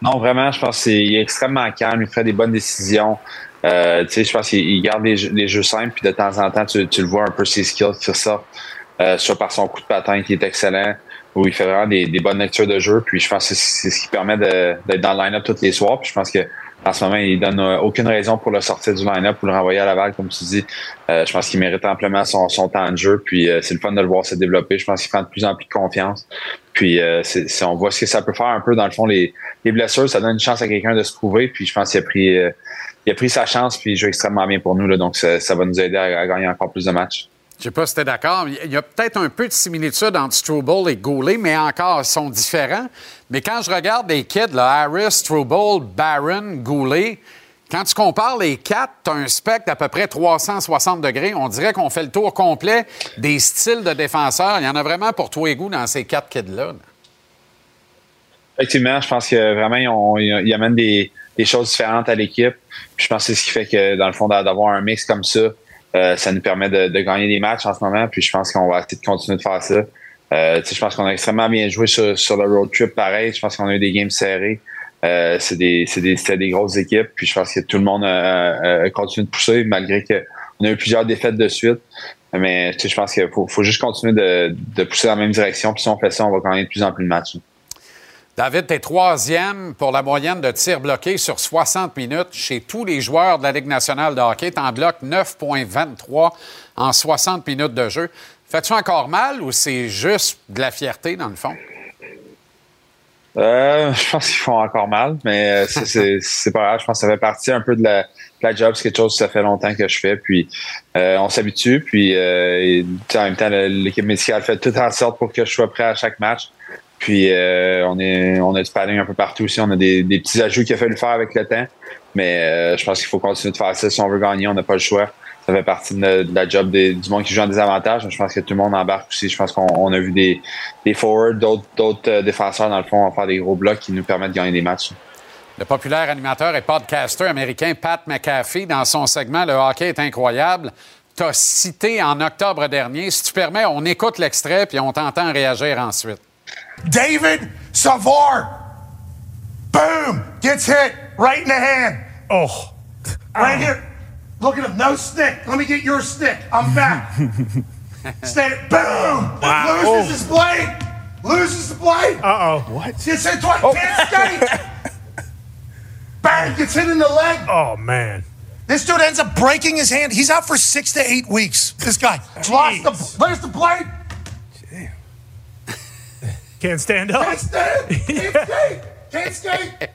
Non, vraiment, je pense qu'il est extrêmement calme. Il fait des bonnes décisions. Euh, tu sais, je pense qu'il garde les, jeux simples, puis de temps en temps, tu, le vois un peu ses skills sur ça, euh, soit par son coup de patin qui est excellent, où il fait vraiment des, bonnes lectures de jeu. Puis je pense que c'est ce qui permet d'être dans le line-up tous les soirs. Puis je pense que en ce moment, il donne euh, aucune raison pour le sortir du line-up ou le renvoyer à Laval, comme tu dis. Euh, je pense qu'il mérite amplement son, temps de jeu. Puis euh, c'est le fun de le voir se développer. Je pense qu'il prend de plus en plus de confiance. Puis c'est, on voit ce que ça peut faire un peu. Dans le fond, les, les blessures, ça donne une chance à quelqu'un de se prouver. Puis je pense qu'il a pris, il a pris sa chance. Puis il joue extrêmement bien pour nous. Là, donc ça, va nous aider à gagner encore plus de matchs. Je ne sais pas si tu es d'accord. Il y a peut-être un peu de similitude entre Struble et Goulet, mais encore, ils sont différents. Mais quand je regarde les kids, là, Harris, Struble, Barron, Goulet, quand tu compares les quatre, tu as un spectre d'à peu près 360 degrés. On dirait qu'on fait le tour complet des styles de défenseurs. Il y en a vraiment pour tous les goûts dans ces quatre kids-là. Effectivement, je pense que vraiment, ils, amènent des, des, choses différentes à l'équipe. Je pense que c'est ce qui fait que, dans le fond, d'avoir un mix comme ça, euh, ça nous permet de, gagner des matchs en ce moment, puis je pense qu'on va essayer de continuer de faire ça. Euh, je pense qu'on a extrêmement bien joué sur, le road trip pareil. Je pense qu'on a eu des games serrés. Euh, c'est des, c'était des grosses équipes. Puis je pense que tout le monde a, continué de pousser malgré qu'on a eu plusieurs défaites de suite. Mais je pense qu'il faut, juste continuer de, pousser dans la même direction. Puis si on fait ça, on va gagner de plus en plus de matchs. David, tu es troisième pour la moyenne de tirs bloqués sur 60 minutes chez tous les joueurs de la Ligue nationale de hockey. Tu en bloques 9,23 en 60 minutes de jeu. Fais-tu encore mal ou c'est juste de la fierté, dans le fond? Euh, je pense qu'ils font encore mal, mais euh, c'est pas grave. Je pense que ça fait partie un peu de la, job. C'est quelque chose que ça fait longtemps que je fais. Puis euh, on s'habitue. Puis en même temps, l'équipe médicale fait tout en sorte pour que je sois prêt à chaque match. Puis euh, on est on a du padding un peu partout aussi. On a des, petits ajouts qu'il a fallu faire avec le temps. Mais euh, je pense qu'il faut continuer de faire ça. Si on veut gagner, on n'a pas le choix. Ça fait partie de, la job du monde qui joue en désavantage. Mais je pense que tout le monde embarque aussi. Je pense qu'on a vu des, des forwards, d'autres euh, défenseurs dans le fond, faire des gros blocs qui nous permettent de gagner des matchs. Le populaire animateur et podcaster américain Pat McAfee, dans son segment Le hockey est incroyable, t'a cité en octobre dernier. Si tu permets, on écoute l'extrait puis on t'entend réagir ensuite. David Savard. Boom! Gets hit right in the hand. Oh. Right here. Look at him. No stick. Let me get your stick. I'm back. Stay. Boom. Wow. Loses his blade. Loses the blade. Uh oh. What? Gets hit twice. Can't skate. Bang. Gets hit in the leg. Oh man. This dude ends up breaking his hand. He's out for six to eight weeks. This guy. Lost the. Where's the blade? Can't stand up. Can't stand. Can't skate. Can't skate. Look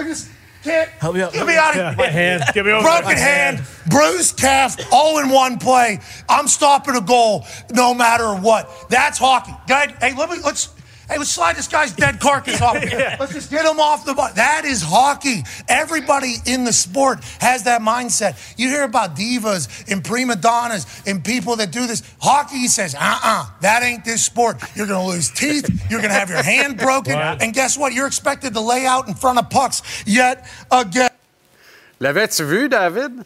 at this. Can't. Help me out. Get me out of Yeah, here. my hand. Get me over Broken hand, hand. bruised calf, all in one play. I'm stopping a goal no matter what. That's hockey. Good. Hey, let me let's. Hey, let's slide this guy's dead carcass off. Let's just get him off the butt. That is hockey. Everybody in the sport has that mindset. You hear about divas and prima donnas and people that do this. Hockey says, uh-uh, that ain't this sport. You're going to lose teeth. You're going to have your hand broken. Right. And guess what? You're expected to lay out in front of pucks yet again. L'avais-tu vu, David?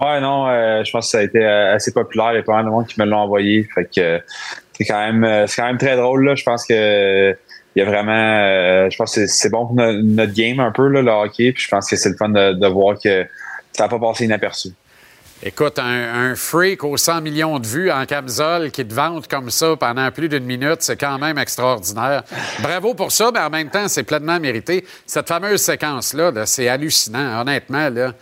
Ouais, non, euh, je pense que ça a été euh, assez populaire. Il y a pas mal de monde qui me l'ont envoyé. Fait que euh, c'est quand même euh, c'est quand même très drôle. Là. Je pense que il y a vraiment euh, je pense que c'est- bon pour no- notre game un peu, là, le hockey. Puis je pense que c'est le fun de, voir que ça n'a pas passé inaperçu. Écoute, un, un freak aux 100 millions de vues en camisole qui te vante comme ça pendant plus d'une minute, c'est quand même extraordinaire. Bravo pour ça, mais en même temps, c'est pleinement mérité. Cette fameuse séquence-là, là, c'est hallucinant. Honnêtement, là,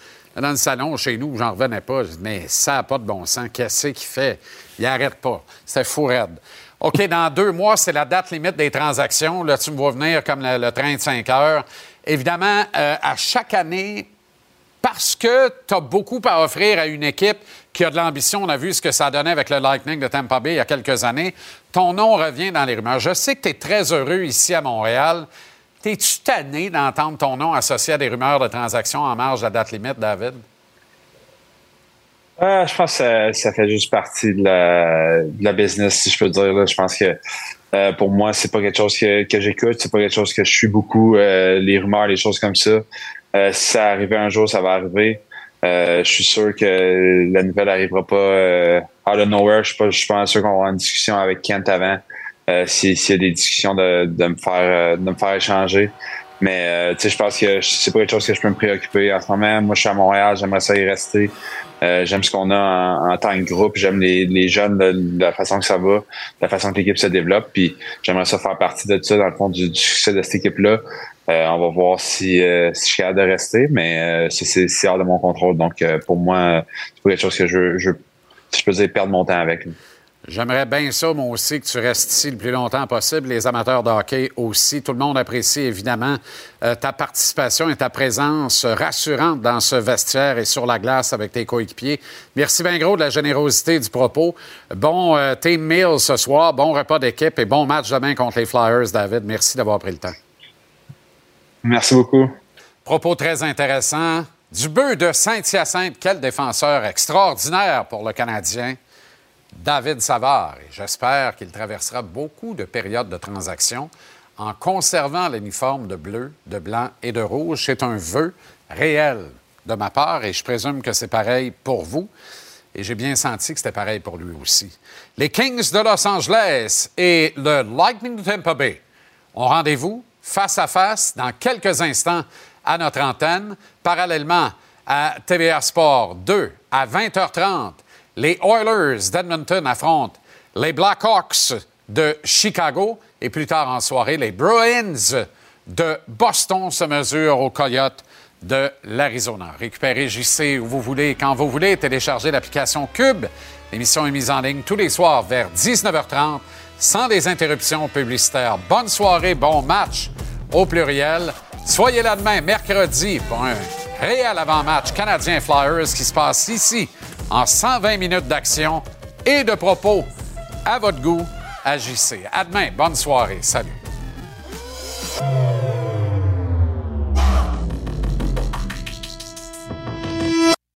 dans le salon chez nous, j'en revenais pas. Je dis, mais ça n'a pas de bon sens. Qu'est-ce qu'il fait? Il arrête pas. C'était fou raide. OK, dans deux mois, c'est la date limite des transactions. Là, tu me vois venir comme le, le train de 5 heures. Évidemment, euh, à chaque année, parce que tu as beaucoup à offrir à une équipe qui a de l'ambition. On a vu ce que ça donnait avec le Lightning de Tampa Bay il y a quelques années. Ton nom revient dans les rumeurs. Je sais que tu es très heureux ici à Montréal. T'es-tu tanné d'entendre ton nom associé à des rumeurs de transactions en marge de la date limite, David? Euh, je pense que ça, fait juste partie de la, business, si je peux dire. Je pense que euh, pour moi, c'est pas quelque chose que, que j'écoute, c'est pas quelque chose que je suis beaucoup. euh, les rumeurs, les choses comme ça. Si ça arrivait un jour, ça va arriver. Je suis sûr que la nouvelle arrivera pas out of nowhere. Je suis pas, je suis pas sûr qu'on avoir une discussion avec Kent avant. Euh, si- S'il y a des discussions de, de me faire euh, de me faire échanger. Mais euh, je pense que c'est pas quelque chose que je peux me préoccuper en ce moment. Moi, je suis à Montréal, j'aimerais ça y rester. Euh, j'aime ce qu'on a en, en tant que groupe. J'aime les, les jeunes, de, la façon que ça va, de la façon que l'équipe se développe. Puis j'aimerais ça faire partie de ça, dans le fond, du, du succès de cette équipe-là. Euh, on va voir si, euh, si je suis capable de rester, mais c'est hors de mon contrôle. Donc, pour moi, c'est pas quelque chose que je, je, si je peux dire, perdre mon temps avec. J'aimerais bien ça, moi aussi, que tu restes ici le plus longtemps possible. Les amateurs de hockey aussi. Tout le monde apprécie évidemment euh, ta participation et ta présence rassurante dans ce vestiaire et sur la glace avec tes coéquipiers. Merci bien gros de la générosité du propos. Bon euh, team meal ce soir, bon repas d'équipe et bon match demain contre les Flyers, David. Merci d'avoir pris le temps. Merci beaucoup. Propos très intéressant. Du bœuf de Saint-Hyacinthe, quel défenseur extraordinaire pour le Canadien. David Savard. Et j'espère qu'il traversera beaucoup de périodes de transaction en conservant l'uniforme de bleu, de blanc et de rouge. C'est un vœu réel de ma part et je présume que c'est pareil pour vous. Et j'ai bien senti que c'était pareil pour lui aussi. Les Kings de Los Angeles et le Lightning de Tampa Bay ont rendez-vous face à face dans quelques instants à notre antenne, parallèlement à TVA Sport 2 à 20h30 les Oilers d'Edmonton affrontent les Blackhawks de Chicago et plus tard en soirée, les Bruins de Boston se mesurent aux Coyotes de l'Arizona. Récupérez JC où vous voulez, quand vous voulez, téléchargez l'application Cube. L'émission est mise en ligne tous les soirs vers 19h30 sans des interruptions publicitaires. Bonne soirée, bon match au pluriel. Soyez là demain, mercredi, pour un réel avant-match Canadien Flyers qui se passe ici en 120 minutes d'action et de propos. À votre goût, agissez. À demain, bonne soirée. Salut.